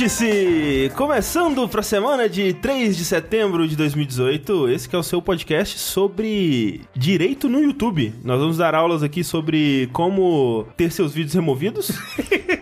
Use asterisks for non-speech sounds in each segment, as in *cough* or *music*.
Vértice! Começando para a semana de 3 de setembro de 2018, esse que é o seu podcast sobre direito no YouTube. Nós vamos dar aulas aqui sobre como ter seus vídeos removidos. *laughs*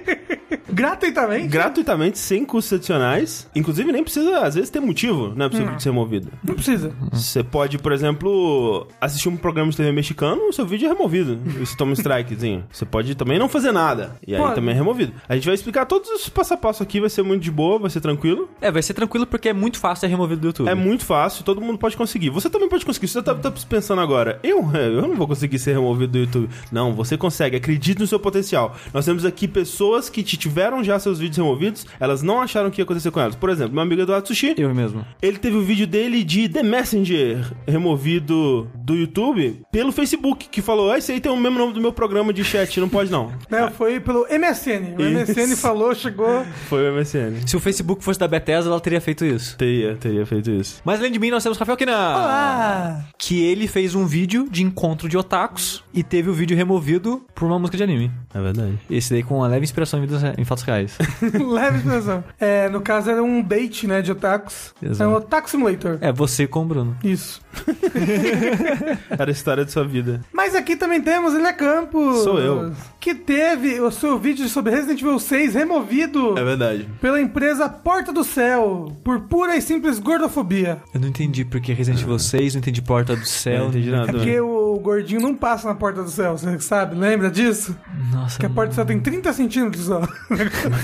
Gratuitamente? Gratuitamente, sem custos adicionais. Inclusive, nem precisa, às vezes, ter motivo, né, pra seu vídeo ser removido. Não precisa. Você pode, por exemplo, assistir um programa de TV mexicano, o seu vídeo é removido. E você toma um strikezinho. Você pode também não fazer nada. E aí Pode. também é removido. A gente vai explicar todos os passo a passo aqui, vai ser muito de boa, vai ser tranquilo. É, vai ser tranquilo porque é muito fácil ser removido do YouTube. É muito fácil, todo mundo pode conseguir. Você também pode conseguir. Você tá, tá pensando agora, eu, eu não vou conseguir ser removido do YouTube. Não, você consegue. Acredite no seu potencial. Nós temos aqui pessoas que te tiveram já seus vídeos removidos, elas não acharam que ia acontecer com elas. Por exemplo, meu amigo Eduardo Sushi, Eu mesmo. ele teve o vídeo dele de The Messenger removido do YouTube pelo Facebook, que falou: Ah, esse aí tem o mesmo nome do meu programa de chat, não pode não. *laughs* Né, foi pelo MSN. O MSN falou, chegou. Foi o MSN. Se o Facebook fosse da Bethesda, ela teria feito isso. Teria, teria feito isso. Mas além de mim, nós temos Rafael Kinan. Ah, Que ele fez um vídeo de encontro de otakus e teve o vídeo removido por uma música de anime. É verdade. Esse daí com uma leve inspiração em, em fatos reais. *laughs* leve expressão. É, no caso era um bait, né, de otakus. Exato. É um Otaku Simulator. é, você com o Bruno. Isso. *laughs* Era a história de sua vida. Mas aqui também temos Ilha Campos. Sou eu. Que teve o seu vídeo sobre Resident Evil 6 removido É verdade. pela empresa Porta do Céu por pura e simples gordofobia. Eu não entendi porque Resident Evil 6, não entendi Porta do Céu. Não entendi nada. É porque o gordinho não passa na Porta do Céu, você sabe? Lembra disso? Nossa, Que a Porta do Céu tem 30 centímetros só. *laughs*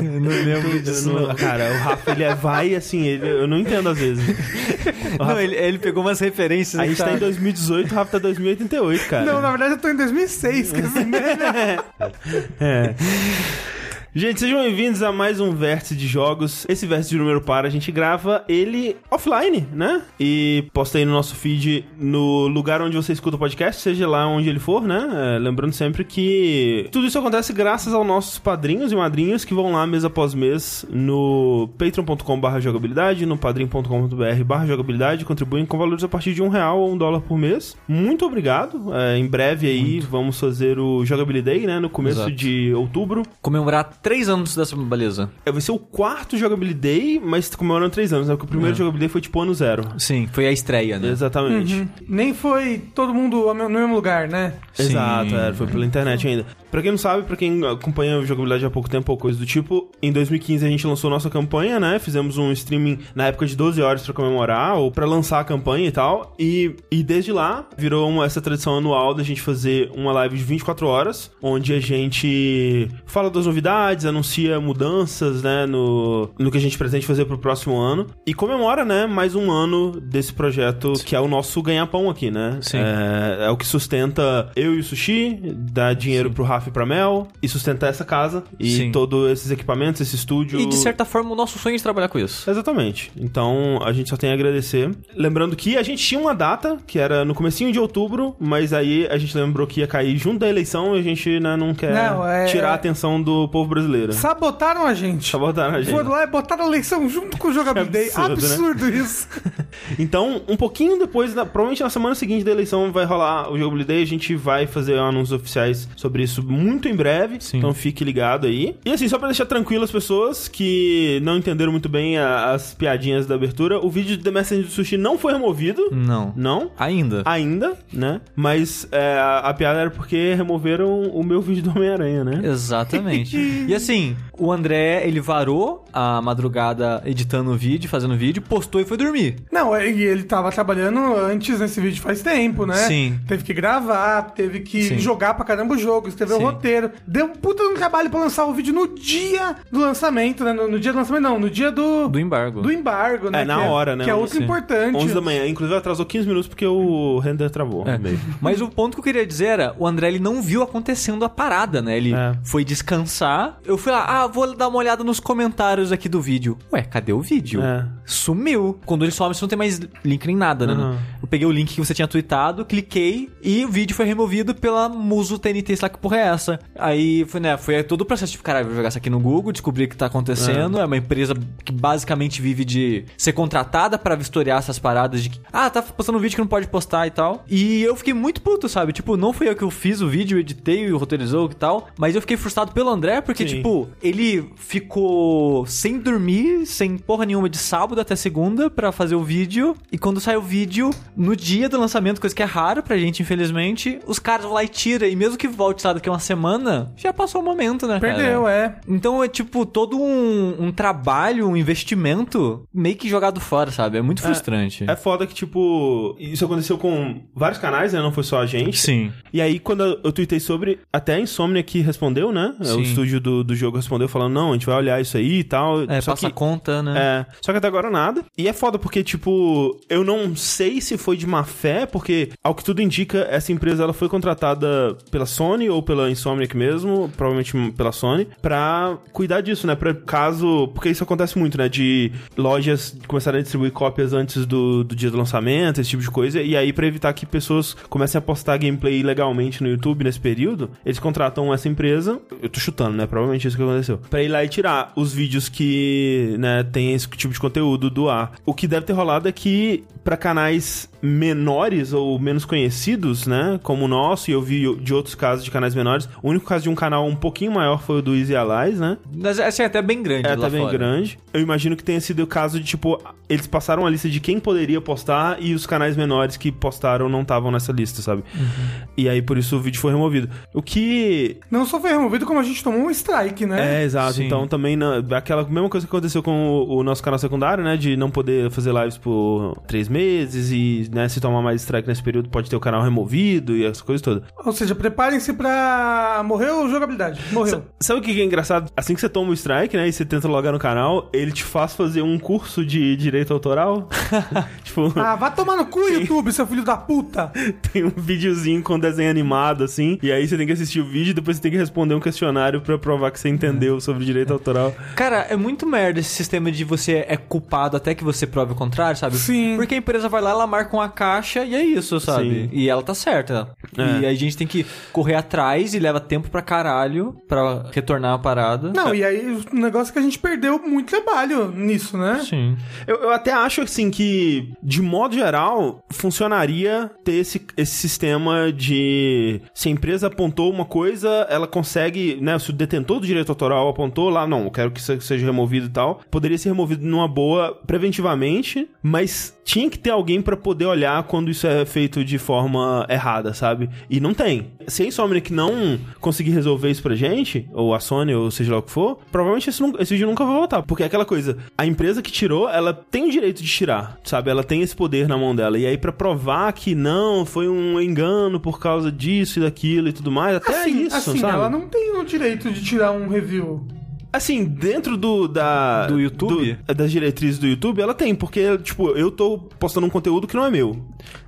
eu não lembro disso. Não, Não, cara, o Rafa, ele é, vai assim, ele, eu não entendo às vezes. *laughs* Rafa- ele, ele pegou umas referências. a aí gente tá em 2018, o Rafa tá em 2088, cara. Não, na verdade eu tô em 2006, que assim, *laughs* né? É. yeah. *laughs* Gente, sejam bem-vindos a mais um Vértice de Jogos. Esse Vértice de número par, a gente grava ele offline, né? E posta aí no nosso feed no lugar onde você escuta o podcast, seja lá onde ele for, né? É, lembrando sempre que tudo isso acontece graças aos nossos padrinhos e madrinhas que vão lá mês após mês no patreon.com.br jogabilidade, no padrim.com.br barra jogabilidade, contribuem com valores a partir de um real ou um dólar por mês. Muito obrigado. É, em breve aí vamos fazer o Jogabilidade, né? No começo Exato. de outubro. Comemorar três anos dessa beleza. É, vai ser o quarto Jogability Day, mas comemorando três anos, né? Porque o primeiro É. Jogability Day foi tipo ano zero. Sim, foi a estreia, né? Exatamente. Uhum. Nem foi todo mundo no mesmo lugar, né? Exato, Sim. é, foi pela internet ainda. Pra quem não sabe, pra quem acompanha o jogabilidade há pouco tempo ou coisa do tipo, em 2015 a gente lançou nossa campanha, né? Fizemos um streaming na época de 12 horas pra comemorar ou pra lançar a campanha e tal. E, e desde lá virou uma- essa tradição anual da gente fazer uma live de 24 horas, onde a gente fala das novidades, anuncia mudanças, né? No, no que a gente pretende fazer pro próximo ano. E comemora, né? Mais um ano desse projeto que é o nosso ganha-pão aqui, né? Sim. É, é o que sustenta eu e o Sushi, dá dinheiro pro Rafa e pra Mel, e sustenta essa casa, e Sim. todos esses equipamentos, esse estúdio. E de certa forma, o nosso sonho é de trabalhar com isso. Exatamente. Então, a gente só tem a agradecer. Lembrando que a gente tinha uma data, que era no comecinho de outubro, mas aí a gente lembrou que ia cair junto da eleição e a gente né, não quer Não, é- tirar a atenção do povo brasileiro. Sabotaram a gente. Sabotaram a gente. Foram lá e botaram a eleição junto com o Jogabilidade. *laughs* Que absurdo, né? Absurdo isso. *laughs* Então, um pouquinho depois, na- provavelmente na semana seguinte da eleição vai rolar o Jogo Day, a gente vai fazer anúncios oficiais sobre isso muito em breve, Sim. então fique ligado aí. E assim, só pra deixar tranquilo as pessoas que não entenderam muito bem a- as piadinhas da abertura, o vídeo do The Messenger do Sushi não foi removido, Não. não, Ainda. ainda, né? Mas é, a, a piada era porque removeram o meu vídeo do Homem-Aranha, né? Exatamente. *laughs* e assim, o André, ele varou a madrugada editando o vídeo, fazendo o vídeo, postou e foi dormir. Não, e ele tava trabalhando antes nesse vídeo faz tempo, né? Sim. Teve que gravar, teve que Sim. jogar pra caramba o jogo, escrever Sim. Roteiro. Deu um puta de um trabalho pra lançar o vídeo no dia do lançamento, né? No, no dia do lançamento, não, no dia do. Do embargo. do embargo, né? É, na Que hora, né? Que é outro Sim. importante. 11 da manhã, inclusive atrasou 15 minutos porque o render travou É. no meio. Mas o ponto que eu queria dizer era, o André ele não viu acontecendo a parada, né? Ele É. foi descansar. Eu fui lá, ah, vou dar uma olhada nos comentários aqui do vídeo. Ué, cadê o vídeo? É. Sumiu. Quando ele some, você não tem mais link nem nada, né? Aham. Eu peguei o link que você tinha tweetado, cliquei e o vídeo foi removido pela Muso TNT, sei lá que porra é essa. Aí foi, né, foi todo o processo de, caralho, vou jogar isso aqui no Google, descobrir o que tá acontecendo. É. uma empresa que basicamente vive de ser contratada pra vistoriar essas paradas de que, ah, tá postando um vídeo que não pode postar e tal. E eu fiquei muito puto, sabe? Tipo, não fui eu que eu fiz o vídeo, editei, roteirizou e tal, mas eu fiquei frustrado pelo André porque, Sim. tipo, ele ficou sem dormir, sem porra nenhuma de sábado até segunda pra fazer o vídeo. E quando sai o vídeo, no dia do lançamento, coisa que é raro pra gente, infelizmente, os caras lá e tiram. E mesmo que volte lá daqui a uma semana, já passou o momento, né? Perdeu, é. Então é tipo todo um, um trabalho, um investimento meio que jogado fora, sabe? É muito frustrante. É foda que, tipo, isso aconteceu com vários canais, né? Não foi só a gente. Sim. E aí, quando eu eu tuitei sobre, até a Insomnia que respondeu, né? Sim. O estúdio do, do jogo respondeu falando, não, a gente vai olhar isso aí e tal. É, só passa que, conta, né? É, só que até agora nada. E é foda porque, tipo, eu não sei se foi de má fé, porque, ao que tudo indica, essa empresa ela foi contratada pela Sony ou pela Insomniac mesmo, provavelmente pela Sony, pra cuidar disso, né? Pra caso. Porque isso acontece muito, né? De lojas começarem a distribuir cópias antes do, do dia do lançamento, esse tipo de coisa. E aí, pra evitar que pessoas comecem a postar gameplay ilegalmente no YouTube nesse período, eles contratam essa empresa. Eu tô chutando, né? Provavelmente isso que aconteceu. Pra ir lá e tirar os vídeos que, né, tem esse tipo de conteúdo do ar. O que deve ter rolado é que, pra canais menores ou menos conhecidos, né? Como o nosso, e eu vi de outros casos de canais menores. O único caso de um canal um pouquinho maior foi o do Easy Allies, né? Mas essa é até bem grande É lá até bem fora. grande. Eu imagino que tenha sido o caso de, tipo, eles passaram a lista de quem poderia postar e os canais menores que postaram não estavam nessa lista, sabe? E aí, por isso, o vídeo foi removido. O que Não só foi removido, como a gente tomou um strike, né? é, exato. Sim. Então também na- aquela mesma coisa que aconteceu com o, o nosso canal secundário, né? De não poder fazer lives por três meses e, né, se tomar mais strike nesse período, pode ter o canal removido e essas coisas todas. Ou seja, preparem-se pra morrer ou jogabilidade. Morreu. Sabe o que é engraçado? Assim que você toma o strike, né? E você tenta logar no canal, ele te faz fazer um curso de direito autoral. *laughs* tipo, Ah, vá tomar no cu, YouTube, seu filho da puta. *laughs* tem um videozinho com desenho animado, assim. E aí você tem que assistir o vídeo e depois você tem que responder um questionário pra provar que você entendeu sobre direito autoral. Cara, é muito merda esse sistema de você é culpado até que você prove o contrário, sabe? Sim. Porque a empresa vai lá, ela marca uma caixa e é isso, sabe? Sim. E ela tá certa. É. E aí a gente tem que correr atrás e leva tempo pra caralho pra retornar a parada. Não, e aí o negócio é que a gente perdeu muito trabalho nisso, né? Sim. Eu, eu até acho, assim, que, de modo geral, funcionaria ter esse, esse sistema de... Se a empresa apontou uma coisa, ela consegue, né? Se o detentor do direito autoral apontou lá, não, eu quero que isso seja removido e tal, poderia ser removido numa boa, preventivamente, mas tinha que ter alguém pra poder olhar quando isso é feito de forma errada, sabe? E não tem. Se a Insomniac não conseguir resolver isso pra gente, ou a Sony, ou seja lá o que for, provavelmente esse, esse vídeo nunca vai voltar. Porque é aquela coisa, a empresa que tirou, ela tem o direito de tirar, sabe? Ela tem esse poder na mão dela. E aí, pra provar que não, foi um engano por causa disso e daquilo e tudo mais, até assim, isso, assim, sabe? ela não tem o direito de tirar um review. Assim, dentro do da Do YouTube? do- das diretrizes do YouTube, ela tem, porque tipo, eu tô postando um conteúdo que não é meu.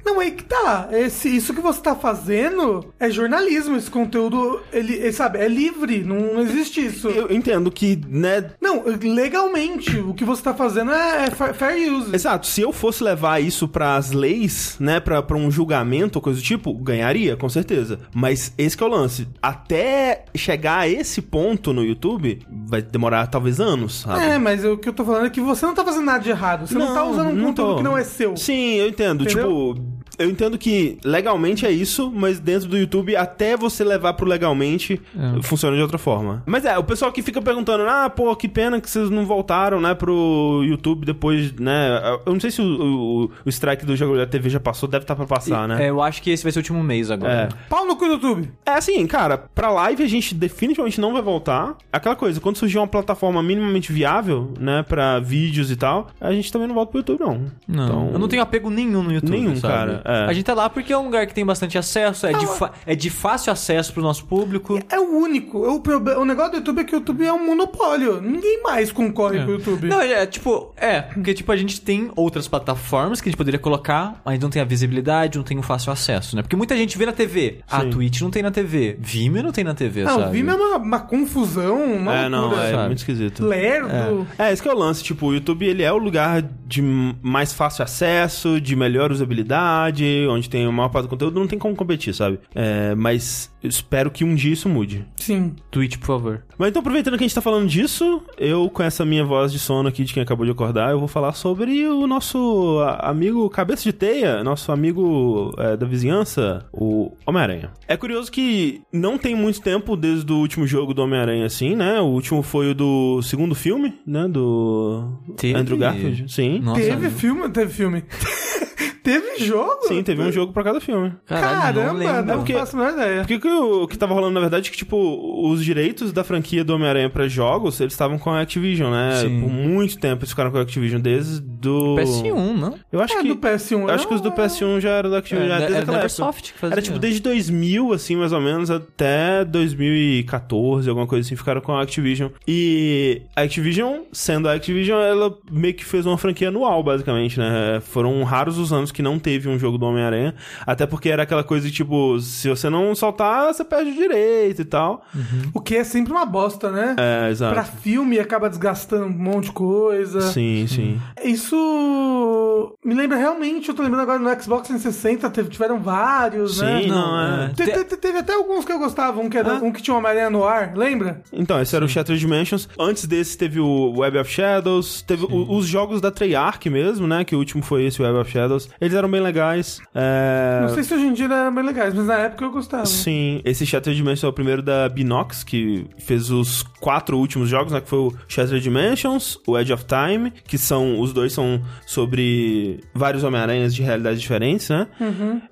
Não, aí que tá. Esse, isso que você tá fazendo é jornalismo. Esse conteúdo, ele, ele, sabe, é livre. Não, não existe isso. Eu entendo que, né, Não, legalmente, o que você tá fazendo é fa- fair use. Exato, se eu fosse levar isso pras leis, né, pra, pra um julgamento ou coisa do tipo, ganharia, com certeza. Mas esse que é o lance. Até chegar a esse ponto no YouTube, vai demorar talvez anos, sabe? É, mas o que eu tô falando é que você não tá fazendo nada de errado. Você não, tá usando um conteúdo tô. que não é seu. Sim, eu entendo. Entendeu? Tipo, eu entendo que legalmente é isso, mas dentro do YouTube, até você levar pro legalmente, funciona de outra forma. Mas é, o pessoal que fica perguntando, ah, pô, que pena que vocês não voltaram, né, pro YouTube depois, né? Eu não sei se o, o, o strike do jogo da TV já passou, deve estar pra passar, né? É, eu acho que esse vai ser o último mês agora. Pau no cu do YouTube. É assim, cara, pra live a gente definitivamente não vai voltar. Aquela coisa, quando surgir uma plataforma minimamente viável, né, pra vídeos e tal, a gente também não volta pro YouTube, não. Não, Então, eu não tenho apego nenhum no YouTube, Nenhum, sabe? cara. É. A gente tá lá porque é um lugar que tem bastante acesso, é, de, fa- é de fácil acesso pro nosso público. É o único. O, proble- o negócio do YouTube é que o YouTube é um monopólio. Ninguém mais concorre com o YouTube. Não, é tipo, é, porque tipo, a gente tem outras plataformas que a gente poderia colocar, mas não tem a visibilidade, não tem o fácil acesso, né? Porque muita gente vê na TV. A Sim. Twitch não tem na TV. Vimeo não tem na TV, Não, sabe? o Vimeo é uma, uma confusão, uma É, não, loucura. é sabe? muito esquisito. Lerdo. É, esse que é o lance, tipo, o YouTube ele é o lugar de mais fácil acesso, de melhor usabilidade, onde tem o maior parte do conteúdo, não tem como competir, sabe? É, mas eu espero que um dia isso mude. Sim. Twitch, por favor. Mas então, aproveitando que a gente tá falando disso, eu, com essa minha voz de sono aqui de quem acabou de acordar, eu vou falar sobre o nosso amigo Cabeça de Teia, nosso amigo é, da vizinhança, o Homem-Aranha. É curioso que não tem muito tempo desde o último jogo do Homem-Aranha, assim, né? O último foi o do segundo filme, né? Do Teve? Andrew Garfield. Sim. Nossa, teve filme? Teve filme. *laughs* teve jogo? Sim, teve um jogo pra cada filme. Caralho, não Caramba, lembro. não, porque- faço a menor ideia. Porque o que, o que tava rolando, na verdade, é que, tipo, os direitos da franquia do Homem-Aranha pra jogos, eles estavam com a Activision, né? Sim. Por muito tempo eles ficaram com a Activision, desde do... PS1, não? Eu acho É, que... do PS1. eu acho que os do PS1 já eram da Activision, já Era, desde era aquela época. Neversoft que fazia. Era, tipo, desde 2000, assim, mais ou menos, até 2014, alguma coisa assim, ficaram com a Activision. E a Activision, sendo a Activision, ela meio que fez uma franquia anual, basicamente, né? Foram raros os anos que não teve um jogo do Homem-Aranha, até porque era aquela coisa de, tipo, se você não soltar, você perde o direito e tal. O que é sempre uma bosta, né? É, exato. Pra filme acaba desgastando um monte de coisa. Sim, sim. Isso me lembra realmente, eu tô lembrando agora no Xbox 360, teve, tiveram vários, né? Sim, não, é. é. Te- te- teve até alguns que eu gostava, um que, era, Ah. um que tinha uma Maria no ar, lembra? Então, esse era o Shattered Dimensions. Antes desse teve o Web of Shadows, teve o- os jogos da Treyarch mesmo, né? Que o último foi esse Web of Shadows. Eles eram bem legais. É... Não sei se hoje em dia eram bem legais, mas na época eu gostava. Sim, esse Shattered Dimensions é o primeiro da Binox, que fez os quatro últimos jogos, né? Que foi o Shattered Dimensions, o Edge of Time, que são, os dois são sobre vários Homem-Aranhas de realidades diferentes, né?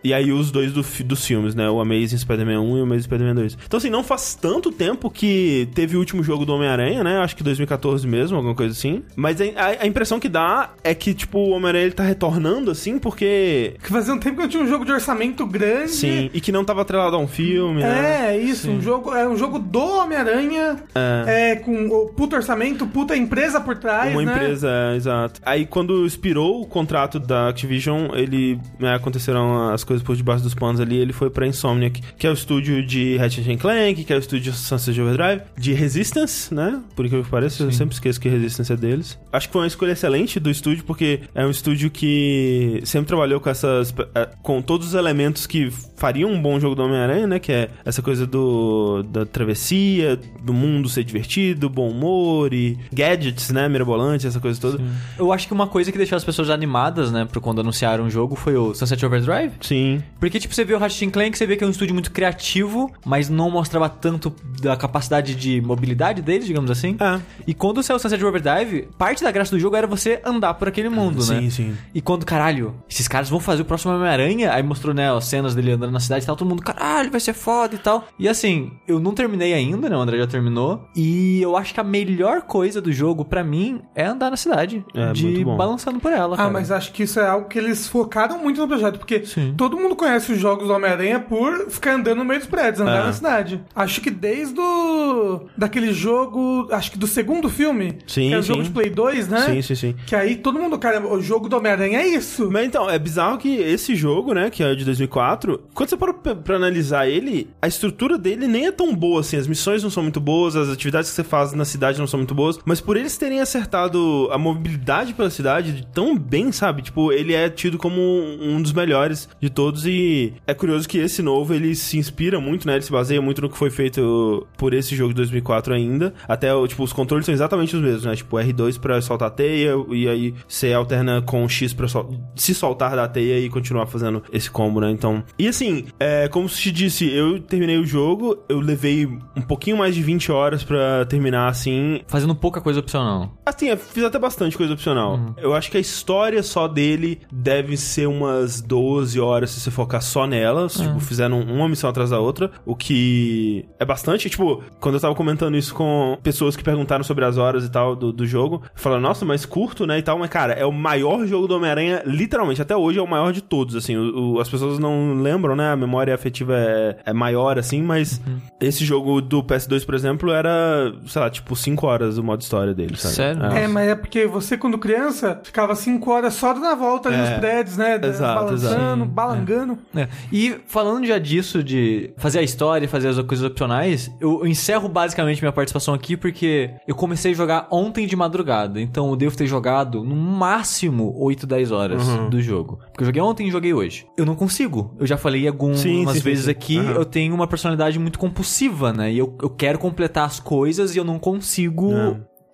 E aí os dois do dos filmes, né? O Amazing Spider-Man 1 e o Amazing Spider-Man 2. Então, assim, não faz tanto tempo que teve o último jogo do Homem-Aranha, né? Acho que 2014 mesmo, alguma coisa assim. Mas a, a- a impressão que dá é que, tipo, o Homem-Aranha ele tá retornando, assim, porque... Que fazia um tempo que eu tinha um jogo de orçamento grande. Sim, e que não tava atrelado a um filme, né? É, isso, um jogo, é um jogo do Homem-Aranha, é. com o puto orçamento, puta empresa por trás, Uma né? empresa, é, exato. Aí quando expirou o contrato da Activision, ele né, aconteceram as coisas por debaixo dos panos ali, ele foi pra Insomniac, que é o estúdio de Ratchet Clank, que é o estúdio de Sunset Overdrive, de Resistance, né? Por incrível que pareça, eu sempre esqueço que Resistance é deles. Acho que foi uma escolha excelente do estúdio, porque é um estúdio que sempre trabalhou com essas eh, com todos os elementos que fariam um bom jogo do Homem-Aranha, né? Que é essa coisa do da travessia, do mundo ser divertido, bom humor e gadgets, né? Mirabolantes, essa coisa toda. Eu acho que uma coisa que deixou as pessoas animadas, né, pra quando anunciaram o jogo foi o Sunset Overdrive. Sim. Porque, tipo, você vê o Ratchet Clank, você vê que é um estúdio muito criativo, mas não mostrava tanto da capacidade de mobilidade deles, digamos assim. É. E quando saiu o Sunset Overdrive, parte da graça do jogo era você andar por aquele mundo, né? Sim, sim. E quando, caralho, esses caras vão fazer o próximo Homem-Aranha, aí mostrou, né, as cenas dele andando na cidade e tal, todo mundo, caralho, vai ser foda e tal. E assim, eu não terminei ainda, né, o André já terminou, e eu acho que a melhor coisa do jogo, pra mim, é andar na cidade. É, de muito bom. balançando por ela, Ah, cara. mas acho que isso é algo que eles focaram muito no projeto, porque Sim. todo mundo conhece os jogos do Homem-Aranha por ficar andando no meio dos prédios, andar É. na cidade. Acho que desde o... daquele jogo, acho que do segundo filme, Sim, que é o sim. jogo de Play 2, né? Sim, sim, sim. Que aí todo mundo, cara, o jogo do Homem-Aranha é isso. Mas então, é bizarro que esse jogo, né, que é de 2004, quando você para pra, analisar ele, a estrutura dele nem é tão boa assim. As missões não são muito boas, as atividades que você faz na cidade não são muito boas, mas por eles terem acertado a mobilidade pela cidade tão bem, sabe? Tipo, ele é tido como um dos melhores de todos e é curioso que esse novo ele se inspira muito, né? Ele se baseia muito no que foi feito por esse jogo de 2004 ainda. Até, tipo, os controles são exatamente os mesmos, né? Tipo, R2 pra soltar a teia e aí você alterna com X pra sol- se soltar da teia e continuar fazendo esse combo, né? Então. E assim, é, como se te disse, eu terminei o jogo, eu levei um pouquinho mais de 20 horas pra terminar assim. Fazendo pouca coisa opcional. Assim, eu fiz até bastante coisa opcional. Eu acho que a história só dele deve ser umas 12 horas se você focar só nela. se, Tipo, fizeram uma missão atrás da outra. O que é bastante. Tipo, quando eu tava comentando isso com pessoas que perguntaram sobre as horas e tal do, do jogo, falaram, nossa, mas curto, né? E tal. Mas, cara, é o maior jogo do Homem-Aranha, literalmente. Até hoje é o maior de todos, assim. O, o- as pessoas não lembram, né? A memória afetiva é, é maior, assim, mas esse jogo do PS2, por exemplo, era, sei lá, tipo 5 horas o modo história dele, sabe? Sério? É, mas é porque você, quando criança, ficava cinco horas só dando a volta ali É. nos prédios, né? Exato, Balançando, exato. balangando. É. E falando já disso, de fazer a história e fazer as coisas opcionais, eu, eu encerro basicamente minha participação aqui porque eu comecei a jogar ontem de madrugada. Então eu devo ter jogado no máximo 8, 10 horas Uhum. do jogo. Porque eu joguei ontem e joguei hoje. Eu não consigo. Eu já falei algumas Sim, sim, vezes sim. aqui, Uhum. eu tenho uma personalidade muito compulsiva, né? E eu, eu quero completar as coisas e eu não consigo.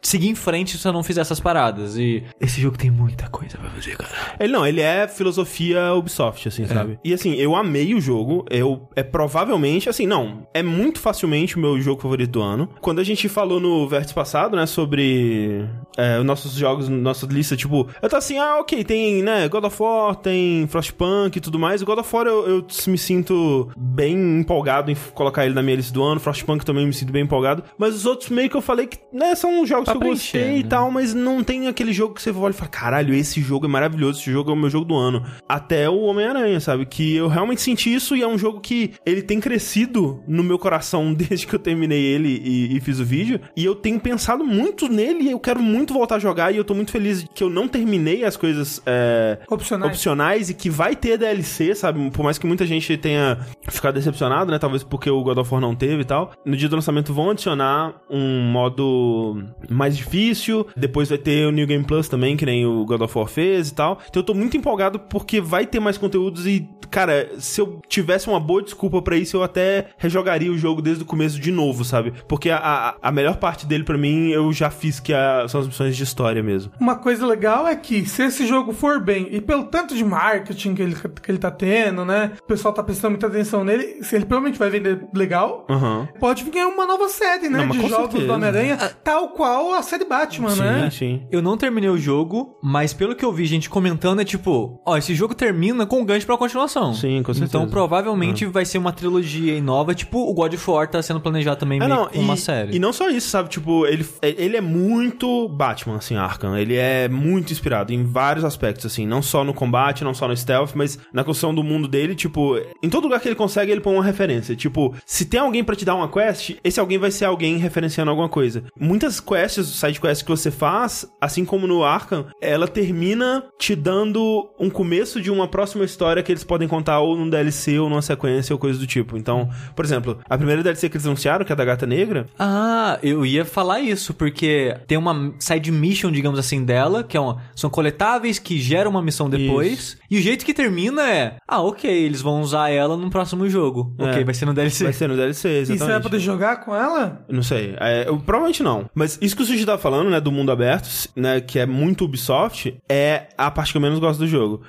Seguir em frente se eu não fizer essas paradas. E esse jogo tem muita coisa pra fazer, cara. Ele não, ele é filosofia Ubisoft, assim, sabe? E assim, eu amei o jogo. Eu é provavelmente, assim, não, é muito facilmente o meu jogo favorito do ano. Quando a gente falou no vértice passado, né, sobre é, os nossos jogos, nossa lista, tipo, eu tô assim, ah, ok, tem, né, God of War, tem Frostpunk e tudo mais. O God of War eu, eu me sinto bem empolgado em colocar ele na minha lista do ano. Frostpunk também me sinto bem empolgado. Mas os outros meio que eu falei que, né, são jogos Que eu gostei preencher, e né? tal, mas não tem aquele jogo que você olha e fala, caralho, esse jogo é maravilhoso, esse jogo é o meu jogo do ano. Até o Homem-Aranha, sabe? Que eu realmente senti isso e é um jogo que ele tem crescido no meu coração *laughs* desde que eu terminei ele e, e fiz o vídeo. E eu tenho pensado muito nele e eu quero muito voltar a jogar e eu tô muito feliz que eu não terminei as coisas é, Opcionais. opcionais e que vai ter DLC, sabe? Por mais que muita gente tenha ficado decepcionado, né? Talvez porque o God of War não teve e tal. No dia do lançamento vão adicionar um modo mais difícil. Depois vai ter o New Game Plus também, que nem o God of War fez e tal. Então eu tô muito empolgado porque vai ter mais conteúdos e, cara, se eu tivesse uma boa desculpa pra isso, eu até rejogaria o jogo desde o começo de novo, sabe? Porque a, a, a melhor parte dele pra mim eu já fiz, que é- são as missões de história mesmo. Uma coisa legal é que, se esse jogo for bem, e pelo tanto de marketing que ele, que ele tá tendo, né? O pessoal tá prestando muita atenção nele, se ele provavelmente vai vender legal, Aham. pode vir uma nova série, né? Não, de jogos certeza. do Homem-Aranha, tal qual a série Batman, Sim, né? sim. Eu não terminei o jogo, mas pelo que eu vi gente comentando é tipo, ó, esse jogo termina com um gancho pra continuação. Sim, com certeza. Então provavelmente vai ser uma trilogia aí nova, tipo o God of War tá sendo planejado também É, meio não, com e, uma série. E não só isso, sabe? Tipo, ele, ele é muito Batman, assim, Arkham. Ele é muito inspirado em vários aspectos, assim. Não só no combate, não só no stealth, mas na construção do mundo dele, tipo... Em todo lugar que ele consegue, ele põe uma referência. Tipo, se tem alguém pra te dar uma quest, esse alguém vai ser alguém referenciando alguma coisa. Muitas quests, side quests que você faz, assim como no Arkham, ela termina te dando um começo de uma próxima história que eles podem contar ou num DLC ou numa sequência ou coisa do tipo. Então, por exemplo, a primeira DLC que eles anunciaram, que é da Gata Negra, Ah, eu ia falar isso, porque tem uma side mission, digamos assim, dela, que é uma, são coletáveis que geram uma missão depois. E o jeito que termina é: ah, ok, eles vão usar ela no próximo jogo. É. Ok, vai ser no DLC. vai ser no DLC, E exatamente. você vai poder jogar com ela? Não sei. É, eu- provavelmente não. Mas isso que o Sushi tá falando, né, do mundo aberto, né, que é muito Ubisoft, é a parte que eu menos gosto do jogo.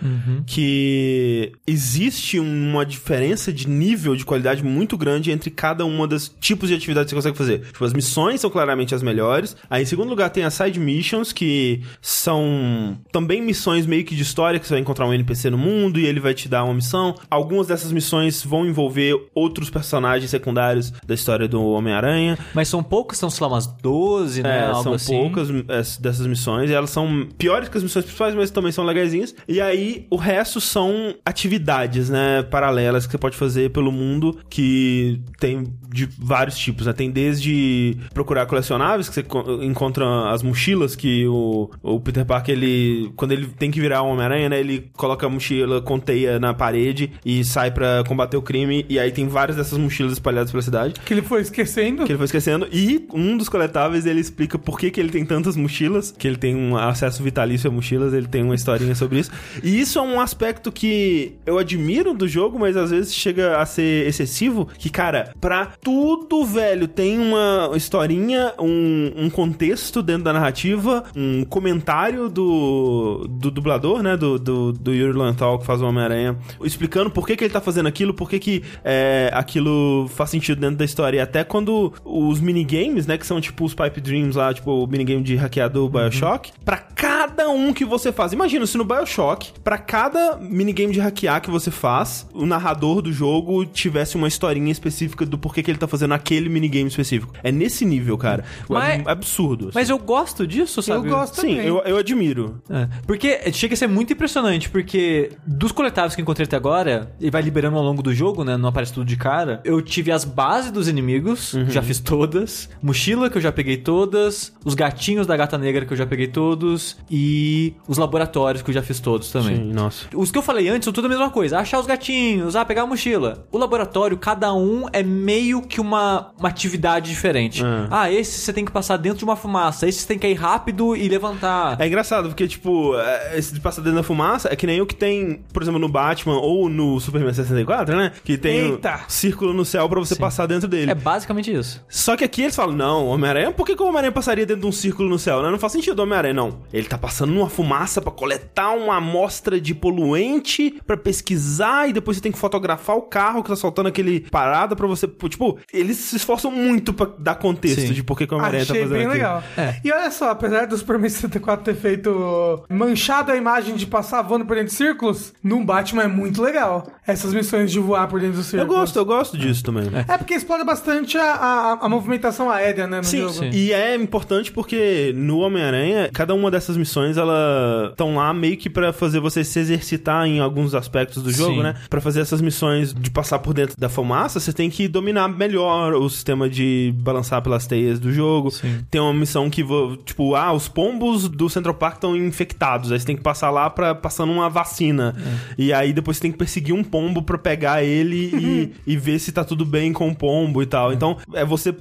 Que existe uma diferença de nível de qualidade muito grande entre cada uma das tipos de atividades que você consegue fazer. Tipo, as missões são claramente as melhores. Aí, em segundo lugar, tem as side missions, que são também missões meio que de história, que você vai encontrar um NPC no mundo e ele vai te dar uma missão. Algumas dessas missões vão envolver outros personagens secundários da história do Homem-Aranha. Mas são poucas, são, sei lá, umas 12, né? É, Algo são assim. poucas é, dessas missões e elas são piores que as missões principais, mas também são legaisinhas. E aí, o resto são atividades, né, paralelas que você pode fazer pelo mundo que tem de vários tipos, né? Tem desde procurar colecionáveis, que você co- encontra as mochilas que o, o Peter Parker, ele... Quando ele tem que virar um Homem-Aranha, né, ele coloca a mochila com teia na parede e sai pra combater o crime. E aí tem várias dessas mochilas espalhadas pela cidade Que ele foi esquecendo. que ele foi esquecendo. E um dos coletáveis, ele explica por que, que ele tem tantas mochilas, que ele tem um acesso vitalício a mochilas, ele tem uma historinha sobre isso. E isso é um aspecto que eu admiro do jogo, mas às vezes chega a ser excessivo, que, cara, pra tudo, velho, tem uma historinha, um, um contexto dentro da narrativa, um comentário do, do dublador, né, do, do, do Yuri Lowenthal, que faz o Homem-Aranha, explicando por que, que ele tá fazendo aquilo, por que, que é, aquilo faz sentido dentro da história. E até quando os minigames, né, que são tipo os Pipe Dreams lá, tipo, o minigame de hackear do Bioshock, pra cada um que você faz. Imagina se no Bioshock, pra cada minigame de hackear que você faz, o narrador do jogo tivesse uma historinha específica do porquê que ele tá fazendo aquele minigame específico. É nesse nível, cara. Mas- é absurdo. assim. Mas eu gosto disso, sabe? Eu gosto Sim, também. eu, eu admiro. É, porque chega a ser muito impressionante, porque dos coletáveis que eu encontrei até agora, e vai liberando ao longo do jogo, né? Não aparece tudo de cara. Eu tive as bases dos inimigos, Uhum. já fiz todas. Mochila, que eu já peguei todas. Os gatinhos da gata negra, que eu já peguei todos. E os laboratórios, que eu já fiz todos também. Sim, nossa. Os que eu falei antes são tudo a mesma coisa. Achar os gatinhos, ah, pegar a mochila. O laboratório, cada um é meio que uma, uma atividade diferente. É. Ah, esse você tem que passar dentro de uma fumaça. Esse você tem que ir rápido e levantar. É engraçado, porque, tipo, é, esse de passar dentro da fumaça é que nem o que tem, por exemplo, no Batman ou no Superman 64, né? Que tem Eita. círculo no céu pra você passar dentro dele. É basicamente isso. Só que aqui eles falam, não, Homem-Aranha, por que, que o Homem-Aranha passaria dentro de um círculo no céu? né? Não faz sentido o Homem-Aranha, não. Ele tá passando numa fumaça pra coletar uma amostra de poluente pra pesquisar e depois você tem que fotografar o carro que tá soltando aquele parada pra você. Tipo, eles se esforçam muito pra dar contexto Sim. de por que, que o Homem-Aranha tá Achei fazendo bem aquilo. legal. É. E olha só, apesar do Superman 64 ter feito manchado a imagem de passar voando por dentro de círculos, no Batman é muito legal. Essas missões de voar por dentro dos Eu círculos. gosto, eu gosto disso também. É porque explora bastante a, a, a movimentação aérea, né, no Sim, jogo. sim. e é importante porque no Homem-Aranha, cada uma dessas missões, ela estão lá meio que pra fazer você se exercitar em alguns aspectos do jogo, Sim. né? Pra fazer essas missões de passar por dentro da fumaça, você tem que dominar melhor o sistema de balançar pelas teias do jogo. Sim. Tem uma missão que, tipo, ah, os pombos do Central Park estão infectados, aí você tem que passar lá pra, passando uma vacina. E aí depois você tem que perseguir um pombo pra pegar ele e, *laughs* e ver se tá tudo bem com o pombo e tal. Então, é você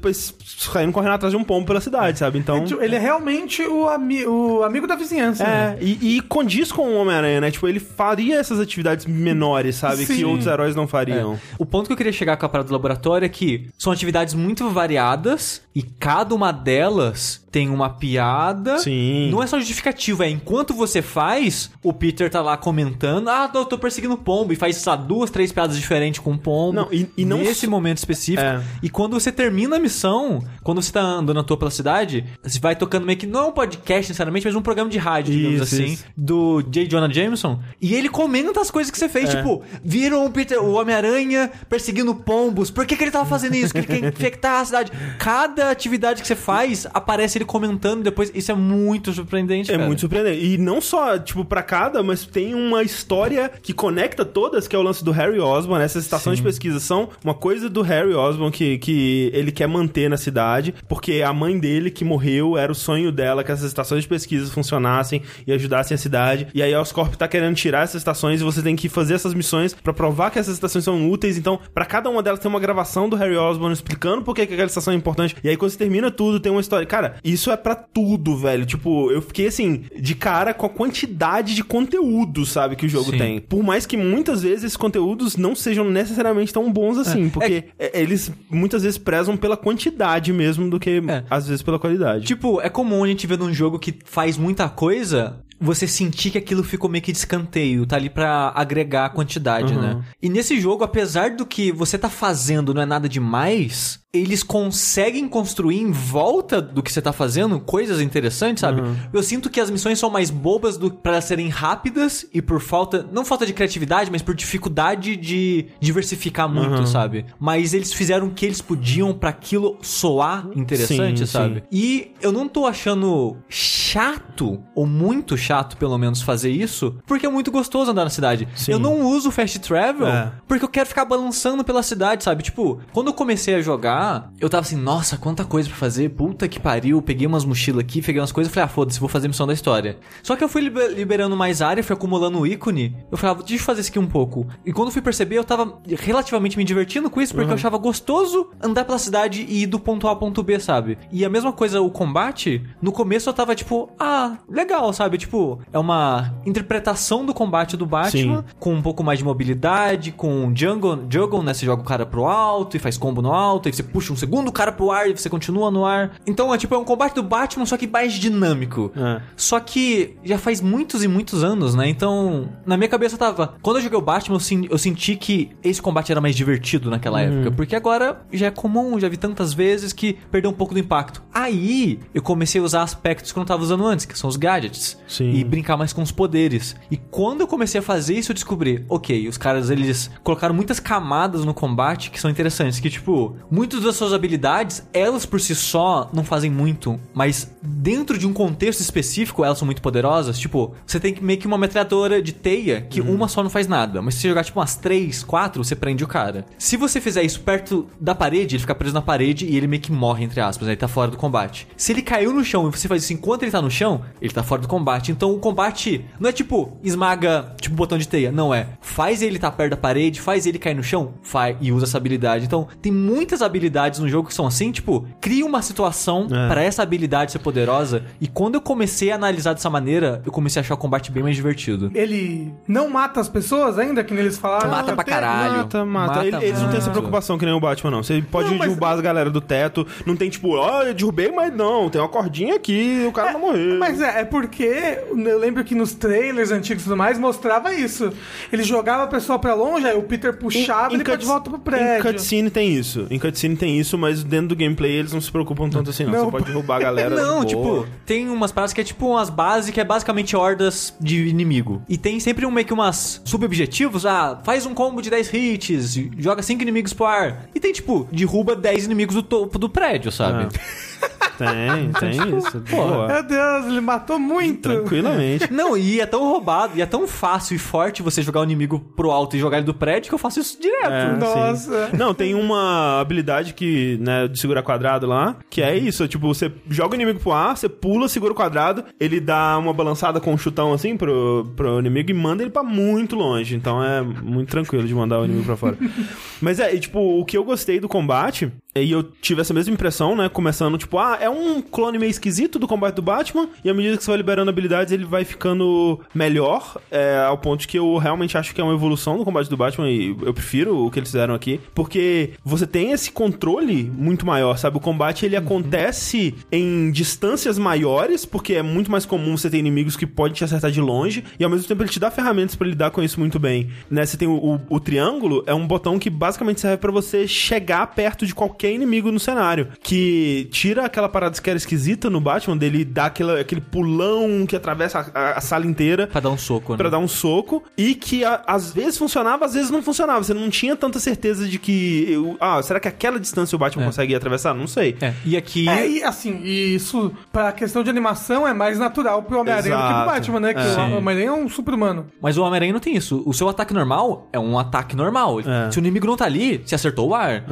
saindo correndo atrás de um pombo pela cidade, sabe? Então. Tipo, Ele é realmente o, ami o amigo da vizinhança. né? É, e, e condiz com o Homem-Aranha, né? Tipo, ele faria essas atividades menores, sabe? Que Sim. outros heróis não fariam. O ponto que eu queria chegar com a parada do laboratório é que são atividades muito variadas e cada uma delas tem uma piada. Sim. Não é só justificativa, é enquanto você faz, o Peter tá lá comentando, ah, eu tô perseguindo pombo, e faz, lá, duas, três piadas diferentes com o pombo. Não, e- e não Nesse só- momento específico. É. E quando você termina a missão, quando você tá andando à toa pela cidade, você vai tocando meio que, não é um podcast necessariamente, mas um programa de rádio, digamos Isso, assim, isso. do J. Jonah Jameson. E ele comenta as coisas que você fez, É. tipo, viram o Peter, o Homem-Aranha perseguindo pombos. Por que, que ele tava fazendo isso? Que ele quer *laughs* infectar a cidade. Cada atividade que você faz, aparece ele comentando depois. Isso é muito surpreendente, É cara. muito surpreendente. E não só, tipo, pra cada, mas tem uma história que conecta todas, que é o lance do Harry Osborn. Essas estações de pesquisa são uma coisa do Harry Osborn que, que ele quer manter na cidade, porque a mãe dele, que morreu, era o sonho dela que essas estações de pesquisa funcionassem e ajudassem a cidade. E aí a Oscorp tá querendo tirar essas estações e você tem que fazer essas missões pra provar que essas estações são úteis. Então, pra cada uma delas tem uma gravação do Harry Osborn explicando por que que aquela estação é importante. E aí quando você termina tudo, tem uma história. Cara, isso é pra tudo, velho. Tipo, eu fiquei assim, de cara com a quantidade de conteúdo, sabe, que o jogo Sim. tem. Por mais que muitas vezes esses conteúdos não sejam necessariamente tão bons assim, porque é- eles muitas vezes prezam pela quantidade mesmo do que É. às vezes pela qualidade. Tipo, é comum a gente ver num jogo que faz muita coisa, você sentir que aquilo ficou meio que de escanteio, tá ali pra agregar a quantidade, Uhum. né? E nesse jogo, apesar do que você tá fazendo não é nada demais, eles conseguem construir em volta do que você tá fazendo coisas interessantes, sabe? Uhum. Eu sinto que as missões são mais bobas do para elas serem rápidas e por falta, não falta de criatividade, mas por dificuldade de diversificar muito, Uhum. sabe? Mas eles fizeram o que eles podiam pra aquilo soar interessante, Sim, sabe? sim. E eu não tô achando chato, ou muito chato, pelo menos, fazer isso, porque é muito gostoso andar na cidade. Sim. Eu não uso fast travel É. porque eu quero ficar balançando pela cidade, sabe? Tipo, quando eu comecei a jogar, eu tava assim, nossa, quanta coisa pra fazer, puta que pariu, peguei umas mochilas aqui, peguei umas coisas, falei, ah, foda-se, vou fazer a missão da história. Só que eu fui liber- liberando mais área, fui acumulando o ícone, eu falava, deixa eu fazer isso aqui um pouco. E quando eu fui perceber, eu tava relativamente me divertindo com isso, porque eu achava gostoso andar pela cidade e ir do ponto A ao ponto B, sabe? E a mesma coisa, o combate, no começo eu tava tipo, ah, legal, sabe? Tipo, é uma interpretação do combate do Batman Sim. com um pouco mais de mobilidade, com jungle, jungle, né? Você joga o cara pro alto e faz combo no alto, e você puxa um segundo cara pro ar e você continua no ar. Então é tipo, é um combate do Batman, só que mais dinâmico. É. Só que já faz muitos e muitos anos, né? Então, na minha cabeça tava. Quando eu joguei o Batman, eu, sen- eu senti que esse combate era mais divertido naquela época. Porque agora já é comum, já vi tantas vezes que perdeu um pouco do impacto. Aí eu comecei a usar aspectos que eu não tava usando antes, que são os gadgets. Sim. E brincar mais com os poderes. E quando eu comecei a fazer isso, eu descobri, ok, os caras eles colocaram muitas camadas no combate que são interessantes. Que, tipo, muitas das suas habilidades, elas por si só não fazem muito, mas dentro de um contexto específico, elas são muito poderosas. Tipo, você tem que meio que uma metralhadora de teia que uma só não faz nada. Mas se você jogar, tipo, umas três, quatro, você prende o cara. Se você fizer isso perto da parede, ele fica preso na parede e ele meio que morre, entre aspas, né? ele tá fora do combate. Se ele caiu no chão e você faz isso enquanto ele tá no chão, ele tá fora do combate. Então o combate não é tipo esmaga, tipo botão de teia. Não é. Faz ele tá perto da parede, faz ele cair no chão, faz e usa essa habilidade. Então tem muitas habilidades no jogo que são assim, tipo, cria uma situação É. pra essa habilidade ser poderosa. E quando eu comecei a analisar dessa maneira, eu comecei a achar o combate bem mais divertido. Ele não mata as pessoas ainda, que nem eles falaram. Mata pra caralho. Mata, mata. Mata Ele- Eles não têm essa preocupação que nem o Batman, não. Você pode Não, mas- derrubar as galera do teto. Não tem tipo, ó, eu derrubei, mas não. Tem uma cordinha aqui o cara não morreu. Mas é, é porque eu lembro que nos trailers antigos e tudo mais mostrava isso. Ele jogava a pessoa pra longe, aí o Peter puxava ele pra de volta pro Em prédio. cutscene tem isso. Em cutscene tem isso, mas dentro do gameplay eles não se preocupam tanto assim, não. Não, Você pode *laughs* derrubar a galera. Não, tipo, tem umas paradas que é tipo umas bases que é basicamente hordas de inimigo. E tem sempre um, meio que umas subobjetivos. Ah, faz um combo de 10 hits, joga 5 inimigos pro ar. E tem, tipo, derruba 10 inimigos do topo do prédio, sabe? *laughs* Tem, *laughs* tem isso. Boa. Meu Deus, ele matou muito. Tranquilamente. Não, e é tão roubado, e é tão fácil e forte você jogar o inimigo pro alto e jogar ele do prédio que eu faço isso direto. É, Nossa. sim. Não, tem uma habilidade que, né, de segurar quadrado lá, que é isso, tipo, você joga o inimigo pro ar, você pula, segura o quadrado, ele dá uma balançada com um chutão assim pro, pro inimigo e manda ele pra muito longe. Então é muito tranquilo de mandar o inimigo pra fora. *laughs* Mas é, e, tipo, o que eu gostei do combate, e eu tive essa mesma impressão, né, começando, tipo, ah, é um clone meio esquisito do combate do Batman, e à medida que você vai liberando habilidades, ele vai ficando melhor, é, ao ponto que eu realmente acho que é uma evolução do combate do Batman, e eu prefiro o que eles fizeram aqui, porque você tem esse controle muito maior, sabe? O combate, ele acontece em distâncias maiores, porque é muito mais comum você ter inimigos que podem te acertar de longe, e ao mesmo tempo ele te dá ferramentas pra lidar com isso muito bem, né? Você tem o, o- o triângulo, é um botão que basicamente serve pra você chegar perto de qualquer inimigo no cenário, que tira aquela parada que era esquisita no Batman, dele dar aquela, aquele pulão que atravessa a, a sala inteira, Pra dar um soco, né? Pra dar um soco e que a- às vezes funcionava, às vezes não funcionava. Você não tinha tanta certeza de que. eu- ah, será que aquela distância o Batman É. consegue atravessar? Não sei. É, e aqui... É, e assim, e isso, pra questão de animação, é mais natural pro Homem-Aranha do que pro. Batman, né? Que É. o Homem-Aranha é um super-humano. Mas o Homem-Aranha não tem isso. O seu ataque normal é um ataque normal. É. Se o inimigo não tá ali, você acertou o ar.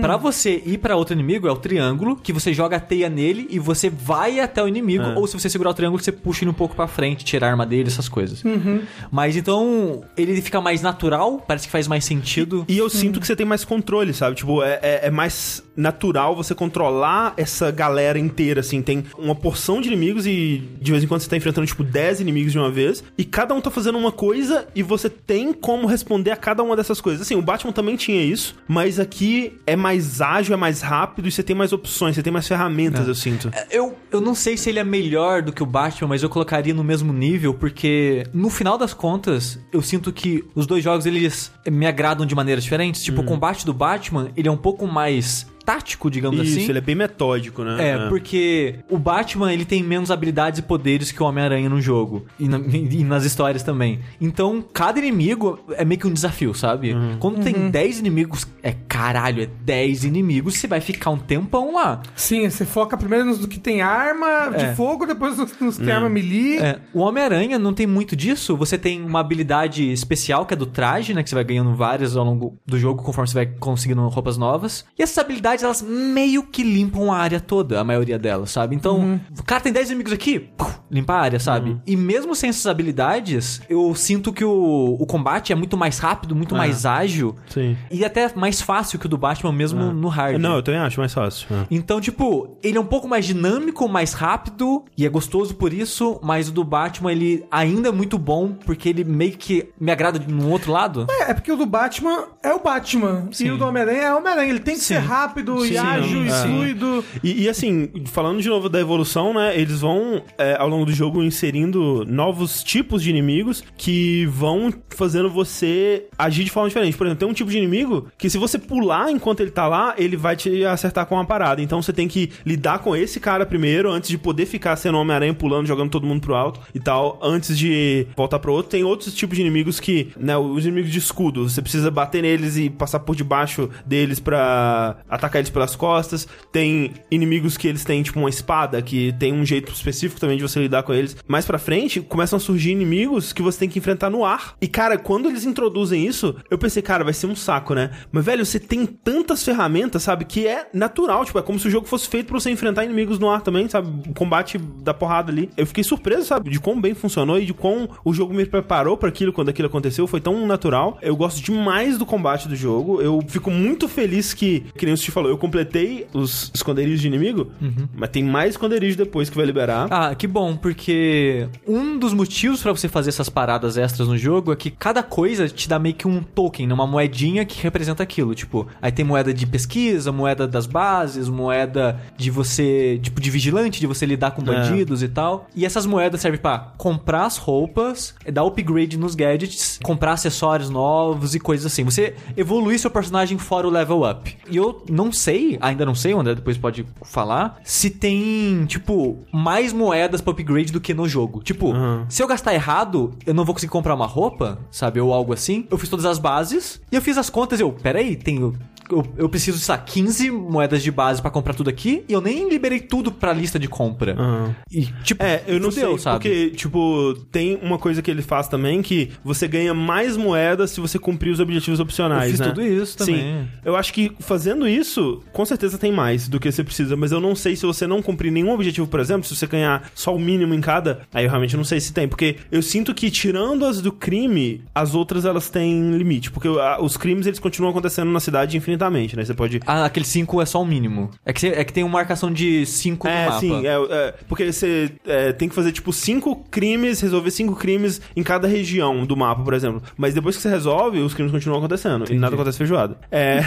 Pra você ir pra outro inimigo, é o triângulo, que você joga a teia nele e você vai até o inimigo. É. Ou se você segurar o triângulo, você puxa ele um pouco pra frente, tira a arma dele, essas coisas. Mas então, ele fica mais natural, parece que faz mais sentido. E eu sinto que você tem mais controle, sabe? Tipo, é, é- é mais natural você controlar essa galera inteira, assim. Tem uma porção de inimigos e de vez em quando você tá enfrentando, tipo, 10 inimigos de uma vez. E cada um tá fazendo uma coisa e você tem como responder a cada uma dessas coisas. Assim, o Batman também tinha isso, mas aqui é mais ágil, é mais rápido e você tem mais opções, você tem mais ferramentas, eu sinto. Eu, eu não sei se ele é melhor do que o Batman, mas eu colocaria no mesmo nível, porque no final das contas, eu sinto que os dois jogos eles me agradam de maneiras diferentes. Tipo, o combate do Batman, ele é um pouco mais tático, digamos Isso, assim. ele é bem metódico, né? É, porque o Batman ele tem menos habilidades e poderes que o Homem-Aranha no jogo. E, na- *laughs* e nas histórias também. Então, cada inimigo é meio que um desafio, sabe? Quando tem 10 inimigos, é caralho, é 10 inimigos, você vai ficar um tempão lá. Sim, você foca primeiro nos que tem arma É. de fogo, depois nos, nos que tem arma melee. É, o Homem-Aranha não tem muito disso. Você tem uma habilidade especial que é do traje, né? Que você vai ganhando várias ao longo do jogo conforme você vai conseguindo roupas novas. E essas habilidades elas meio que limpam a área toda, a maioria delas, sabe? Então, o cara tem 10 inimigos aqui, puf, limpa a área, sabe? E mesmo sem essas habilidades, eu sinto que o, o combate é muito mais rápido, muito mais ágil. Sim. E até mais fácil que o do Batman mesmo no hard. Não, eu também acho mais fácil. é. Então, tipo, ele é um pouco mais dinâmico, mais rápido e é gostoso por isso, mas o do Batman ele ainda é muito bom porque ele meio que me agrada de um outro lado. É, é porque o do Batman é o Batman. Sim. E o do Homem-Aranha é o Homem-Aranha. Ele tem que ser rápido e Sim, ágil e é. fluido. E, e, assim, falando de novo da evolução, né? Eles vão, é, ao longo do jogo, inserindo novos tipos de inimigos que vão fazendo você agir de forma diferente. Por exemplo, tem um tipo de inimigo que se você pular enquanto ele tá lá, ele vai te acertar com uma parada. Então você tem que lidar com esse cara primeiro, antes de poder ficar sendo Homem-Aranha pulando, jogando todo mundo pro alto e tal, antes de voltar pro outro. Tem outros tipos de inimigos que, né, os inimigos de escudo, você precisa bater neles e passar por debaixo deles pra atacar eles pelas costas. Tem inimigos que eles têm, tipo, uma espada, que tem um jeito específico também de você lidar com eles. Mais pra frente, começam a surgir inimigos que você tem que enfrentar no ar. E, cara, quando eles introduzem isso, eu pensei, cara, vai ser um saco, né? Mas, velho, você tem tantas ferramentas, sabe, que é natural. Tipo, é como se o jogo fosse feito pra você enfrentar inimigos no ar também, sabe? O combate da porrada ali. Eu fiquei surpreso, sabe, de quão bem funcionou e de quão o jogo me preparou pra aquilo quando aquilo aconteceu. Foi tão natural. Eu gosto demais do combate do jogo. Eu fico muito feliz que, que nem Steve falou, eu completei os esconderijos de inimigo, mas tem mais esconderijo depois que vai liberar. Ah, que bom, porque um dos motivos pra você fazer essas paradas extras no jogo é que cada coisa te dá meio que um token, né? uma moedinha que representa aquilo. Tipo, aí tem moeda de pesquisa, moeda das bases, moeda de você, tipo, de vigilante, de você lidar com bandidos e tal. E essas moedas servem pra comprar as roupas, dar upgrade nos gadgets, comprar acessórios novos e coisas assim. Você evoluir seu personagem fora o level up. E eu não sei, ainda não sei, o André depois pode falar, se tem, tipo, mais moedas pra upgrade do que no jogo. Tipo, Uhum. se eu gastar errado, eu não vou conseguir comprar uma roupa, sabe? Ou algo assim. Eu fiz todas as bases e eu fiz as contas e eu, peraí, tenho. Eu, eu preciso, sei lá, 15 moedas de base pra comprar tudo aqui e eu nem liberei tudo pra lista de compra. Aham. E, tipo, É, eu não fudeu, sei, sabe? porque, tipo, tem uma coisa que ele faz também que você ganha mais moedas se você cumprir os objetivos opcionais, Eu fiz né? tudo isso também. Sim. Eu acho que fazendo isso, com certeza tem mais do que você precisa, mas eu não sei se você não cumprir nenhum objetivo, por exemplo, se você ganhar só o mínimo em cada, aí eu realmente não sei se tem, porque eu sinto que tirando as do crime, as outras elas têm limite, porque ah, os crimes eles continuam acontecendo na cidade infinitamente, né? Você pode Ah, aquele 5 é só o mínimo. É que, é que tem uma marcação de 5 no É, mapa. sim, é, é, porque você é, tem que fazer, tipo, cinco crimes, resolver cinco crimes em cada região do mapa, por exemplo. Mas depois que você resolve, os crimes continuam acontecendo. E nada acontece feijoada. É.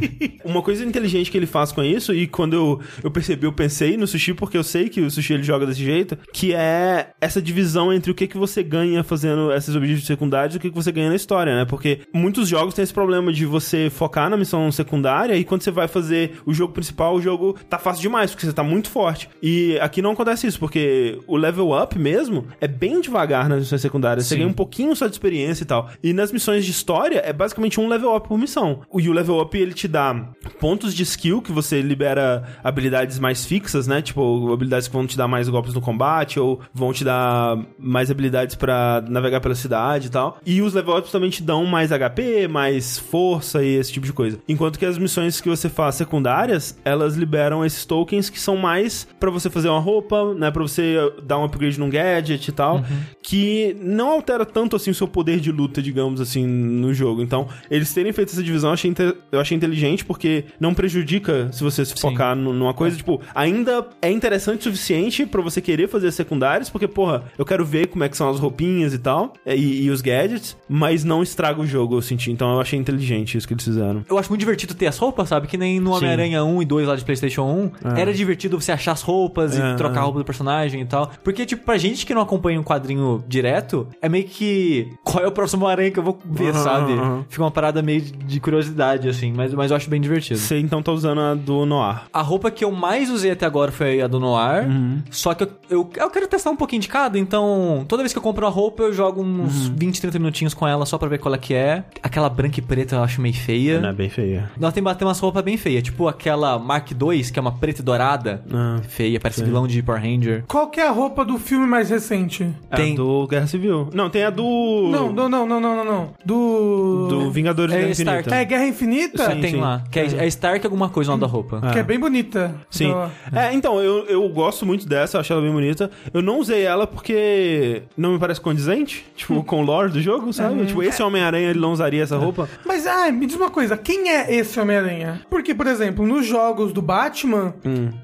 *laughs* uma coisa inteligente que ele faz com isso, e quando eu, eu percebi, eu pensei no sushi, porque eu sei que o sushi ele joga desse jeito, que é essa divisão entre o que, que você ganha fazendo esses objetivos secundários e o que, que você ganha na história, né? Porque muitos jogos têm esse problema de você focar na missão secundária e quando você vai fazer o jogo principal, o jogo tá fácil demais, porque você tá muito forte. E aqui não acontece isso, porque o level up mesmo é bem devagar nas missões secundárias. Você Sim. ganha um pouquinho só de experiência e tal. E nas missões de história é basicamente um level up por missão. E o level up ele te dá pontos de skill que você libera habilidades mais fixas, né? Tipo, habilidades que vão te dar mais golpes no combate ou vão te dar mais habilidades pra navegar pela cidade e tal. E os level ups também te dão mais HP, mais força e esse tipo de coisa. Enquanto que as missões que você faz secundárias, elas liberam esses tokens que são mais pra você fazer uma roupa, né, Pra você dar um upgrade num gadget e tal, que não altera tanto assim o seu poder de luta, digamos assim, no jogo. Então, eles terem feito essa divisão, eu achei, inte- eu achei inteligente porque não prejudica se você se focar nu- numa coisa, tipo, ainda é interessante o suficiente pra você querer fazer secundários, porque, porra, eu quero ver como é que são as roupinhas e tal, e, e os gadgets, mas não estraga o jogo, eu senti. Então eu achei inteligente isso que eles fizeram. Eu acho muito divertido ter as roupas, sabe? Que nem no Homem-Aranha 1 e 2 lá de PlayStation 1. Era divertido você achar as roupas É, e trocar é. a roupa do personagem e tal. Porque, tipo, pra gente que não acompanha um quadrinho direto, é meio que. Qual é o próximo Aranha que eu vou ver, Aham, sabe? aham. Fica uma parada meio de- de curiosidade, assim. Mas, mas eu acho bem divertido. Você então tá usando a do Noir. A roupa que eu mais usei até agora foi a do Noir. Uhum. Só que eu, eu, eu quero testar um pouquinho de cada, então toda vez que eu compro uma roupa, eu jogo uns Uhum. 20, 30 minutinhos com ela só pra ver qual é que é. Aquela branca e preta eu acho meio feia. Não é bem feio. Feia. Nós tem bater umas roupas bem feias, tipo aquela Mark II, que é uma preta e dourada. Ah, Feia, parece vilão de Power Ranger. Qual que é a roupa do filme mais recente? é Tem- a do Guerra Civil. Não, tem a do... Não, não, não, não, não, não, não. Do. Do Vingadores É da Guerra Stark. Infinita. É Guerra Infinita? Sim, tem sim. lá. Que é, é Stark alguma coisa o nome da roupa. Que é bem bonita. Sim. Então, É, então, eu, eu gosto muito dessa, eu acho ela bem bonita. Eu não usei ela porque não me parece condizente, tipo, com o lore do jogo, sabe? Tipo, esse Homem-Aranha, ele não usaria essa roupa. Mas, ah, me diz uma coisa, quem é esse Homem-Aranha? Porque, por exemplo, nos jogos do Batman,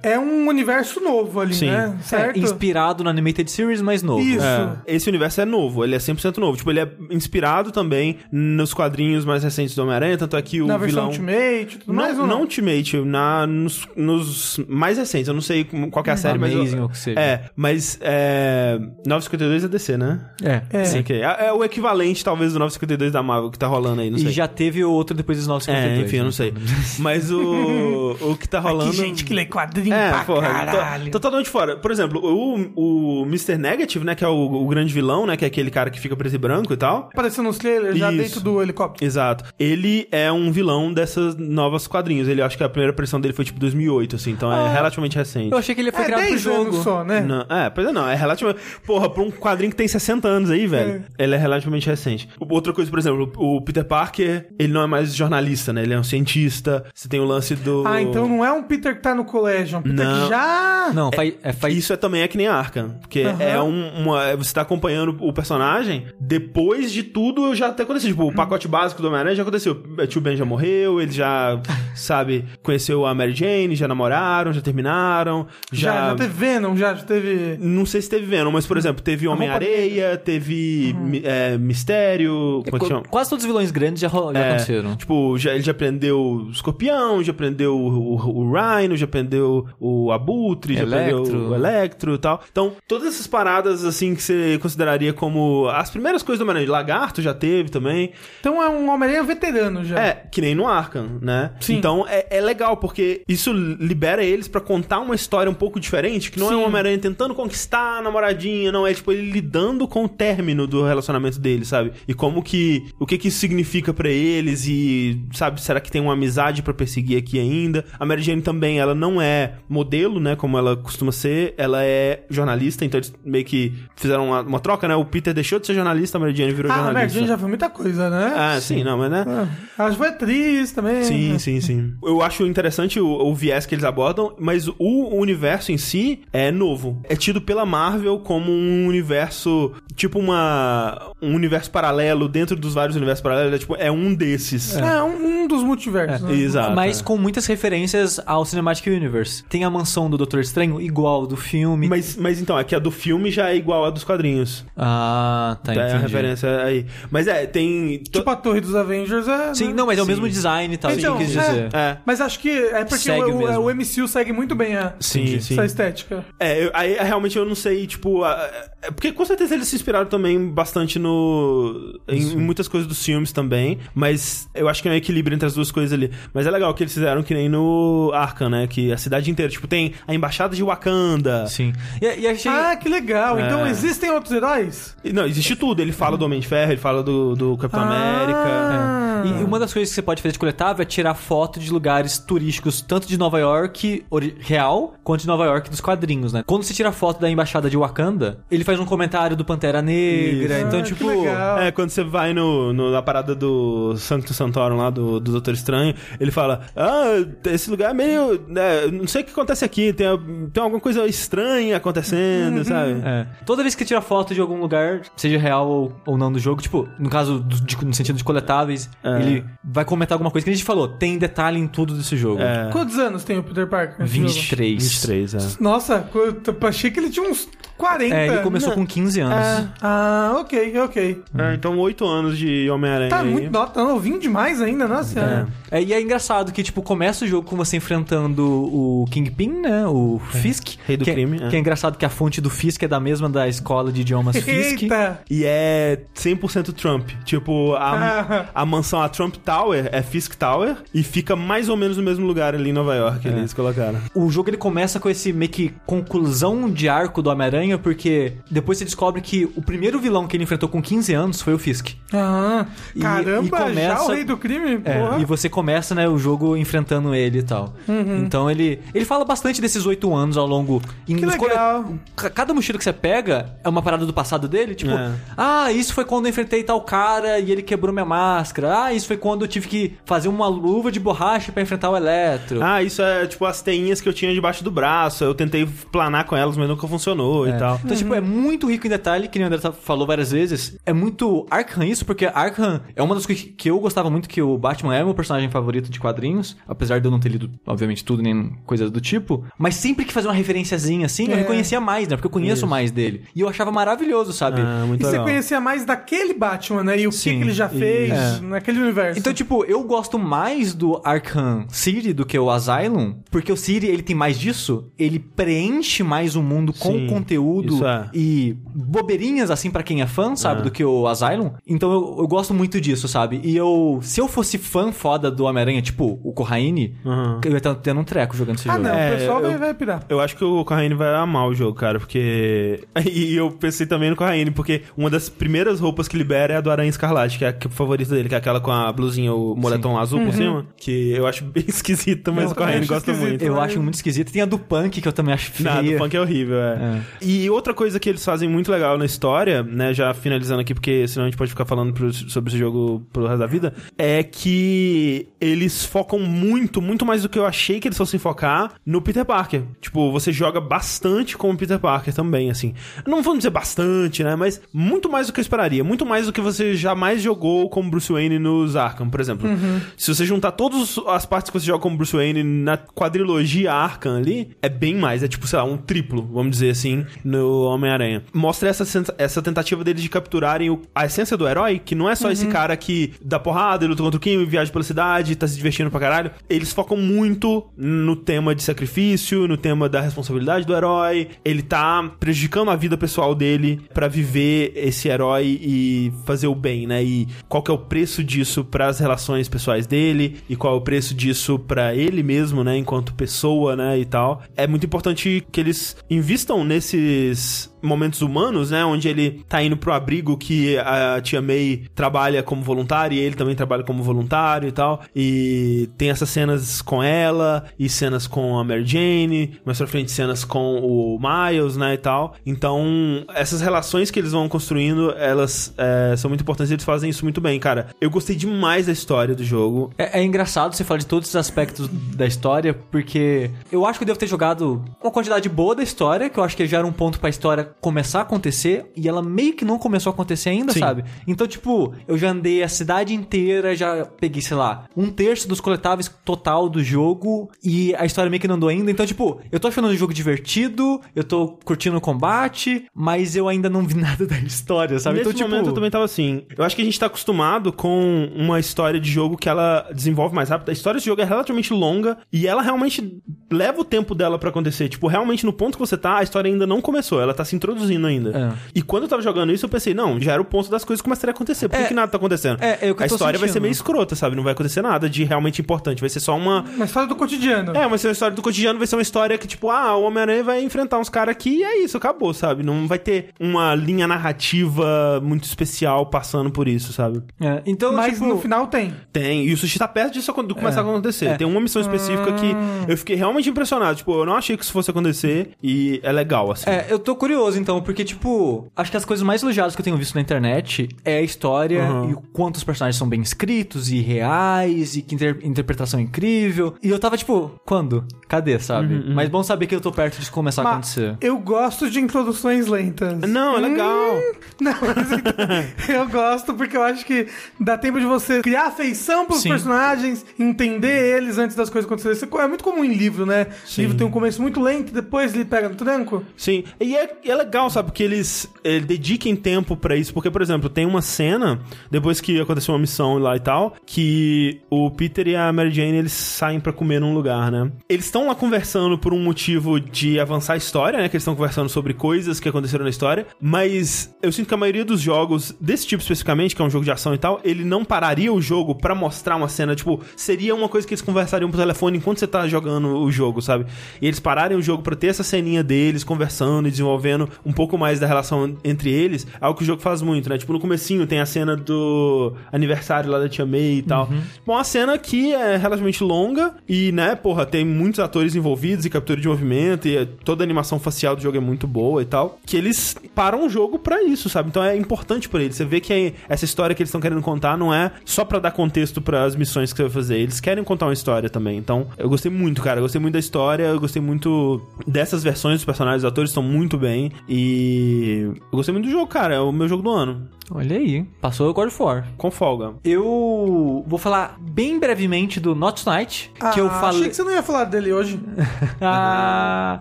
é um universo novo ali, Hum. Sim. né? É, Certo? inspirado no Animated Series, mas novo. Isso. É, esse universo é novo, ele é 100% novo. Tipo, ele é inspirado também nos quadrinhos mais recentes do Homem-Aranha, tanto é que o Na versão vilão... Ultimate e tudo Não, mais, ou não Ultimate, na, nos, nos mais recentes. Eu não sei qual que é a série, mas... Amazing eu- ou o que seja. É, mas é, 952 é DC, né? É. É. Sim, ok. É, é o equivalente, talvez, do 952 da Marvel que tá rolando aí, não E sei. já teve o outro depois dos 952. É, enfim, eu não sei. *laughs* Mas o, o que tá rolando... Que gente que lê quadrinho É, pra porra, caralho. tô, tô totalmente fora. Por exemplo, o, o Mr. Negative, né, que é o, o grande vilão, né, que é aquele cara que fica preto e branco e tal. Apareceu nos trailers já dentro do helicóptero. Exato. Ele é um vilão dessas novas quadrinhos. Ele, acho que a primeira aparição dele foi tipo 2008, assim, então é relativamente recente. Eu achei que ele foi É criado pro 10 jogo. anos só, né? Não, é, pois é, não. É relativamente. Porra, pra um quadrinho que tem 60 anos aí, velho, ele é relativamente recente. Outra coisa, por exemplo, o Peter Parker, ele não é mais jornalista, né? Ele é um cientista. Você tem o lance do. Ah, então não é um Peter que tá no colégio, é um Peter Não. que já... Não, faz, é, faz Isso é também é que nem Arkham. Porque Aham. é um, uma. Você tá acompanhando o personagem depois de tudo já ter acontecido. Tipo, o pacote básico do Homem-Aranha já aconteceu. O tio Ben já morreu, ele já, sabe, conheceu a Mary Jane, já namoraram, já terminaram. Já, Já. já teve Venom, já, já teve... Não sei se teve Venom, mas, por exemplo, teve Homem-Areia, teve mi- é, Mistério. Como é chama? Quase todos os vilões grandes já, já É, aconteceram. Tipo, já, ele já prendeu o Escorpião, já prendeu o, o, o Rhino, já prendeu o Abutre, já Electro. prendeu o Electro e tal. Então, todas essas paradas, assim, que você consideraria como as primeiras coisas do Homem-Aranha. Lagarto já teve também. Então é um Homem-Aranha veterano já. É, que nem no Arkham, né? Sim. Então é, é legal, porque isso libera eles pra contar uma história um pouco diferente, que não é Sim. um Homem-Aranha tentando conquistar a namoradinha, não, é tipo ele lidando com o término do relacionamento deles, sabe? E como que. O que que isso significa pra eles e, sabe, será que tem uma amizade pra perseguir aqui ainda? A Mary Jane também, ela não é modelo, né? Como ela costuma ser, ela é jornalista, então eles meio que fizeram uma, uma troca, né? O Peter deixou de ser jornalista, a Mary Jane virou Ah, a Mary jornalista. Jane já foi muita coisa, né? Ah, sim, não, mas né? Ah, Ela já foi atriz também. Sim, sim, sim. Eu acho interessante o, o viés que eles abordam, mas o universo em si é novo. É tido pela Marvel como um universo, tipo uma um universo paralelo dentro dos vários universos paralelos, é, tipo, é um desses. É, um, um dos multiversos. né? Exato. Mas é. com muitas referências ao Cinematic Universe. Tem a mansão do Doutor Estranho, igual do filme. Mas, mas então, é que a do filme já é igual a dos quadrinhos. Ah, tá, é a entendi. referência aí. Mas é, tem. to- Tipo a Torre dos Avengers é. Sim, né? não, mas é o Sim. mesmo design e tal, Então, quis dizer. É. Mas acho que é porque Segue o, o MCU segue muito bem a, Sim, sim. essa estética. É, eu- aí realmente eu não sei, tipo. a- é porque com certeza eles se inspiraram também bastante no. Em, em muitas coisas dos filmes também. Mas eu acho que é um equilíbrio entre as duas coisas ali. Mas é legal que eles fizeram que nem no Arkham, né? Que a cidade inteira, tipo, tem a embaixada de Wakanda. Sim. E, e achei. Ah, que legal. É. Então existem outros heróis? Não, existe tudo. Ele fala do Homem de Ferro, ele fala do, do Capitão América. Ah. E uma das coisas que você pode fazer de coletável é tirar foto de lugares turísticos, tanto de Nova York real, quanto de Nova York dos quadrinhos, né? Quando você tira foto da embaixada de Wakanda, ele faz um comentário do Pantera Negra. Isso. Então, Ah, que tipo. legal. É, quando você vai no, no- na parada do Sancto Santorum lá, do, do Doutor Estranho, ele fala: Ah, esse lugar é meio. né, não sei o que acontece aqui, tem, tem alguma coisa estranha Uhum. acontecendo, sabe? É. Toda vez que você tira foto de algum lugar, seja real ou, ou não do jogo, tipo, no caso, do- de- no sentido de coletáveis, É. ele vai comentar alguma coisa que a gente falou. Tem detalhe em tudo desse jogo. É. Quantos anos tem o Peter Parker? nesse jogo? 23. 23, é. Nossa, eu achei que ele tinha uns 40. É, ele começou Não. com 15 anos. Ah, ok, ok. É, então, oito anos de Homem-Aranha. Tá aí. muito tá novinho demais ainda, nossa senhora. É, e é engraçado que, tipo, começa o jogo com você enfrentando o Kingpin, né? O Fisk. Rei do que é- crime, é. Que é engraçado que a fonte do Fisk é da mesma da escola de idiomas *laughs* Fisk. Eita! E é 100% Trump. Tipo, a, *laughs* a mansão, a Trump Tower, é Fisk Tower, e fica mais ou menos no mesmo lugar ali em Nova York, eles colocaram. O jogo ele começa com esse meio que conclusão de arco do Homem-Aranha, porque depois você descobre que o primeiro vilão que ele enfrentou com 15 anos foi o Fisk. Ah, E- caramba, e começa- já o rei do crime? É, Porra. e você começa, né, o jogo enfrentando ele e tal. Então ele ele fala bastante desses oito anos ao longo. Em, Que legal. Ca- Cada mochila que você pega é uma parada do passado dele, tipo, É. ah, isso foi quando eu enfrentei tal cara e ele quebrou minha máscara. Ah, isso foi quando eu tive que fazer uma luva de borracha pra enfrentar o Eletro. Ah, isso é tipo as teinhas que eu tinha debaixo do braço. Eu tentei planar com elas, mas nunca funcionou e tal. Então, tipo, é muito rico em detalhe, que nem o André tá- falou várias vezes. É muito Arkham isso, porque Arkham é uma das coisas que eu gostava muito, que o Batman é meu personagem favorito de quadrinhos, apesar de eu não ter lido, obviamente, tudo, nem coisas do tipo. Mas sempre que fazia uma referenciazinha assim, eu É. reconhecia mais, né? Porque eu conheço Isso. mais dele. E eu achava maravilhoso, sabe? Ah, muito E você legal. conhecia mais daquele Batman, né? E o que, Sim, que ele já fez isso. naquele universo. Então, tipo, eu gosto mais do Arkham City do que o Asylum, porque o City, ele tem mais disso, ele preenche mais o mundo com Sim, conteúdo é. e bobeirinhas, assim, pra quem é fã, sabe, É. do que o Asylum. Então, eu, eu gosto muito disso, sabe? E eu, se eu fosse fã foda do Homem-Aranha, tipo, o Corraine, Uhum. eu ia estar tendo um treco jogando esse ah, jogo. não, É, o pessoal eu- vai, vai pirar. Eu acho que o Corraine vai amar o jogo, cara, porque. *laughs* E eu pensei também no Corraine, porque uma das primeiras roupas que libera é a do Aranha Escarlate, que é a favorita dele, que é aquela com a blusinha, o moletom azul por cima, que eu acho bem *laughs* esquisita, mas Eu o acho gosta esquisito. muito. Eu acho muito esquisito. Tem a do Punk, que eu também acho feia. Nada, o punk é horrível, é. E outra coisa que eles fazem muito legal na história, né, já finalizando aqui, porque senão a gente pode ficar falando pro- sobre esse jogo pro resto da vida, é que eles focam muito, muito mais do que eu achei que eles fossem focar no Peter Parker. Tipo, você joga bastante com o Peter Parker também, assim. Não vamos dizer bastante, né, mas muito mais do que eu esperaria. Muito mais do que você jamais jogou como Bruce Wayne nos Arkham, por exemplo. Se você juntar todas as partes que você joga como Bruce Wayne na quadrilogia Arkham ali, é bem mais. É tipo, sei lá, um triplo, vamos dizer assim, no Homem-Aranha. Mostra essa, essa tentativa deles de capturarem o- a essência do herói, que não é só esse cara que dá porrada, luta contra o crime, viaja pela cidade, tá se divertindo pra caralho. Eles focam muito no tema de sacrifício, no tema da responsabilidade do herói. Ele tá prejudicando a vida pessoal dele pra viver esse herói e fazer o bem, né? E qual que é o preço disso pras relações pessoais dele e qual é o preço disso pra ele mesmo, né, enquanto pessoa, né, e tal. É muito importante que eles invistam nesses momentos humanos, né, onde ele tá indo pro abrigo que a tia May trabalha como voluntária e ele também trabalha como voluntário e tal. E tem essas cenas com ela e cenas com a Mary Jane, mais pra frente cenas com o Miles, né, e tal. Então, essas relações que eles vão construindo, elas é, são muito importantes e eles fazem isso muito bem, cara. Eu gostei demais da história do jogo. É, é engraçado você falar de todos esses aspectos da história, porque eu acho que eu devo ter jogado uma quantidade boa da história, que eu acho que já era um ponto pra história começar a acontecer, e ela meio que não começou a acontecer ainda, Sim. sabe? Então, tipo, eu já andei a cidade inteira, já peguei, sei lá, um terço dos coletáveis total do jogo, e a história meio que não andou ainda. Então, tipo, eu tô achando o jogo divertido, eu tô curtindo o combate, mas eu ainda não vi *laughs* nada da história, sabe? Nesse então, tipo. momento eu também tava assim. Eu acho que a gente tá acostumado com uma história de jogo que ela desenvolve mais rápido. A história desse jogo é relativamente longa e ela realmente leva o tempo dela pra acontecer. Tipo, realmente no ponto que você tá, a história ainda não começou, ela tá se introduzindo ainda. É. E quando eu tava jogando isso, eu pensei, não, já era o ponto das coisas começarem a acontecer. Por que, É. que nada tá acontecendo? É, é o que a história vai ser sentindo. meio escrota, sabe? Não vai acontecer nada de realmente importante. Vai ser só uma. Uma história do cotidiano. É, vai ser uma história do cotidiano, vai ser uma história que, tipo, ah, o Homem-Aranha vai enfrentar uns caras aqui e é isso, acabou, sabe? Não vai ter uma linha narrativa muito especial passando por isso, sabe? É, então, Mas tipo, no final tem. Tem, e o sushi tá perto disso acon- começar a acontecer. É. Tem uma missão específica que eu fiquei realmente impressionado. Tipo, eu não achei que isso fosse acontecer e é legal, assim. É, eu tô curioso então, porque, tipo, acho que as coisas mais elogiadas que eu tenho visto na internet é a história Uhum. e o quanto os personagens são bem escritos e reais e que inter- interpretação incrível. E eu tava, tipo, quando? Cadê, sabe? Uhum, Mas bom saber que eu tô perto de começar a Mas acontecer. eu gosto de introduções lentas. Não, é legal. *laughs* Não, mas então, eu gosto porque eu acho que dá tempo de você criar afeição pelos Sim. personagens, entender eles antes das coisas acontecerem. Isso é muito comum em livro, né? Sim. Livro tem um começo muito lento, depois ele pega no tranco. Sim, e é, é legal, sabe, que eles, eh, dediquem tempo pra isso, porque, por exemplo, tem uma cena, depois que aconteceu uma missão lá e tal, que o Peter e a Mary Jane, eles saem pra comer num lugar, né? Eles estão lá conversando por um motivo de avançar a história, né, que eles estão conversando sobre coisas que aconteceram na história, mas eu sinto que a maioria dos jogos, desse tipo especificamente, que é um jogo de ação e tal, ele não pararia o jogo pra mostrar uma cena, tipo, seria uma coisa que eles conversariam por telefone enquanto você tá jogando o jogo, sabe? E eles pararem o jogo pra ter essa ceninha deles conversando e desenvolvendo mostrando um pouco mais da relação entre eles, é algo que o jogo faz muito, né? Tipo, no comecinho tem a cena do aniversário lá da Tia May e tal. Bom, uma cena que é relativamente longa e, né, porra, tem muitos atores envolvidos e captura de movimento e toda a animação facial do jogo é muito boa e tal, que eles param o jogo pra isso, sabe? Então é importante pra eles. Você vê que essa história que eles estão querendo contar não é só pra dar contexto para as missões que você vai fazer, eles querem contar uma história também. Então, eu gostei muito, cara. Eu gostei muito da história, eu gostei muito dessas versões dos personagens, os atores estão muito bem e eu gostei muito do jogo, cara. É o meu jogo do ano. Olha aí, passou o God of War. Com folga. Eu vou falar bem brevemente do Not Tonight, que eu Ah, falei... Achei que você não ia falar dele hoje. *laughs* Ah,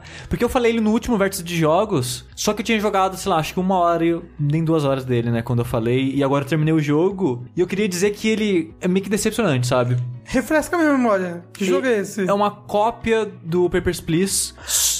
porque eu falei ele no último vértice de jogos, só que eu tinha jogado, sei lá, acho que uma hora e nem duas horas dele, né, quando eu falei, e agora eu terminei o jogo, e eu queria dizer que ele é meio que decepcionante, sabe? Refresca a minha memória. Que jogo é esse? É uma cópia do Papers, Please,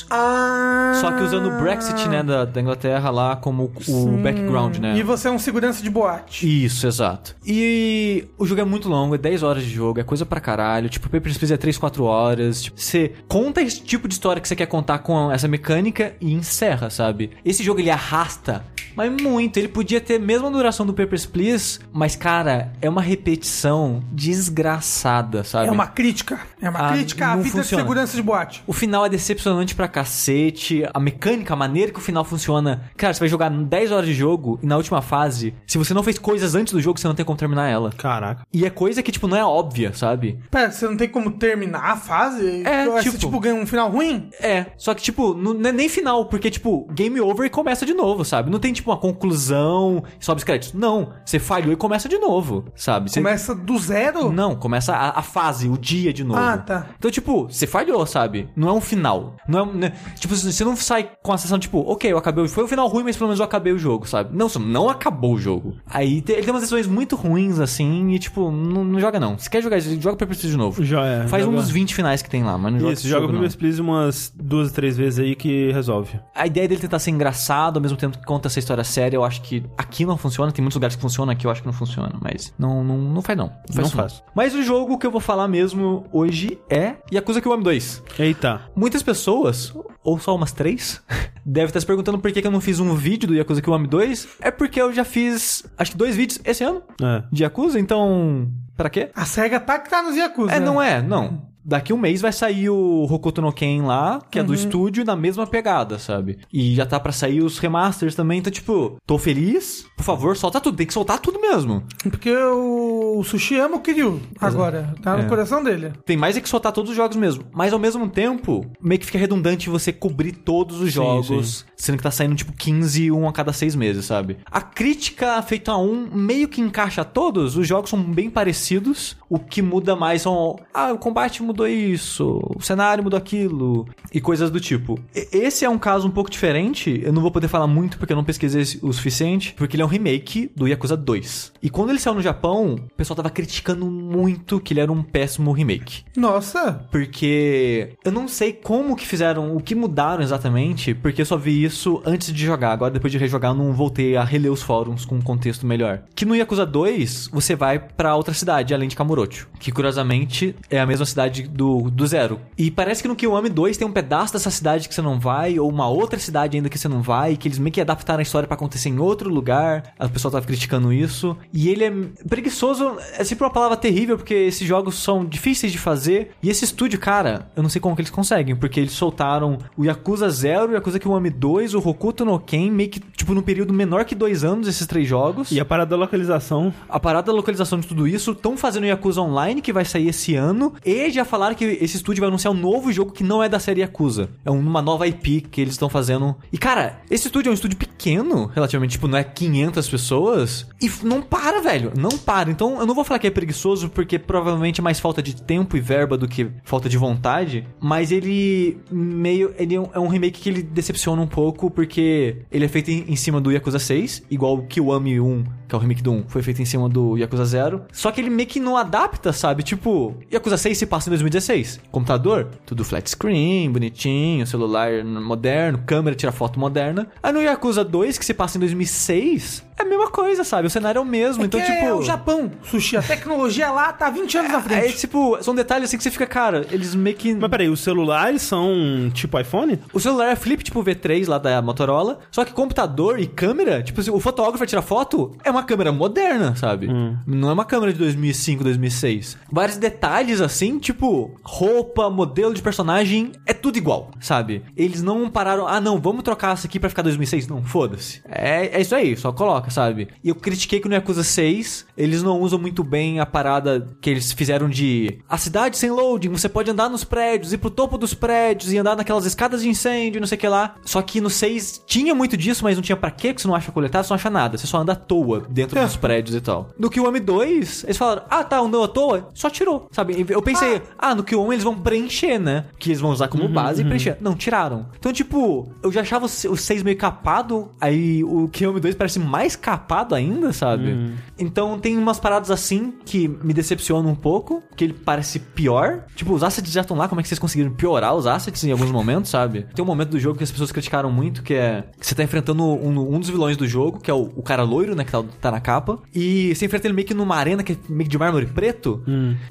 Ah... só que usando o Brexit, né, da, da Inglaterra lá como o background, né? E você é um segurança de boate. Isso, exato. E o jogo é muito longo, é 10 horas de jogo, é coisa pra caralho. Tipo, o Papers, Please é 3, 4 horas. Tipo, você conta esse tipo de história que você quer contar com essa mecânica e encerra, sabe? Esse jogo ele arrasta, mas muito. Ele podia ter a mesma duração do Papers, Please, mas cara, é uma repetição desgraçada, sabe? É uma crítica. É uma Ah, crítica à vida funciona. de segurança de boate. O final é decepcionante pra cacete. A mecânica, a maneira que o final funciona. Cara, você vai jogar 10 horas de jogo e na última fase, se você não fez coisas antes do jogo, você não tem como terminar ela. Caraca. E é coisa que, tipo, não é óbvia, sabe? Pera, você não tem como terminar a fase? É, Você, tipo- tipo, ganha um final ruim? É, só que, tipo, não não é nem final, porque, tipo, game over e começa de novo, sabe? Não tem, tipo, uma conclusão, sobe os créditos. Não, você falhou e começa de novo, sabe? Você- Começa do zero? Não, começa a, a fase, o dia de novo. Ah, tá. Então, tipo, você falhou, sabe? Não é um final. Não é, né? Tipo, você não sai com a sensação, tipo, ok, eu acabei. Foi um final ruim, mas pelo menos eu acabei o jogo, sabe? Não, não acabou o jogo. Aí ele tem umas decisões muito ruins, assim, e, tipo, não, não joga não. Se quer jogar, joga Paper Please de novo. Já é. Faz um joga- dos 20 finais que tem lá, mas não joga Isso, joga jogo, o. Papers, Please umas duas, três vezes aí que resolve. A ideia dele tentar ser engraçado ao mesmo tempo que conta essa história séria, eu acho que aqui não funciona. Tem muitos lugares que funcionam, aqui eu acho que não funciona. Mas não, não, não faz não. Não faz. Não faz. Mas o jogo que eu vou falar mesmo hoje é Yakuza Kiwami 2. Eita. Muitas pessoas, ou só umas três, *laughs* devem estar se perguntando por que que eu não fiz um vídeo do Yakuza Kiwami 2. É porque eu já fiz, acho que dois vídeos esse ano É. de Yakuza, então... Pra quê? A SEGA tá que tá nos Yakuza. É, né? não é, não. Daqui um mês vai sair o Hokuto no Ken lá, que é do estúdio, na mesma pegada, sabe? E já tá pra sair os remasters também, então, tipo, tô feliz. Por favor, solta tudo. Tem que soltar tudo mesmo. Porque o Sushi ama o Kiryu agora. Tá no É. coração dele. Tem mais é que soltar todos os jogos mesmo. Mas ao mesmo tempo, meio que fica redundante você cobrir todos os Sim, jogos, sendo que tá saindo tipo 15, um a cada seis meses, sabe? A crítica feita a um meio que encaixa todos. Os jogos são bem parecidos. O que muda mais são. Ah, o combate mudou isso, o cenário mudou aquilo, e coisas do tipo. Esse é um caso um pouco diferente. Eu não vou poder falar muito porque eu não pesquisei o suficiente, porque ele é um remake do Yakuza 2. E quando ele saiu no Japão, o pessoal tava criticando muito que ele era um péssimo remake. Nossa. Porque eu não sei como que fizeram, o que mudaram exatamente, porque eu só vi isso antes de jogar. Agora, depois de rejogar, eu não voltei a reler os fóruns com um contexto melhor. Que no Yakuza 2, você vai pra outra cidade, além de Kamurocho. Que, curiosamente, é a mesma cidade do, do Zero. E parece que no Kiwami 2 tem um pedaço dessa cidade que você não vai, ou uma outra cidade ainda que você não vai, que eles meio que adaptaram a história pra acontecer em outro lugar. A pessoa tava criticando isso. E ele é preguiçoso, é sempre uma palavra terrível, porque esses jogos são difíceis de fazer. E esse estúdio, cara, eu não sei como que eles conseguem, porque eles soltaram o Yakuza 0, o Yakuza Kiwami 2, o Hokuto no Ken, meio que, tipo, num período menor que dois anos, esses três jogos. E a parada da localização. A parada da localização de tudo isso, estão fazendo o Yakuza Online, que vai sair esse ano, e já falaram que esse estúdio vai anunciar um novo jogo que não é da série Yakuza. É uma nova IP que eles estão fazendo. E cara, esse estúdio é um estúdio pequeno, relativamente, tipo, não é 500 pessoas, e não para, velho, não para. Então eu não vou falar que é preguiçoso, porque provavelmente é mais falta de tempo e verba do que falta de vontade, mas ele meio. Ele é um, é remake que ele decepciona um pouco, porque ele é feito em, em cima do Yakuza 6, igual o Kiwami 1, que é o remake do 1, foi feito em cima do Yakuza 0. Só que ele meio que não adapta, sabe? Tipo, Yakuza 6 se passa em 2016. Computador, tudo flat screen, bonitinho, celular moderno, câmera tira foto moderna. Aí no Yakuza 2, que se passa em 2006, é a mesma coisa, sabe? O cenário é o mesmo, então, que tipo... é o Japão, sushi. A tecnologia lá tá 20 anos na É, frente. tipo, são detalhes assim que você fica, cara, eles meio que... Mas peraí, os celulares são tipo iPhone? O celular é flip tipo V3 lá da Motorola, só que computador e câmera, tipo, se o fotógrafo vai tirar foto, é uma câmera moderna, sabe? Não é uma câmera de 2005, 2006. Vários detalhes assim, tipo, roupa, modelo de personagem, é tudo igual, sabe? Eles não pararam, ah não, vamos trocar essa aqui pra ficar 2006. Não, foda-se. É, é isso aí, só coloca, sabe? E eu critiquei que no Yakuza 6, eles não usam muito bem a parada que eles fizeram de a cidade sem loading, você pode andar nos prédios, ir pro topo dos prédios e andar naquelas escadas de incêndio, não sei o que lá. Só que no 6 tinha muito disso, mas não tinha pra quê, porque você não acha coletar, você não acha nada. Você só anda à toa dentro dos prédios e tal. No Kiwami 2, eles falaram, ah tá, andou à toa, só tirou, sabe? Eu pensei, ah, no Kiwami eles vão preencher, né? Que eles vão usar como base e preencher. Não, tiraram. Então, tipo, eu já achava o 6 meio capado, aí o Kiwami 2 parece mais capado ainda, sabe? Então tem umas paradas assim que me decepcionam um pouco, que ele parece pior. Tipo, os assets já estão lá, como é que vocês conseguiram piorar os assets em alguns momentos, sabe? Tem um momento do jogo que as pessoas criticaram muito, que é que você tá enfrentando um, um dos vilões do jogo, que é o, o cara loiro, né, que tá, tá na capa, e você enfrenta ele meio que numa arena que é meio que de mármore preto.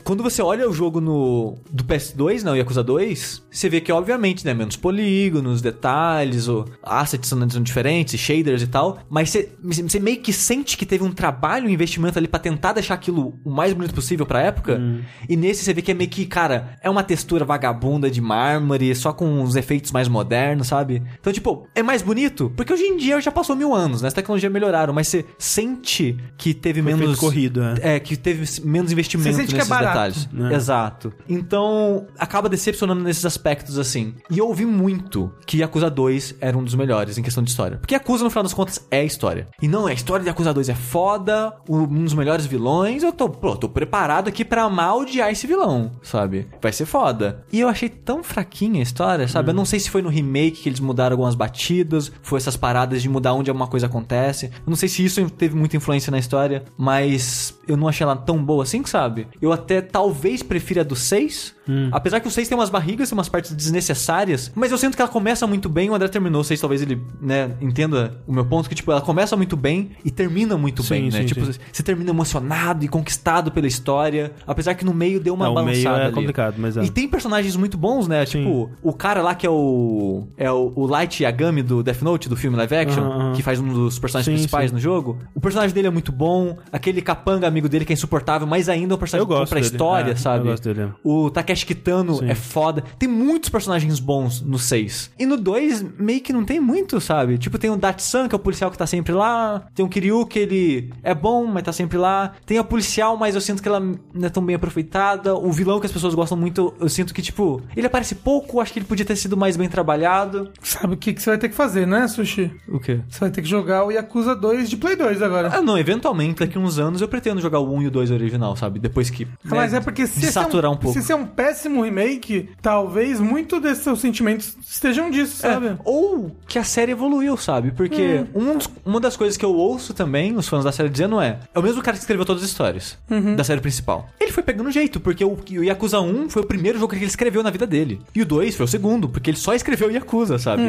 Quando você olha o jogo no do PS2, né, o Yakuza 2, você vê que obviamente, né, menos polígonos, detalhes, o assets são, são diferentes, shaders e tal, mas você, você meio que sente que teve um trabalho, um investimento ali pra tentar deixar aquilo o mais bonito possível pra época. E nesse você vê que é meio que, cara, é uma textura vagabunda de mármore, só com os efeitos mais modernos, sabe? Então, tipo, é mais bonito? Porque hoje em dia já passou mil anos, né? As tecnologias melhoraram, mas você sente que teve Foi menos. corrido, é. É, que teve menos investimento Você sente que é nesses barato, detalhes. né? Exato. Então, acaba decepcionando nesses aspectos, assim. E eu ouvi muito que Yakuza 2 era um dos melhores em questão de história. Porque Yakuza, no final das contas, é história. E não, é a história de Yakuza 2 é foda, um dos melhores vilões. Eu tô, pô, tô preparado aqui pra amar odiar esse vilão, sabe? Vai ser foda. E eu achei tão fraquinha a história, sabe? Eu não sei se foi no remake que eles mudaram algumas batidas, foi essas paradas de mudar onde alguma coisa acontece. Eu não sei se isso teve muita influência na história, mas eu não achei ela tão boa assim, sabe? Eu até talvez prefira a do 6. Apesar que o 6 tem umas barrigas e umas partes desnecessárias, mas eu sinto que ela começa muito bem. O André terminou o 6, talvez ele, né, entenda o meu ponto, que tipo, ela começa muito bem e termina muito Sim, bem, né? Tipo, sim. você termina emocionado e conquistado pela história, apesar que no meio deu uma É, o meio balançada é ali. complicado, mas é. E tem personagens muito bons, né? Sim. Tipo, o cara lá que é o. É o, o Light Yagami do Death Note, do filme live action, que faz um dos personagens Sim, principais no jogo. O personagem dele é muito bom. Aquele capanga amigo dele que é insuportável, mas ainda é um personagem bom pra dele. história, É, sabe? eu gosto dele. O Takeshi Kitano é foda. Tem muitos personagens bons no 6. E no 2, meio que não tem muito, sabe? Tipo, tem o Datsan, que é o policial que tá sempre lá. Tem o Kiryu, que ele é bom, mas tá sempre lá. Tem a policial, mas eu sinto que ela não é tão bem aproveitada. O vilão que as pessoas gostam muito, eu sinto que, tipo, ele aparece pouco. Acho que ele podia ter sido mais bem trabalhado. Sabe o que, que você vai ter que fazer, né, Sushi? O quê? Você vai ter que jogar o Yakuza 2 de Play 2 agora. Ah, não, eventualmente, daqui uns anos eu pretendo jogar o 1 e o 2 original, sabe? Depois que. Mas né, é porque se esse, é saturar um, um pouco. se é um péssimo remake, talvez muito desses seus sentimentos estejam disso, É, sabe? ou que a série evoluiu, sabe? Porque um dos- uma das coisas que eu ouço também, os fãs da série dizendo é: é o mesmo cara que escreveu todas as histórias da série principal. Ele foi pegando jeito, porque o, Yakuza 1 foi o primeiro jogo que ele escreveu na vida dele. E o 2 foi o segundo, porque ele só escreveu Yakuza, sabe?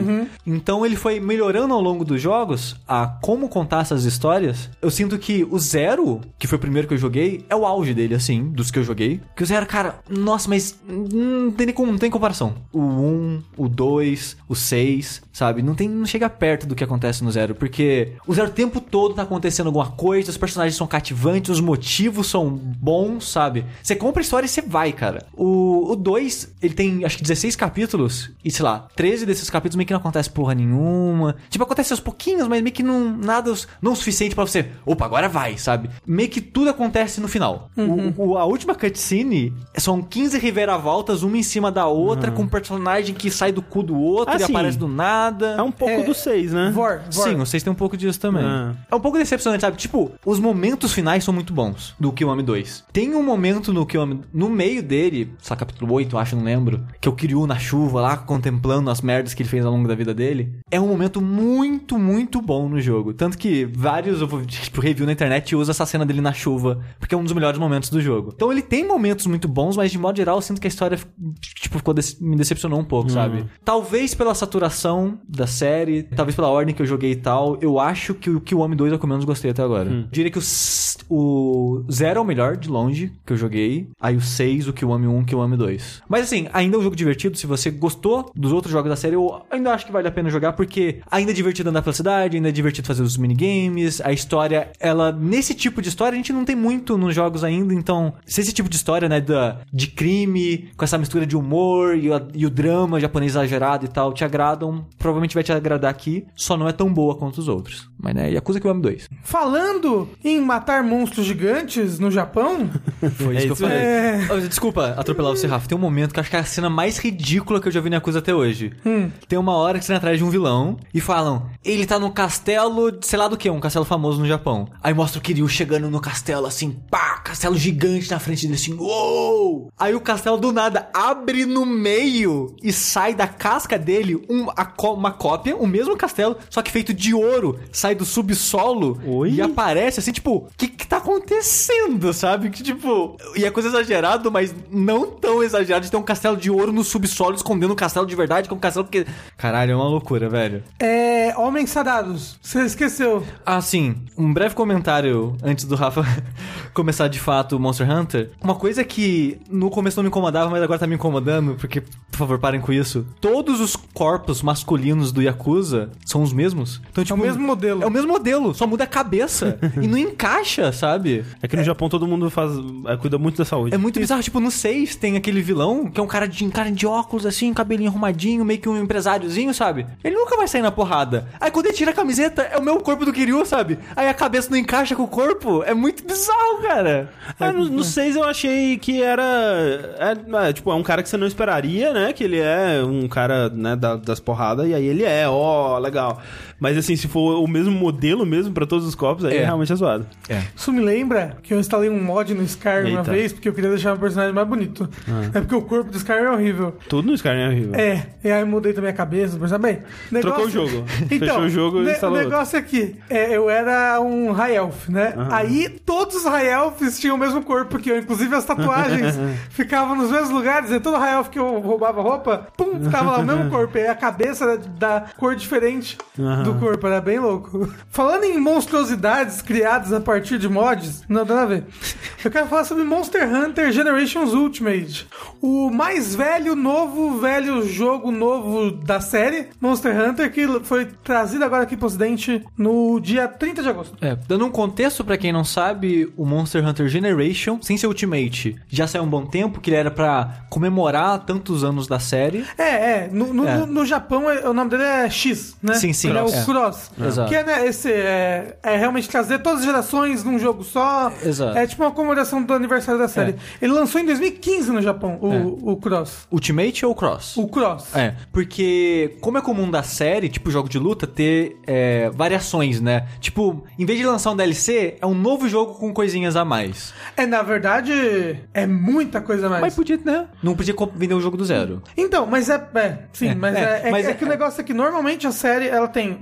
Então ele foi melhorando ao longo dos jogos a como contar essas histórias. Eu sinto que o Zero, que foi o primeiro que eu joguei, é o auge dele, assim, dos que eu joguei. Que o Zero, cara, nossa, mas não tem, não tem comparação. O 1, o 2, o 6, sabe? Não tem, não chega perto do que acontece no Zero, porque o Zero o tempo todo tá acontecendo alguma coisa, os personagens são cativantes, os motivos são bons, sabe? Você compra a história e você vai, cara. O, o 2, ele tem acho que 16 capítulos, e sei lá, 13 desses capítulos meio que não acontece porra nenhuma. Tipo, acontece aos pouquinhos, mas meio que não nada não o suficiente pra você, opa, agora vai, sabe? Meio que tudo acontece no final. O- o- a última cutscene são 15 reviravoltas, uma em cima da outra, com um personagem que sai do cu do outro e Assim, aparece do nada. É um pouco É, do 6, né? Vor, Vor. Sim, vocês têm um pouco disso também. Ah. É um pouco decepcionante, sabe? Tipo, os momentos finais são muito bons do Kiwami 2. Tem um momento no Kiwami, no meio dele, lá, capítulo 8, eu acho, não lembro, que é o Kiryu na chuva lá, contemplando as merdas que ele fez ao longo da vida dele. É um momento muito, muito bom no jogo. Tanto que vários, *laughs* tipo, review na internet usa essa cena dele na chuva, porque é um dos melhores momentos do jogo. Então ele tem momentos muito bons, mas de modo geral eu sinto que a história, tipo, ficou dece- me decepcionou um pouco, sabe? Talvez pela saturação da série, talvez pela ordem que eu joguei e tal, eu acho que o Kiwami 2 é o que eu menos gostei até agora. Hum. Diria que o, o 0 é o melhor de longe que eu joguei. Aí o 6, o Kiwami 1, o Kiwami 2. Mas assim, ainda é um jogo divertido. Se você gostou dos outros jogos da série, eu ainda acho que vale a pena jogar, porque ainda é divertido andar pela cidade, ainda é divertido fazer os minigames. A história, ela. Nesse tipo de história, a gente não tem muito nos jogos ainda, então. Se esse tipo de história, né, da, de crime, com essa mistura de humor e, a- e o drama japonês exagerado e tal, te agradam, provavelmente vai te agradar aqui. Só não é tão boa quanto os outros. Mas né, Yakuza Kiwami 2. Falando em matar monstros gigantes no Japão, *laughs* Foi É isso que eu isso falei. Oh, Desculpa atropelar você, Rafa. Tem um momento que eu acho que é a cena mais ridícula que eu já vi na Yakuza até hoje. Tem uma hora que você vai atrás de um vilão e falam: ele tá num castelo, de sei lá do que, um castelo famoso no Japão. Aí mostra o Kiryu chegando no castelo assim, pá, castelo gigante na frente dele assim, uou! Aí o castelo do nada abre no meio e sai da casca dele um- a uma cópia, o mesmo castelo, só que feito de ouro, sai do subsolo Oi? e aparece assim, tipo, o que que tá acontecendo, sabe? Que tipo, e é coisa exagerada, mas não tão exagerado de ter um castelo de ouro no subsolo escondendo um castelo de verdade com um castelo porque caralho, é uma loucura, velho. é. Homens Sadados. Você esqueceu. Ah, sim. Um breve comentário antes do Rafa *laughs* começar de fato o Monster Hunter. Uma coisa que no começo não me incomodava, mas agora tá me incomodando, porque, por favor, parem com isso. Todos os corpos masculinos do Yakuza são os mesmos. Então, tipo, o mesmo modelo. É o mesmo modelo, só muda a cabeça. *laughs* e não encaixa, sabe? É que no Japão todo mundo faz, é, cuida muito da saúde. É muito bizarro. Tipo, no 6 tem aquele vilão que é um cara de, um cara de óculos, assim, cabelinho arrumadinho, meio que um empresáriozinho, sabe? Ele nunca vai sair na porrada. Aí quando ele tira a camiseta, é o meu corpo do Kiryu, sabe? Aí a cabeça não encaixa com o corpo. É muito bizarro, cara. Ah, no, no 6 eu achei que era. É, é, tipo, é um cara que você não esperaria, né? Que ele é um cara, né, da- das porradas, e aí ele é, ó, legal. Mas assim, se for o mesmo modelo mesmo pra todos os corpos, aí É. realmente é zoado. É. Isso me lembra que eu instalei um mod no Skyrim uma Eita. vez, porque eu queria deixar o personagem mais bonito. É porque o corpo do Skyrim é horrível. Tudo no Skyrim é horrível. É, e aí eu mudei também a cabeça personagem. Bem, Trocou o jogo. *laughs* Então, Fechou o jogo e instalou O negócio aqui, é, eu era um High Elf, né? Aí todos os High Elfs tinham o mesmo corpo que eu, inclusive as tatuagens *laughs* ficavam nos mesmos lugares, e todo High Elf que eu roubava roupa, pum, tava lá o mesmo *laughs* corpo. E aí a cabeça era da cor diferente do corpo, era bem louco. *laughs* Falando em monstruosidades criadas a partir de mods, não dá nada a ver. Eu quero falar sobre Monster Hunter Generations Ultimate. O mais velho, novo, velho jogo novo da série, Monster Hunter, que foi trazido agora aqui pro ocidente no dia 30 de agosto. É, dando um contexto pra quem não sabe, o Monster Hunter Generation, sem ser Ultimate, já saiu um bom tempo, que ele era pra comemorar tantos anos da série. É, é. No, no, É. no- no Japão, é- o nome dele é X, né? Sim, sim. Ele é o É. Cross. Exato. Que é, né, esse, é, é realmente trazer todas as gerações num jogo só. Exato. É tipo uma comemoração do aniversário da série. Ele lançou em 2015 no Japão, o, o Cross. Ultimate ou Cross? O Cross. É, porque como é comum da série, tipo jogo de luta, ter é, variações, né? Tipo, em vez de lançar um DLC, é um novo jogo com coisinhas a mais. É, na verdade, é muita coisa a mais. Mas podia, né? Não podia vender o jogo do zero. Então, mas é. é sim, É, mas, é, é, é, mas é é- que o negócio é que normalmente a série ela tem.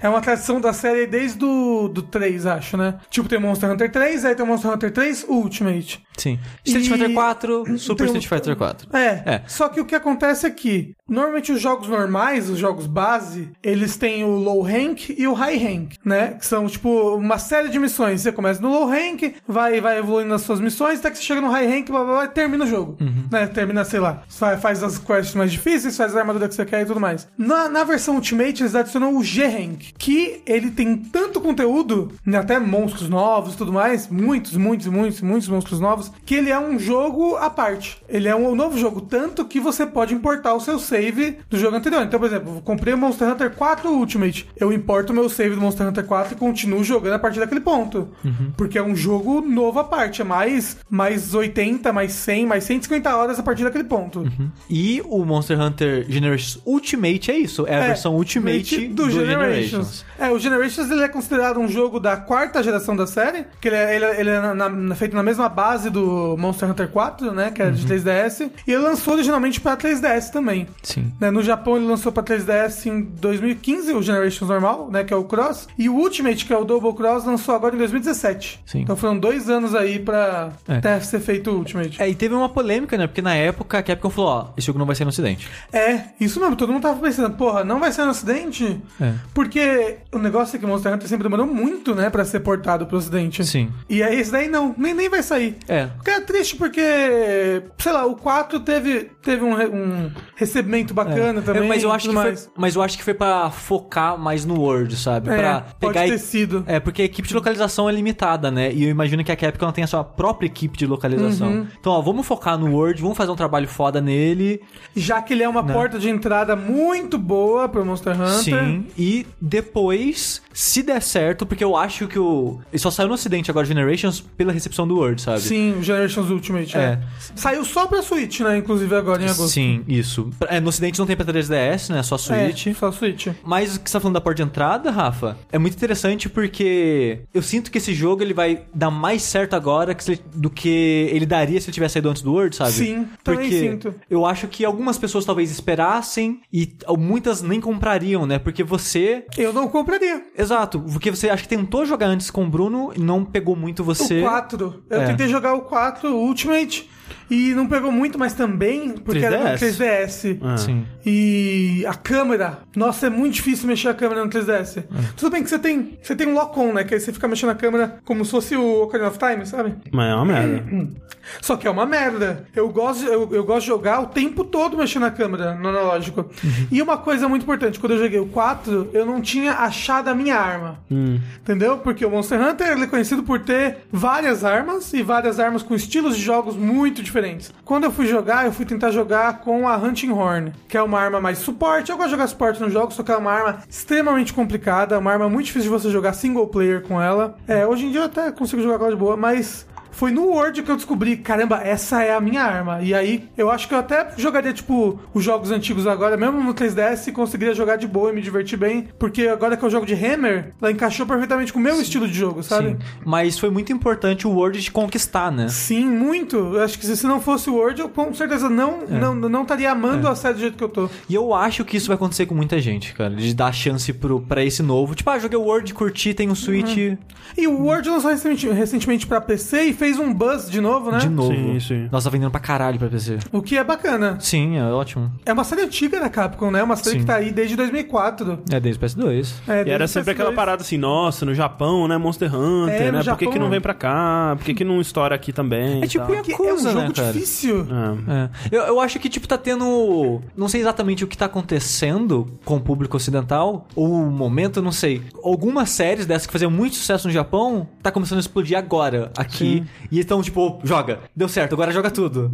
É uma tradição da série desde do, do 3, acho, né? Tipo, tem Monster Hunter 3, aí tem Monster Hunter 3 Ultimate. Sim. Street E- Fighter 4, Super Tem Street Fighter 4. É, É. Só que o que acontece é que, normalmente os jogos normais, os jogos base, eles têm o low rank e o high rank, né? Que são, tipo, uma série de missões. Você começa no low rank, vai, vai evoluindo nas suas missões, até que você chega no high rank, blá, blá, blá, e termina o jogo. Uhum. Né? Termina, sei lá, fa- faz as quests mais difíceis, faz a armadura que você quer e tudo mais. Na, na versão Ultimate, eles adicionam o G-Rank, que ele tem tanto conteúdo, né, até monstros novos e tudo mais, muitos, muitos, muitos, muitos monstros novos, que ele é um jogo à parte. Ele é um novo jogo, tanto que você pode importar o seu save do jogo anterior. Então, por exemplo, eu comprei o Monster Hunter 4 Ultimate, eu importo o meu save do Monster Hunter 4 e continuo jogando a partir daquele ponto. Porque é um jogo novo à parte, é mais, mais 80, mais 100, mais 150 horas a partir daquele ponto. E o Monster Hunter Generations Ultimate é isso, é a versão Ultimate do, Generations. É, o Generations ele é considerado um jogo da quarta geração da série, que ele é, ele é- ele é na- na- feito na mesma base do Monster Hunter 4, né, que Uhum. de 3DS, e ele lançou originalmente para 3DS também. Sim. né? No Japão ele lançou pra 3DS em 2015, o Generations normal, né? Que é o Cross. E o Ultimate, que é o Double Cross, lançou agora em 2017. Sim. Então foram dois anos aí pra É. até ser feito o Ultimate. É, e teve uma polêmica, né? Porque na época a Capcom falou, ó, esse jogo não vai sair no ocidente. É, isso mesmo, todo mundo tava pensando, porra, não vai ser no ocidente? É. Porque o negócio é que Monster Hunter sempre demorou muito, né, pra ser portado pro ocidente. Sim. E aí esse daí não, nem, nem vai sair. É. O que é triste porque, sei lá, o 4 teve, teve um, um recebimento bacana também. É, mas eu acho que mais. foi, mas eu acho que foi pra focar mais no Word, sabe? É, pra pode pegar ter e- sido. É, porque a equipe de localização é limitada, né? E eu imagino que a Capcom ela tem a sua própria equipe de localização. Uhum. Então, ó, vamos focar no Word, vamos fazer um trabalho foda nele. Já que ele é uma porta de entrada muito boa pro Monster Hunter. Sim. E depois, se der certo, porque eu acho que o. Ele só saiu no ocidente agora, Generations, pela recepção do Word, sabe? Sim, o Generations Ultimate. É. É. Saiu só pra Switch, né? Inclusive agora em agosto. Sim, isso. É, no ocidente não tem pra 3DS, né? Só Switch. É, só Switch. Mas o que você tá falando da porta de entrada, Rafa, é muito interessante porque eu sinto que esse jogo ele vai dar mais certo agora que ele- do que ele daria se ele tivesse saído antes do Word, sabe? Sim, também porque sinto. eu acho que algumas pessoas talvez esperassem e muitas nem comprariam, né? Porque você. Eu não compraria. Exato, porque você acho que tentou jogar antes com o Bruno e não pegou muito você. O 4. Eu É. tentei jogar o 4 o Ultimate e não pegou muito, mas também porque era no 3DS? 3DS. Ah. Sim. E a câmera, nossa, é muito difícil mexer a câmera no 3DS. É. Tudo bem que você tem, você tem um lock-on, né? Que aí você fica mexendo a câmera como se fosse o Ocarina of Time, sabe? Mas é uma merda. *clears throat* Só que é uma merda. Eu gosto, eu, eu gosto de jogar o tempo todo mexendo na câmera, no analógico. Uhum. E uma coisa muito importante, quando eu joguei o 4, eu não tinha achado a minha arma. Entendeu? Porque o Monster Hunter ele é conhecido por ter várias armas e várias armas com estilos de jogos muito diferentes. Quando eu fui jogar, eu fui tentar jogar com a Hunting Horn, que é uma arma mais suporte. Eu gosto de jogar suporte no jogo, só que é uma arma extremamente complicada, uma arma muito difícil de você jogar single player com ela. É, hoje em dia eu até consigo jogar com ela de boa, mas foi no Word que eu descobri, caramba, essa é a minha arma. E aí, eu acho que eu até jogaria, tipo, os jogos antigos agora, mesmo no 3DS, e conseguiria jogar de boa e me divertir bem. Porque agora que eu jogo de Hammer, ela encaixou perfeitamente com o meu estilo de jogo, sabe? Sim. Mas foi muito importante o Word de conquistar, né? Sim, muito. Eu acho que se não fosse o Word, eu com certeza não É. não, não estaria amando a série do jeito que eu tô. E eu acho que isso vai acontecer com muita gente, cara. De dar chance pro, pra esse novo. Tipo, ah, joguei o Word, curti, tem um Switch E o Word lançou recentemente, recentemente pra PC e fez um buzz de novo, né? de novo. Sim, sim. Nossa, tá vendendo pra caralho pra PC. O que é bacana. Sim, é ótimo. É uma série antiga da Capcom, né? Uma série Sim. que tá aí desde 2004. É desde o PS2. É, E era desde sempre PS2. aquela parada assim, nossa, no Japão, né? Monster Hunter, É, né? Por que, que Japão- não vem pra cá? Por que, que não estoura aqui também? É tipo tal? Yakuza, é um né, jogo cara? difícil. É. É. Eu, eu acho que, tipo, tá tendo. Não sei exatamente o que tá acontecendo com o público ocidental, ou o momento, não sei. Algumas séries dessas que faziam muito sucesso no Japão, tá começando a explodir agora, aqui. E então, tipo, joga. Deu certo, agora joga tudo.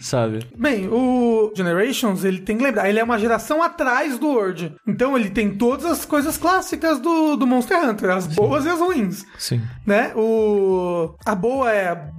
Sabe? Bem, o Generations, ele tem que lembrar, ele é uma geração atrás do World. Então ele tem todas as coisas clássicas do, do Monster Hunter, as boas e as ruins. Sim. Né? O... A boa é a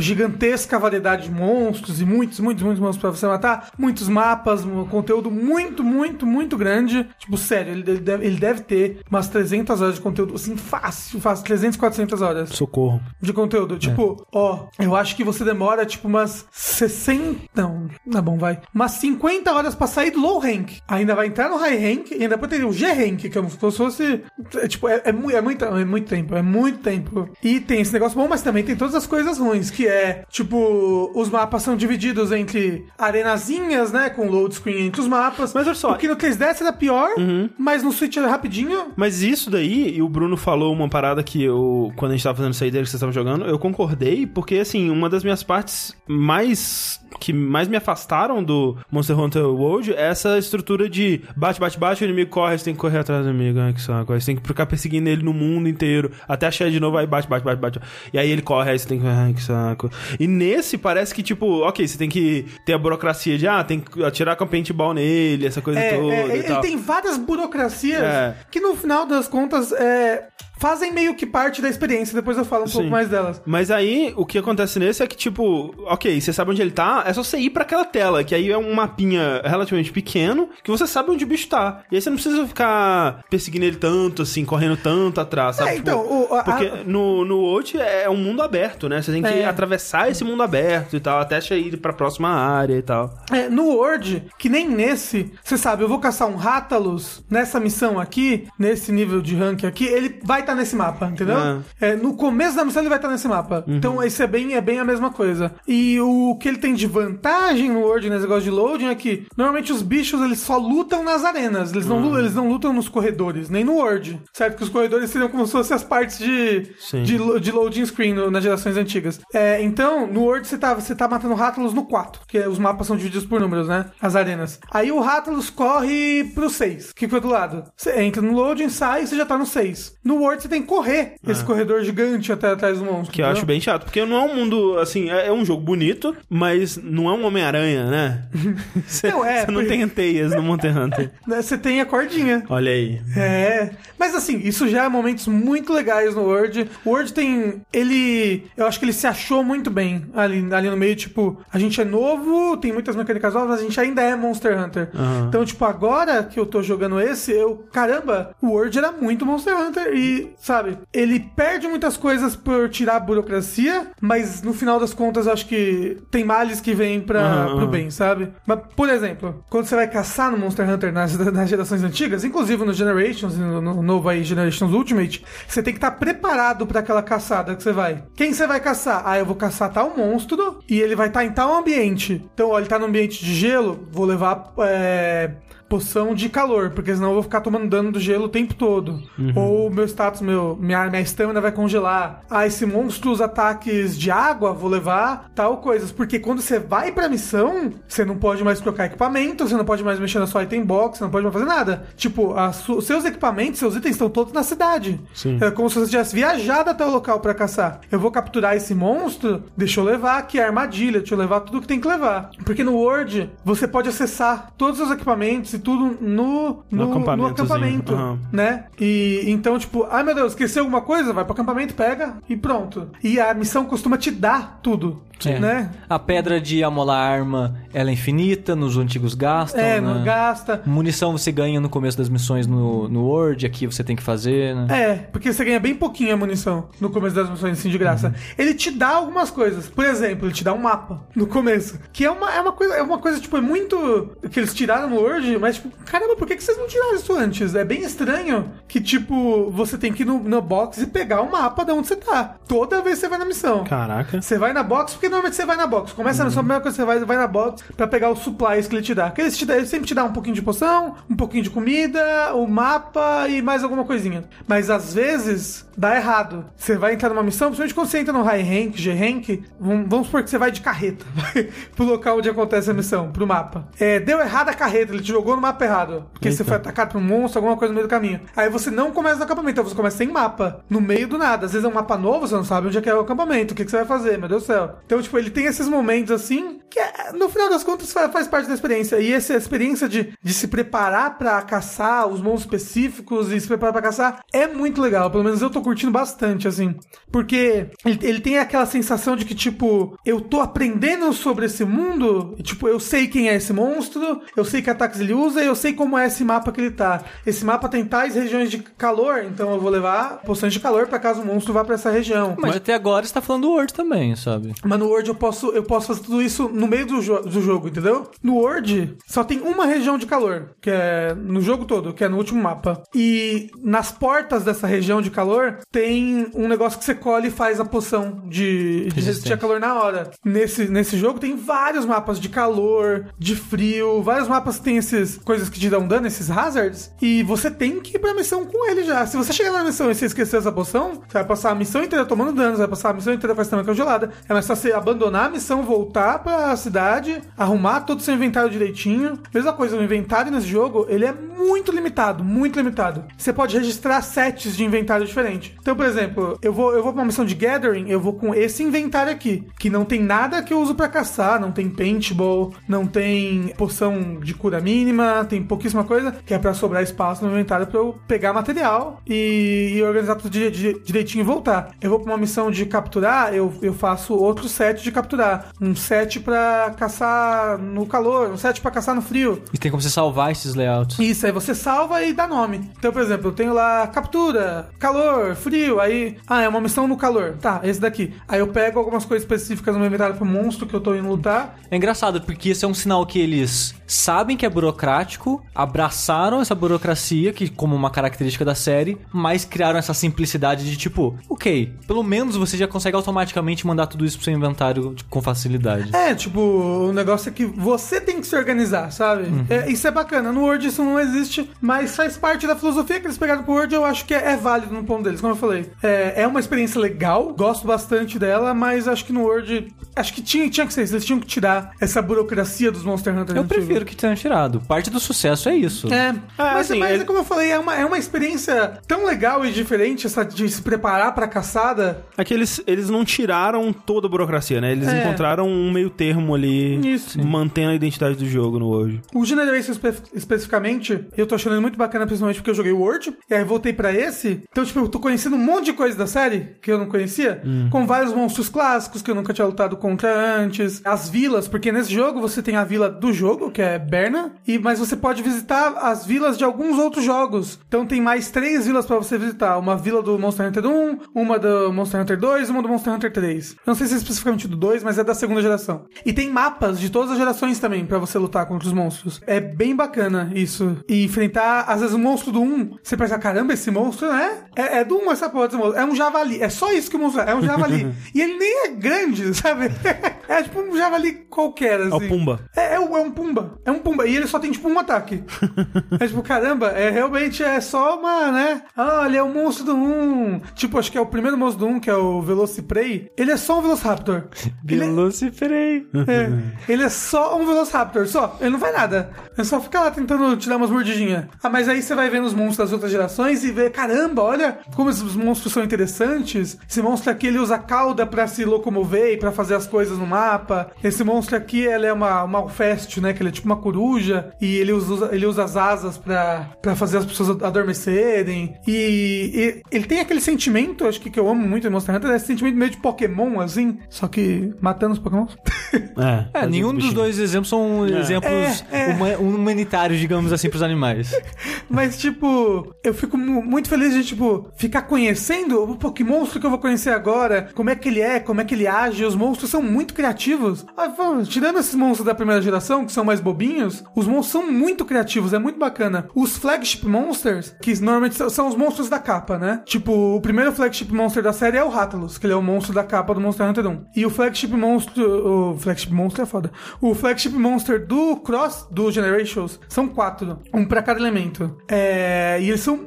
gigantesca variedade de monstros e muitos, muitos, muitos monstros pra você matar. Muitos mapas, um conteúdo muito, muito, muito grande. Tipo, sério, ele deve, ele deve ter umas 300 horas de conteúdo, assim, fácil, fácil, 300, 400 horas Socorro. de conteúdo. Tipo, ó, eu acho que você demora, tipo, umas 60. Não, tá bom, vai. Umas 50 horas pra sair do low rank. Ainda vai entrar no high rank e ainda depois tem o G rank, que é como se fosse. é, tipo, é, é, é, muito, é muito tempo, é muito tempo. E tem esse negócio bom, mas também tem todas as coisas ruins, que é, tipo, os mapas são divididos entre arenazinhas, né? Com load screen entre os mapas. Mas olha só- O que no 3DS era pior, mas no Switch era rapidinho. Mas isso daí, e o Bruno falou uma parada que eu, quando a gente tava fazendo dele que vocês estavam jogando, eu concordei, porque assim, uma das minhas partes mais. que mais me afastaram do Monster Hunter World é essa estrutura de bate, bate, bate, o inimigo corre, você tem que correr atrás do inimigo, ai que saco. Aí você tem que ficar perseguindo ele no mundo inteiro, até achar ele de novo, aí bate, bate, bate, bate. E aí ele corre, aí você tem que. Ai que saco. E nesse parece que, tipo, ok, você tem que ter a burocracia de, ah, tem que atirar com a paintball nele, essa coisa É, toda é, ele tal. tem várias burocracias É. que no final das contas é, fazem meio que parte da experiência, depois eu falo um pouco Sim. mais delas. Mas aí, o que acontece nesse é que, tipo, ok, você sabe onde ele tá, é só você ir pra aquela tela, que aí é um mapinha relativamente pequeno, que você sabe onde o bicho tá. E aí você não precisa ficar perseguindo ele tanto, assim, correndo tanto atrás, sabe? É, Tipo, então, o- a- porque a- no, no World é um mundo aberto, né? Você tem que É. atravessar esse mundo aberto e tal, até ir pra próxima área e tal. É, no Word, que nem nesse, você sabe, eu vou caçar um Rátalos nessa missão aqui, nesse nível de rank aqui, ele vai estar nesse mapa, entendeu? Ah. É, no começo da missão ele vai estar nesse mapa. Então isso é bem, é bem a mesma coisa. E o que ele tem de vantagem no Word nesse negócio de loading é que normalmente os bichos eles só lutam nas arenas, eles não, lu- eles não lutam nos corredores, nem no Word. Certo? Que os corredores seriam como se fossem as partes de, Sim. de, lo- de loading screen no- nas gerações antigas. É, então, no Word você tá, você tá matando Rátalos no 4, que os mapas são divididos por números, né? As arenas. Aí o Rátalos corre pro 6, que foi do lado. Você entra no loading, sai e você já tá no 6. No Word você tem que correr esse corredor gigante até atrás do monstro. Que eu acho bem chato, porque não é um mundo, assim, é é um jogo bonito, mas não é um Homem-Aranha, né? *laughs* Você Não, é, não porque- tem teias no Monster Hunter. *laughs* Né, Você tem a cordinha. Olha aí. É, mas assim, isso já é momentos muito legais no Word. O Word tem. Ele. Eu acho que ele se achou muito bem ali, ali no meio. Tipo, a gente é novo, tem muitas mecânicas novas, mas a gente ainda é Monster Hunter. Então, tipo, agora que eu tô jogando esse, eu. Caramba, o Word era muito Monster Hunter e, sabe, ele perde muitas coisas por tirar a burocracia, mas no final das contas, eu acho que tem males que vêm pra, Aham, pro bem, sabe? Mas, por exemplo, quando você vai caçar no Monster Hunter nas, *laughs* nas gerações antigas, inclusive no Generations, no, no novo aí Generations Ultimate, você tem que estar preparado pra aquela caçada que você vai. Quem você vai caçar? Ah, eu vou caçar tal monstro e ele vai estar em tal ambiente. Então, ó, ele tá no ambiente de gelo, vou levar. É poção de calor, porque senão eu vou ficar tomando dano do gelo o tempo todo. Ou meu status, meu, minha, minha estamina vai congelar. Ah, esse monstro usa ataques de água, vou levar tal coisas. Porque quando você vai pra missão, você não pode mais trocar equipamento, você não pode mais mexer na sua item box, você não pode mais fazer nada. Tipo, os seus equipamentos, seus itens estão todos na cidade. Sim. É como se você tivesse viajado até o local pra caçar. Eu vou capturar esse monstro, deixa eu levar aqui a armadilha, deixa eu levar tudo que tem que levar. Porque no Word, você pode acessar todos os equipamentos e tudo no, no, no acampamentozinho. acampamento, Aham. né? E então, tipo, ai meu Deus, esqueceu alguma coisa? Vai pro acampamento, pega e pronto. E a missão costuma te dar tudo, É. né? A pedra de amolar arma, ela é infinita, nos antigos gastam, É, né? gasta. Munição você ganha no começo das missões no, no Word, aqui você tem que fazer, né? É, porque você ganha bem pouquinho a munição no começo das missões, assim, de graça. Ele te dá algumas coisas. Por exemplo, ele te dá um mapa no começo. Que é uma, é uma coisa, é uma coisa, tipo, é muito. que eles tiraram no Word, mas, tipo, caramba, por que, que vocês não tiraram isso antes? É bem estranho que, tipo, você tem que ir no, no box e pegar o mapa de onde você tá. Toda vez que você vai na missão. Caraca. Você vai na box, porque normalmente você vai na box. Começa missão, a primeira coisa que você vai, vai na box pra pegar os supplies que ele te dá. Que ele, te dá, ele sempre te dá um pouquinho de poção, um pouquinho de comida, o mapa e mais alguma coisinha. Mas às vezes dá errado. Você vai entrar numa missão, principalmente quando você entra no high rank, G rank, vamos, supor que você vai de carreta *laughs* pro local onde acontece a missão, pro mapa. É, deu errado a carreta, ele te jogou no mapa errado. Porque você Eita. foi atacado por um monstro, alguma coisa no meio do caminho. Aí você não começa no acampamento, então você começa sem mapa, no meio do nada. Às vezes é um mapa novo, você não sabe onde é que é o acampamento, o que, que você vai fazer, meu Deus do céu. Então, tipo, ele tem esses momentos assim, que é, no final das contas fa- faz parte da experiência. E essa experiência de, de se preparar pra caçar os monstros específicos e se preparar pra caçar é muito legal. Pelo menos eu tô curtindo bastante, assim. Porque ele, ele tem aquela sensação de que, tipo, eu tô aprendendo sobre esse mundo, e, tipo, eu sei quem é esse monstro, eu sei que ataques ele usa, e eu sei como é esse mapa que ele tá. Esse mapa tem tais regiões de calor, então eu vou levar poções de calor pra caso o monstro vá pra essa região. Mas até agora você tá falando do Word também, sabe? Mas no Word eu posso, eu posso fazer tudo isso no meio do, jo- do jogo, entendeu? No Word só tem uma região de calor, que é no jogo todo, que é no último mapa. E nas portas dessa região de calor tem um negócio que você colhe e faz a poção de, de resistir a calor na hora. Nesse, nesse jogo tem vários mapas de calor, de frio, vários mapas que tem esses coisas que te dão dano, esses hazards. E você tem que ir pra missão com ele já. Se você chegar na missão e você esquecer essa poção, você vai passar a missão inteira tomando dano, você vai passar a missão inteira com a estamina congelada. É mais fácil abandonar a missão, voltar pra cidade, arrumar todo o seu inventário direitinho. Mesma coisa, o inventário nesse jogo, ele é muito limitado, muito limitado. Você pode registrar sets de inventário diferente. Então, por exemplo, eu vou, eu vou pra uma missão de Gathering, eu vou com esse inventário aqui, que não tem nada que eu uso pra caçar, não tem paintball, não tem poção de cura mínima, tem pouquíssima coisa, que é pra sobrar espaço no inventário pra eu pegar material e, e organizar tudo di- di- direitinho e voltar. Eu vou pra uma missão de capturar, eu, eu faço outro set de capturar. Um set pra caçar no calor, um set pra caçar no frio. E tem como você salvar esses layouts. Isso, aí você salva e dá nome. Então, por exemplo, eu tenho lá captura, calor, frio, aí. Ah, é uma missão no calor. Tá, esse daqui. Aí eu pego algumas coisas específicas no meu inventário pro monstro que eu tô indo lutar. É engraçado, porque isso é um sinal que eles sabem que é burocrático, abraçaram essa burocracia, que como uma característica da série, mas criaram essa simplicidade de tipo, ok, pelo menos você já consegue automaticamente mandar tudo isso pro seu inventário de- com facilidade. É, tipo, o negócio é que você tem que se organizar, sabe? É, isso é bacana. No Word isso não existe, mas faz parte da filosofia que eles pegaram pro Word. Eu acho que é, é válido no ponto deles, como eu falei. É, é uma experiência legal, gosto bastante dela, mas acho que no Word. Acho que tinha, tinha que ser isso. Eles tinham que tirar essa burocracia dos Monster Hunter. Eu antigos. prefiro que tenham tirado. Parte do sucesso é isso. É, mas, assim, mas ele- é como eu falei, é uma, é uma experiência tão legal e diferente essa de se preparar pra caçada. É que eles, eles não tiraram toda a burocracia, né? Eles É. encontraram um meio termo ali, Isso. mantendo a identidade do jogo no hoje. O Generation espe- especificamente, eu tô achando ele muito bacana, principalmente porque eu joguei o Word, e aí voltei pra esse. Então, tipo, eu tô conhecendo um monte de coisa da série que eu não conhecia, com vários monstros clássicos que eu nunca tinha lutado contra antes, as vilas, porque nesse jogo você tem a vila do jogo, que é Berna, e mas você pode visitar as vilas de alguns outros jogos. Então tem mais três vilas pra você visitar, uma vila do Monster Hunter 1, uma do Monster Hunter 2 e uma do Monster Hunter 3. Não sei se é especificamente do 2, mas é da segunda geração. E tem mapas de todas as gerações também pra você lutar contra os monstros. É bem bacana isso. E enfrentar, às vezes, o monstro do 1, você pensa, caramba, esse monstro, né? É, é do 1 essa porra desse monstro. É um javali. É só isso que o monstro é. É um javali. *laughs* e ele nem é grande, sabe? *laughs* é tipo um javali qualquer, assim. É o Pumba. É, é, é um Pumba. É um Pumba. E ele só tem, tipo, um ataque. *laughs* é tipo, caramba, é realmente é só uma, né? Ah, ele é o monstro do 1. Tipo, acho que é o primeiro monstro do 1, que é o Velociprey. Ele é só um Velociraptor. Ele é- Velociprey. é, ele é só um Velociraptor, só. Ele não faz nada. É só ficar lá tentando te dar umas mordidinhas. Ah, mas aí você vai vendo os monstros das outras gerações e vê, caramba, olha como esses monstros são interessantes. Esse monstro aqui, ele usa cauda pra se locomover e pra fazer as coisas no mapa. Esse monstro aqui, ele é uma, uma alfeste, né? Que ele é tipo uma coruja. E ele usa, ele usa as asas pra, pra fazer as pessoas adormecerem. E, e ele tem aquele sentimento, acho que, que eu amo muito em Monster Hunter, é esse sentimento meio de Pokémon, assim. Só que matando os Pokémons. É, *laughs* É, nenhum os dos dois exemplos são exemplos É, é. huma- humanitários, digamos assim, pros animais. *laughs* Mas, tipo, eu fico mu- muito feliz de, tipo, ficar conhecendo o Pokémon que eu vou conhecer agora, como é que ele é, como é que ele age. Os monstros são muito criativos. Ah, tirando esses monstros da primeira geração, que são mais bobinhos, os monstros são muito criativos, é muito bacana. Os flagship monsters, que normalmente são, os monstros da capa, né? Tipo, o primeiro flagship monster da série é o Rathalos, que ele é o monstro da capa do Monster Hunter 1. E o flagship monster. O flagship monster é foda. O flagship monster do Cross, do Generations, são quatro. Um pra cada elemento. É, e eles são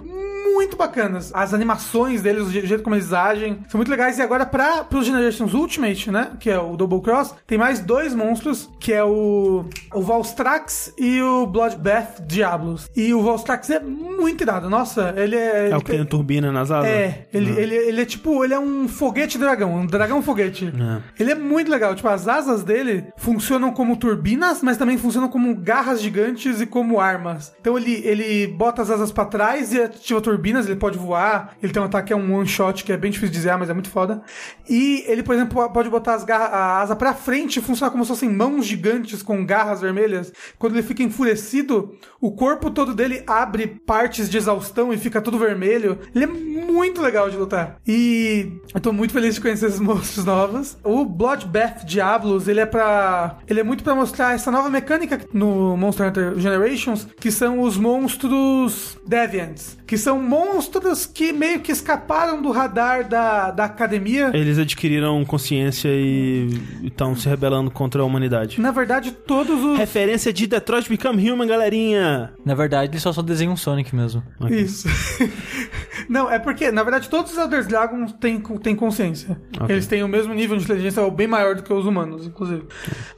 muito bacanas. As animações deles, o je- jeito como eles agem, são muito legais. E agora, para os Generations Ultimate, né? Que é o Double Cross, tem mais dois monstros, que é o, o Valstrax e o Bloodbath Diablos. E o Valstrax é muito irado. Nossa, ele é. É o que tem a turbina nas asas? É, ele, ele, ele é tipo, ele é um foguete dragão, um dragão foguete. Ele é muito legal, tipo, as asas dele funcionam como turbinas, mas também funcionam como garras gigantes e como armas. Então ele, ele bota as asas pra trás e ativa turbinas, ele pode voar, ele tem um ataque que é um one shot, que é bem difícil de dizer, mas é muito foda. E ele, por exemplo, pode botar as garra, a asa pra frente e funcionar como se fossem mãos gigantes com garras vermelhas. Quando ele fica enfurecido, o corpo todo dele abre partes de exaustão e fica tudo vermelho. Ele é muito legal de lutar. E eu tô muito feliz de conhecer esses *laughs* monstros novos. O Bloodbath Diablos, ele é para ele é muito pra mostrar essa nova mecânica no Monster Hunter Generations, que são os monstros Deviants, que são monstros que meio que escaparam do radar da, da academia. Eles adquiriram consciência e estão se rebelando contra a humanidade. Na verdade, todos os Referência de Detroit Become Human, galerinha! Na verdade, ele só só desenha um Sonic mesmo. Ok. Isso. *laughs* Não, é porque que, na verdade, todos os Elder Dragons têm, têm consciência. Eles têm o mesmo nível de inteligência, ou bem maior do que os humanos, inclusive.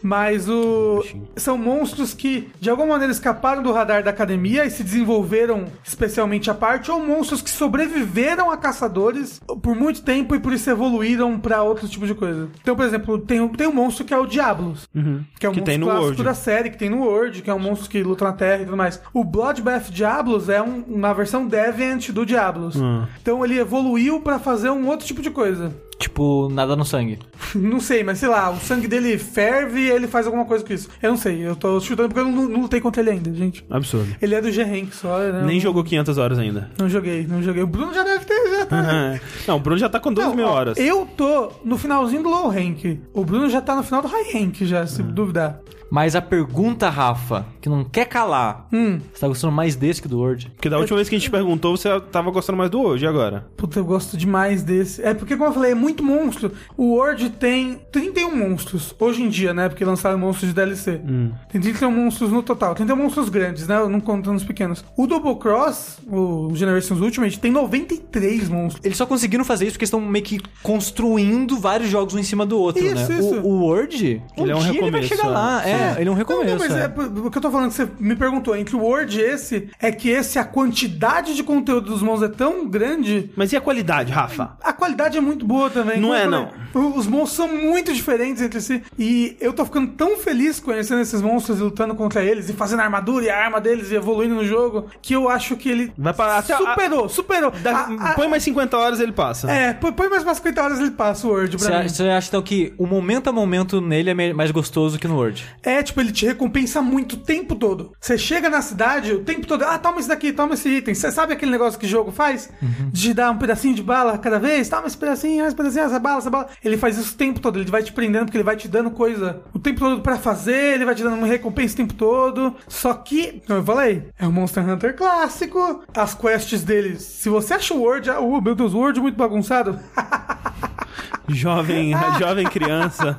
Mas o... São monstros que, de alguma maneira, escaparam do radar da academia e se desenvolveram especialmente à parte, ou monstros que sobreviveram a caçadores por muito tempo e por isso evoluíram pra outro tipo de coisa. Então, por exemplo, tem, um- tem um monstro que é o Diablos. Que é um Que monstro clássico World. da série, que tem no World, que é um monstro que luta na Terra e tudo mais. O Bloodbath Diablos é um- uma versão Deviant do Diablos. Hum. Então ele evoluiu pra fazer um outro tipo de coisa. Tipo, nada no sangue. *laughs* Não sei, mas sei lá, o sangue dele ferve e ele faz alguma coisa com isso. Eu não sei, eu tô chutando porque eu não, não lutei contra ele ainda, gente. Absurdo. Ele é do G-Rank só, né? Nem jogou 500 horas ainda. Não joguei, não joguei. O Bruno já deve ter, já tá. *laughs* não, o Bruno já tá com 12 Não, mil horas. Eu tô no finalzinho do low rank. O Bruno já tá no final do high rank, já, se Hum. duvidar. Mas a pergunta, Rafa, que não quer calar. Hum. Você tá gostando mais desse que do Word? Porque da última vez que a gente perguntou, você tava gostando mais do hoje, e agora? Puta, eu gosto demais desse. É porque, como eu falei, é muito monstro. O World tem 31 monstros, hoje em dia, né? Porque lançaram monstros de DLC. Tem 31 monstros no total. 31 monstros grandes, né? Não contando os pequenos. O Double Cross, o Generations Ultimate, tem 93 monstros. Eles só conseguiram fazer isso porque estão meio que construindo vários jogos um em cima do outro, Isso, né? isso. O, o Word, um Ele é um dia ele vai chegar é. lá. É, ele é um recomeço. Não, não, mas é. é, o que eu tô falando que você me perguntou, entre o Word e esse, é que esse, a quantidade de conteúdo dos monstros é tão grande Mas e a qualidade, Rafa? A qualidade é muito boa também. Não é, falei, o- Os monstros são muito diferentes entre si. E eu tô ficando tão feliz conhecendo esses monstros e lutando contra eles, e fazendo a armadura e a arma deles e evoluindo no jogo, que eu acho que ele Vai parar até a- superou, superou. Da- A- a- põe mais 50 horas ele passa. É, põe, põe mais umas 50 horas ele passa o Word Você pra mim. acha, você acha então que o momento a momento nele é mais gostoso que no Word? É, tipo, ele te recompensa muito o tempo todo. Você chega na cidade, o tempo todo, ah, toma esse daqui, toma esse item. Você sabe aquele negócio que o jogo faz? De dar um pedacinho de bala cada vez? Toma esse pedacinho, esse pedacinho, essa bala, essa bala. Ele faz isso o tempo todo, ele vai te prendendo porque ele vai te dando coisa o tempo todo pra fazer, ele vai te dando uma recompensa o tempo todo. Só que, como eu falei, é um Monster Hunter clássico. As quests dele, se você acha o Word, ah, oh, meu Deus, o Word é muito bagunçado. *laughs* Jovem, *laughs* jovem criança.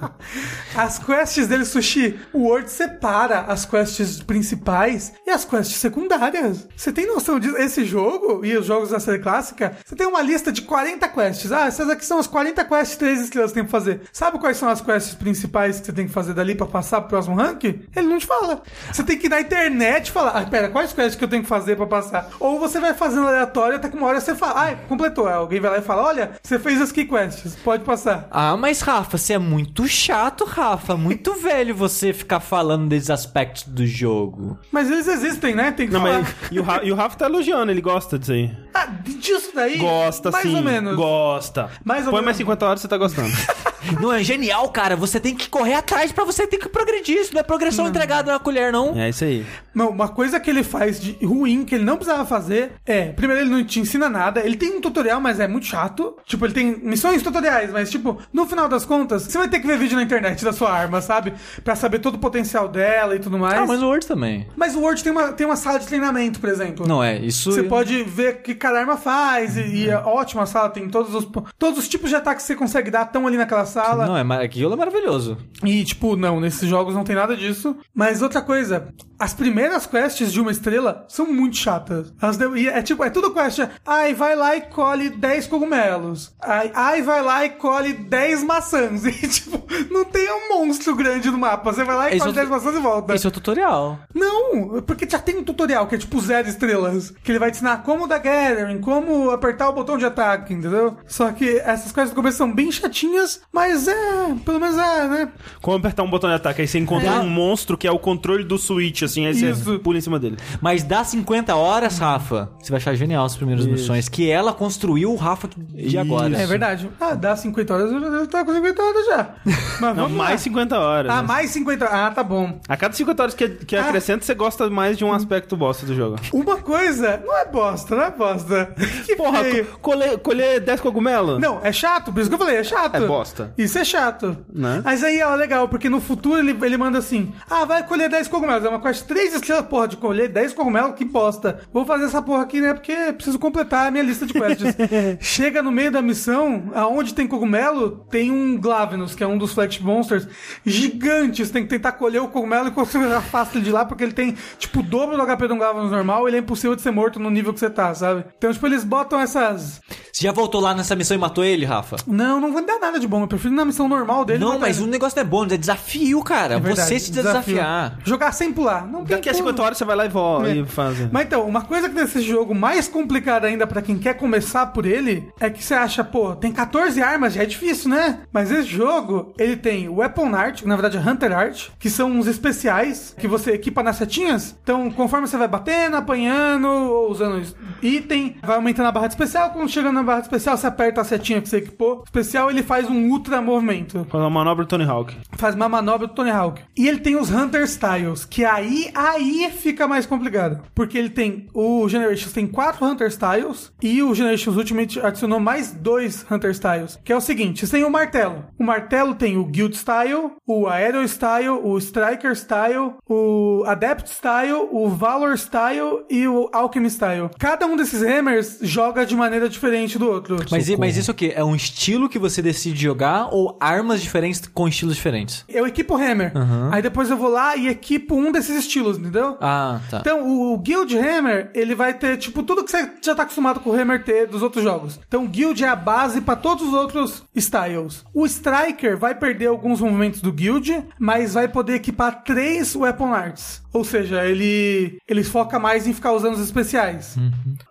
As quests dele, Sushi, o Word separa as quests principais e as quests secundárias. Você tem noção disso? Esse jogo e os jogos da série clássica, você tem uma lista de 40 quests. Ah, essas aqui são as 40 quests 3 estrelas que você tem que fazer. Sabe quais são as quests principais que você tem que fazer dali pra passar pro próximo rank? Ele não te fala. Você tem que ir na internet e falar, ah, pera, quais quests que eu tenho que fazer pra passar? Ou você vai fazendo aleatório até que uma hora você fala, ah, completou. Alguém vai lá e fala, olha, você fez as key quests, pode passar. Ah, mas Rafa, você é muito chato, Rafa. Muito *laughs* velho você ficar falando desses aspectos do jogo. Mas eles existem, né? Tem que Não, falar. mas, e, o Ra- e o Rafa tá elogiando, ele gosta disso aí. Ah, disso daí? Gosta mais sim. ou menos. Gosta. Mais ou Põe menos. mais 50 horas você tá gostando. *laughs* Não é genial, cara. Você tem que correr atrás pra você ter que progredir. Isso não é progressão entregada na colher, não. é isso aí. Não, uma coisa que ele faz de ruim, que ele não precisava fazer, é... Primeiro, ele não te ensina nada. Ele tem um tutorial, mas é muito chato. Tipo, ele tem missões tutoriais, mas, tipo, no final das contas, você vai ter que ver vídeo na internet da sua arma, sabe? Pra saber todo o potencial dela e tudo mais. Ah, mas o Word também. Mas o Word tem uma, tem uma sala de treinamento, por exemplo. Não é, isso... Você pode ver o que cada arma faz, e, e é ótima a sala, tem todos os, todos os tipos de ataques que você consegue dar, estão ali naquela sala. Não, é, aquilo é maravilhoso. E, tipo, não, nesses jogos não tem nada disso. Mas outra coisa, as primeiras quests de uma estrela são muito chatas. Elas e é tipo, é tudo quest. Ai, vai lá e colhe 10 cogumelos. Ai, ai, vai lá e colhe 10 maçãs. *laughs* E, tipo, não tem um monstro grande no mapa. Você vai lá e Esse colhe é o- 10 maçãs e volta. Esse é o tutorial. Não, porque já tem um tutorial que é tipo zero estrelas. Que ele vai te ensinar como dar gathering, como apertar o botão de ataque, entendeu? Só que essas coisas no começo são bem chatinhas, mas é, pelo menos é, né? Como apertar um botão de ataque, aí você encontra É. um monstro que é o controle do Switch, assim, aí Isso. você pula em cima dele. Mas dá 50 horas, Rafa, você vai achar genial as primeiras missões. Que ela construiu o Rafa de Isso. agora. É verdade. Ah, dá 50 horas, eu já devo estar com 50 horas já. *laughs* Mas Não, vamos lá. mais 50 horas. Ah, né? mais 50 Ah, tá bom. A cada 50 horas que, que Ah. acrescenta, você gosta mais de um aspecto bosta do jogo. Uma coisa, não é bosta, não é bosta. *laughs* Que Porra, colher, colher 10 cogumelos? Não, é chato, por isso que eu falei, é chato. É bosta. Isso é chato. Né? Mas aí é legal, porque no futuro ele, ele manda assim: Ah, vai colher 10 cogumelos. É uma quest 3 estrelas, porra, de colher 10 cogumelos, que bosta. Vou fazer essa porra aqui, né? Porque preciso completar a minha lista de quests. *laughs* Chega no meio da missão, aonde tem cogumelo, tem um Glavenus, que é um dos flagship monsters, gigante. Você tem que tentar colher o cogumelo e você afasta de lá, porque ele tem, tipo, o dobro do HP de um Glavenus normal, ele é impossível de ser morto no nível que você tá, sabe? Então, tipo, eles botam essas... Você já voltou lá nessa missão e matou ele, Rafa? Não, não vai dar nada de bom. Eu ir na missão normal dele. Não, mas ele. o negócio não é bônus, é desafio, cara. É verdade, você se desafio. desafiar. Jogar sem pular. Não tem Daqui a como. 50 horas você vai lá e, vo É. e faz. Mas então, uma coisa que nesse jogo mais complicada ainda pra quem quer começar por ele é que você acha, pô, tem 14 armas, já é difícil, né? Mas esse jogo, ele tem Weapon Art, que na verdade é Hunter Art, que são uns especiais que você equipa nas setinhas. Então, conforme você vai batendo, apanhando, ou usando item, vai aumentando a barra de especial. Quando chega na barra de especial, você aperta a setinha que você equipou. O especial, ele faz um ultra movimento. Faz uma manobra do Tony Hawk. Faz uma manobra do Tony Hawk. E ele tem os Hunter Styles, que aí, aí fica mais complicado. Porque ele tem, o Generations tem quatro Hunter Styles, e o Generations Ultimate adicionou mais dois Hunter Styles. Que é o seguinte, você tem o martelo. O martelo tem o Guild Style, o Aero Style, o Striker Style, o Adept Style, o Valor Style e o Alchemy Style. Cada um desses hammers joga de maneira diferente do outro. Mas, mas isso o quê? É um estilo que você decide jogar ou armas diferentes com estilos diferentes? Eu equipo o Hammer. Aí depois eu vou lá e equipo um desses estilos, entendeu? Ah, tá. Então, o, o Guild Hammer, ele vai ter, tipo, tudo que você já tá acostumado com o Hammer ter dos outros jogos. Então, o Guild é a base pra todos os outros styles. O Striker vai perder alguns movimentos do Guild, mas vai poder equipar três Weapon Arts. Ou seja, ele, ele foca mais em ficar usando os especiais.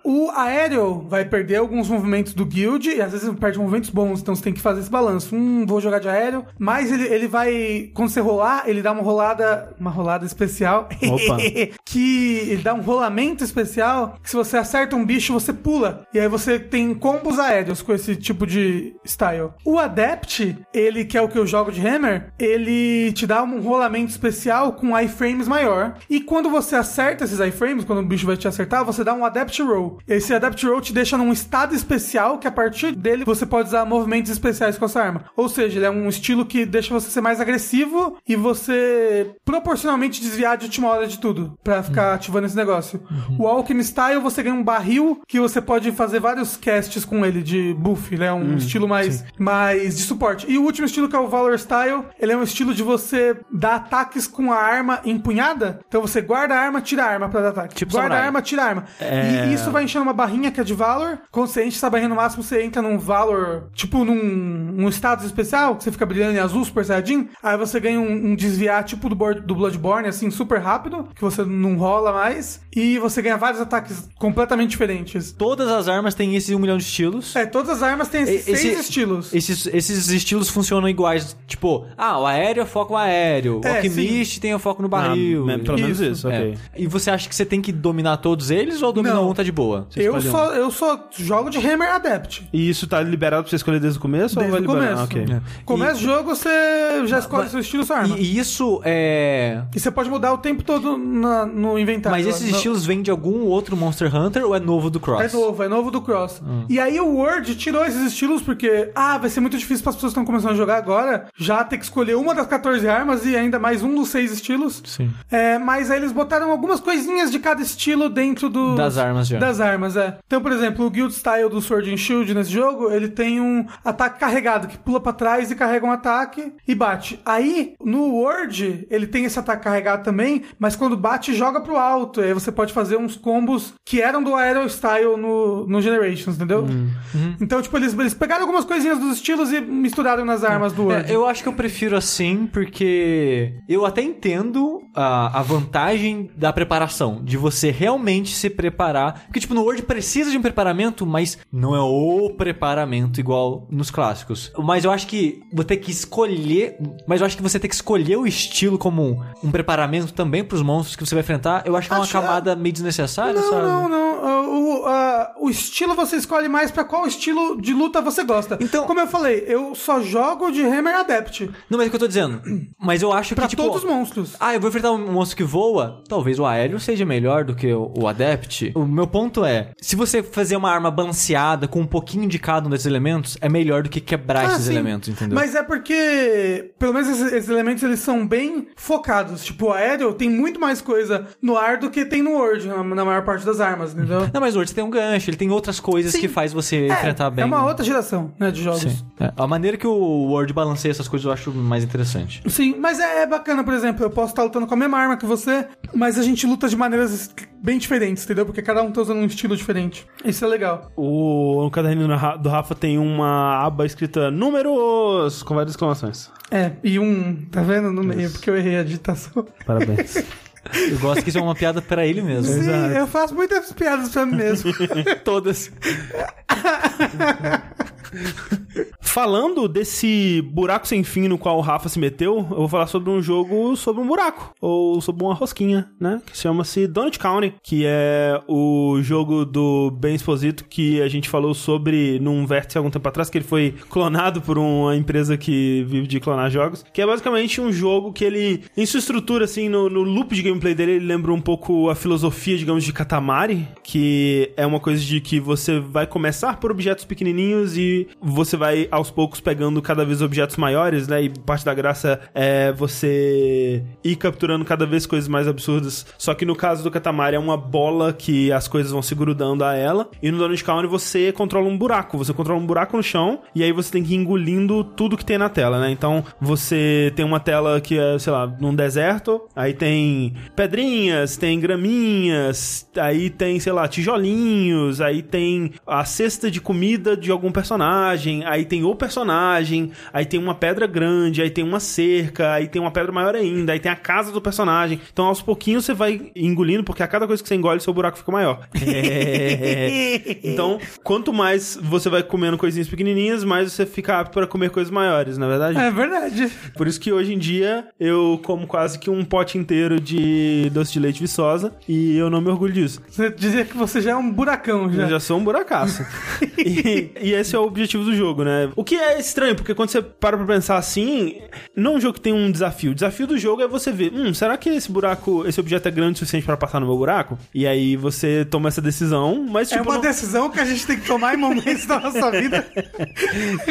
O Aéreo vai perder alguns movimentos do Guild, e às vezes perde movimentos bons, então você tem que fazer esse balanço. Hum, vou jogar de aéreo. Mas ele, ele vai, quando você rolar, ele dá uma rolada, uma rolada especial. Opa. *laughs* que ele dá um rolamento especial, que se você acerta um bicho, você pula. E aí você tem combos aéreos com esse tipo de style. O Adept, ele que é o que eu jogo de Hammer, ele te dá um rolamento especial com iframes maior. E quando você acerta esses iframes, quando o bicho vai te acertar, você dá um Adept Roll. Esse Adept Roll te deixa num estado especial que a partir dele você pode usar movimentos especiais com essa arma. Ou seja, ele é um estilo que deixa você ser mais agressivo e você proporcionalmente desviar de última hora de tudo pra ficar ativando esse negócio. O Alchemy Style você ganha um barril que você pode fazer vários casts com ele de buff, ele é um estilo mais, mais de suporte. E o último estilo que é o Valor Style, ele é um estilo de você dar ataques com a arma empunhada. Então você guarda a arma, tira a arma pra dar ataque. Tipo guarda samurai. a arma, tira a arma. É. E isso vai enchendo uma barrinha que é de Valor. Quando você enche essa barrinha no máximo, você entra num Valor, tipo num, num status especial, que você fica brilhando em azul, super saiyajin. Aí você ganha um, um desviar tipo do, board- do Bloodborne, assim, super rápido, que você não rola mais. E você ganha vários ataques completamente diferentes. Todas as armas têm esses um milhão de estilos. É, todas as armas têm esses Esse- seis estilos. Esses, esses estilos funcionam iguais. Tipo, ah, o aéreo foca no aéreo. O É, alquimista tem o foco no barril. Ah, pelo menos Isso. É. ok. E você acha que você tem que dominar todos eles ou dominar Não. um tá de boa? Você Eu escolhe um. só, eu só jogo de Hammer Adept. E isso tá liberado pra você escolher desde o começo Desde ou o vai liberar? começo. Ok. É. Começa o jogo, você já escolhe seu estilo e sua arma. E, e isso é. E você pode mudar o tempo todo na- no inventário. Mas esses No- estilos vêm de algum outro Monster Hunter ou é novo do Cross? É novo, é novo do Cross. Hum. E aí o Word tirou esses estilos porque, ah, vai ser muito difícil para as pessoas que estão começando a jogar agora já ter que escolher uma das 14 armas e ainda mais um dos seis estilos. Sim. É, mas aí eles botaram algumas coisinhas de cada estilo dentro do Das armas já. Das armas, é. Então, por exemplo, o Guild Style do Sword and Shield nesse jogo, ele tem um ataque carregado, que pula pra trás e carrega um ataque e bate. Aí, no Word, ele tem esse ataque carregado também, mas quando bate, joga pro alto. E aí você pode fazer uns combos que eram do Aero Style no, no Generations, entendeu? Hum. Uhum. Então, tipo, eles, eles pegaram algumas coisinhas dos estilos e misturaram nas armas do Word. É, eu acho que eu prefiro assim, porque eu até entendo a, a vantagem da preparação, de você realmente se preparar. Porque, tipo, no Word precisa de um preparamento, mas não é o preparamento igual nos clássicos. Mas eu acho que vou ter que escolher. Mas eu acho que você tem que escolher o estilo como um, preparamento também pros monstros que você vai enfrentar. Eu acho que é uma camada meio desnecessária, Não, sabe? não, não. O- o- luta, o estilo você escolhe mais pra qual estilo de luta você gosta. Então- como eu falei, eu só jogo de Hammer Adept Não, mas é o que eu tô dizendo. Mas eu acho pra que, tipo... todos os monstros. Ah, eu vou enfrentar um monstro que voa. Talvez o aéreo seja melhor do que o, o Adept. O meu ponto é: se você fazer uma arma balanceada com um pouquinho de cada um desses elementos, é melhor do que quebrar Ah, esses sim. elementos, entendeu? Mas é porque, pelo menos esses, esses elementos, eles são bem focados. Tipo, o aéreo tem muito mais coisa no ar do que tem no Word, na, na maior parte das armas, entendeu? *laughs* Não, mas o Word tem um gancho, ele tem outras coisas Sim. que faz você enfrentar bem. É uma outra geração, né, de jogos. Sim. É, A maneira que o Word balanceia essas coisas eu acho mais interessante. Sim, mas é, é bacana, por exemplo, eu posso estar lutando com a mesma arma que você, mas a gente luta de maneiras bem diferentes, entendeu? Porque cada um tá usando um estilo diferente. Isso é legal. O, no caderninho do Ra- do Rafa tem uma aba escrita números com várias exclamações. É, e um, tá vendo? No meio, porque eu errei a digitação. Parabéns. *laughs* Eu gosto que isso é uma piada pra ele mesmo. Sim, eu faço muitas piadas pra mim mesmo. *laughs* Todas. *laughs* *laughs* Falando desse buraco sem fim no qual o Rafa se meteu, eu vou falar sobre um jogo sobre um buraco, ou sobre uma rosquinha, né? Que chama-se Donut County, que é o jogo do Ben Exposito que a gente falou sobre num vértice algum tempo atrás, que ele foi clonado por uma empresa que vive de clonar jogos, que é basicamente um jogo que ele, em sua estrutura, assim, no, no loop de gameplay dele, ele lembra um pouco a filosofia, digamos, de Katamari, que é uma coisa de que você vai começar por objetos pequenininhos e você vai aos poucos pegando cada vez objetos maiores, né? E parte da graça é você ir capturando cada vez coisas mais absurdas. Só que no caso do Katamari é uma bola que as coisas vão se grudando a ela. E no Donut County você controla um buraco. Você controla um buraco no chão e aí você tem que ir engolindo tudo que tem na tela, né? Então você tem uma tela que é, sei lá, num deserto. Aí tem pedrinhas, tem graminhas, aí tem, sei lá, tijolinhos, aí tem a cesta de comida de algum personagem, aí tem o personagem, aí tem uma pedra grande, aí tem uma cerca, aí tem uma pedra maior ainda, aí tem a casa do personagem. Então aos pouquinhos você vai engolindo, porque a cada coisa que você engole, seu buraco fica maior. É. *laughs* Então, quanto mais você vai comendo coisinhas pequenininhas, mais você fica apto para comer coisas maiores, na é verdade? É verdade. Por isso que hoje em dia eu como quase que um pote inteiro de doce de leite viçosa e eu não me orgulho disso. Você dizia que você já é um buracão, já. Eu já sou um buracaço. *laughs* e, e esse é o objetivo do jogo, né? O que é estranho, porque quando você para pra pensar assim, não é um jogo que tem um desafio. O desafio do jogo é você ver, hum, será que esse buraco, esse objeto é grande o suficiente pra passar no meu buraco? E aí você toma essa decisão, mas É tipo... uma não- decisão que a gente tem que tomar em momentos da nossa *laughs* vida.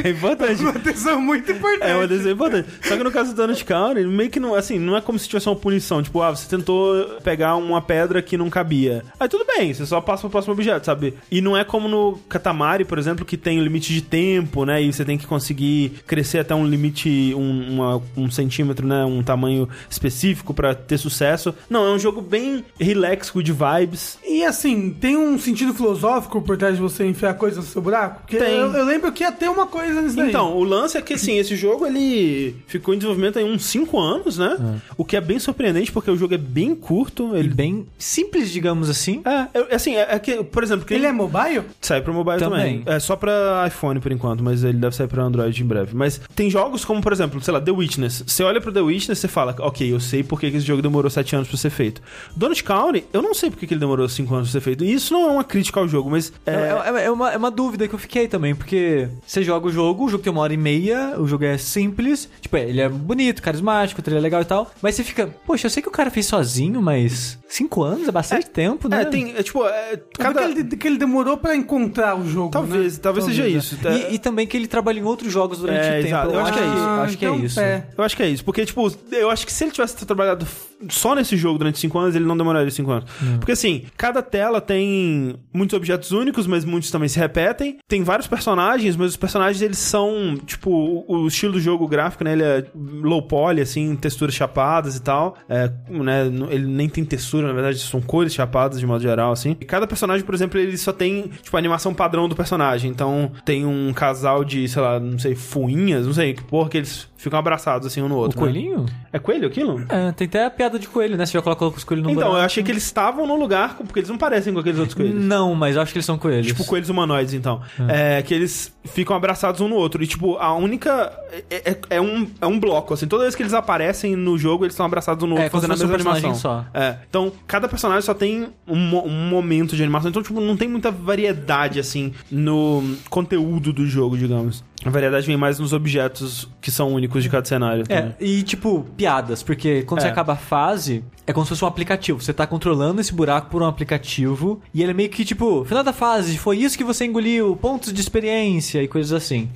É importante. Uma decisão muito importante. É uma decisão importante. Só que no caso do Donut County, meio que não, assim, não é como se tivesse uma punição. Tipo, ah, você tentou pegar uma pedra que não cabia. Aí tudo bem, você só passa pro próximo objeto, sabe? E não é como no Katamari, por exemplo, que tem limite de tempo, né? E você tem que conseguir crescer até um limite, um, uma- um centímetro, né? Um tamanho específico pra ter sucesso. Não, é um jogo bem relax, good vibes. E assim, tem um sentido filosófico por trás de você enfiar coisas no seu buraco? Porque Tem. Eu, eu lembro que ia ter uma coisa nisso daí. Então, o lance é que, assim, esse jogo, ele ficou em desenvolvimento aí uns 5 anos, né? O que é bem surpreendente, porque o jogo é bem curto. E Ele... bem simples, digamos assim. É, é, assim, é, é que, por exemplo, que Ele é mobile? Sai pra mobile também. Também. É só pra iPhone por enquanto, mas ele deve sair pra Android em breve. Mas tem jogos como, por exemplo, sei lá, The Witness. Você olha pro The Witness e fala, ok, eu sei por que que esse jogo demorou 7 anos pra ser feito. Donut County, eu não sei por que que ele demorou 5 anos pra ser feito. E isso não é uma crítica ao jogo, mas. É, É, é- é uma, é uma dúvida que eu fiquei também, porque você joga o jogo, o jogo tem uma hora e meia, o jogo é simples, tipo, ele é bonito, carismático, trilha legal e tal, mas você fica, poxa, eu sei que o cara fez sozinho, mas cinco anos é bastante tempo, né? é, tem. É, tipo, é, Cada... Que, ele, que ele demorou pra encontrar o jogo. Talvez, né? talvez seja é. isso. Tá? E, e também que ele trabalha em outros jogos durante É, o tempo. exato. Eu acho que é isso. Eu acho que é então, isso. é. Eu acho que é isso. Porque, tipo, eu acho que se ele tivesse trabalhado só nesse jogo durante 5 anos, ele não demoraria 5 anos. Porque, assim, cada tela tem muitos objetos únicos, mas muitos também se repetem. Tem vários personagens, mas os personagens, eles são, tipo, o, o estilo do jogo gráfico, né? Ele é low poly, assim, texturas chapadas e tal. É, né? Ele nem tem textura, na verdade, são cores chapadas de modo geral, assim. E cada personagem, por exemplo, ele só tem, tipo, a animação padrão do personagem. Então, tem um casal de, sei lá, não sei, fuinhas, não sei que porra que eles ficam abraçados assim um no O outro. né? coelhinho? É coelho aquilo? É, tem até a piada de coelho, né? Você já coloca os coelhos no Então, buraco. eu achei que eles estavam no lugar, porque eles não parecem com aqueles outros coelhos. Não, mas eu acho que eles são coelhos. Tipo coelhos humanoides, então. É. que eles ficam abraçados um no outro. E, tipo, a única. É, é- é um, é um bloco, assim. Toda vez que eles aparecem no jogo, eles estão abraçados um no É, outro, fazendo a mesma animação. só. É. Então, cada personagem só tem um, um momento de animação. Então, tipo, não tem muita variedade, assim, no conteúdo do jogo, digamos. A variedade vem mais nos objetos que são únicos de cada cenário. É, também. e tipo, piadas, porque quando você É. acaba a fase, é como se fosse um aplicativo. Você tá controlando esse buraco por um aplicativo, e ele é meio que tipo, final da fase, foi isso que você engoliu, pontos de experiência e coisas assim.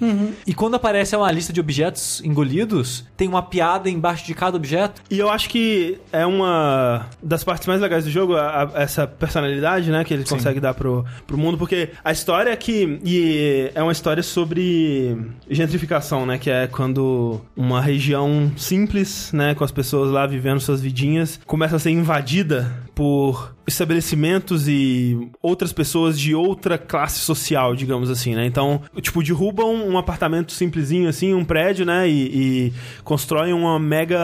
E quando aparece uma lista de objetos engolidos, tem uma piada embaixo de cada objeto. E eu acho que é uma das partes mais legais do jogo, a- a- essa personalidade, né, que ele consegue dar pro, pro mundo, porque a história é que. E é uma história sobre gentrificação, né, que é quando uma região simples, né, com as pessoas lá vivendo suas vidinhas, começa a ser invadida por estabelecimentos e outras pessoas de outra classe social, digamos assim, né? Então, tipo, derrubam um apartamento simplesinho assim, um prédio, né? E, e constroem um mega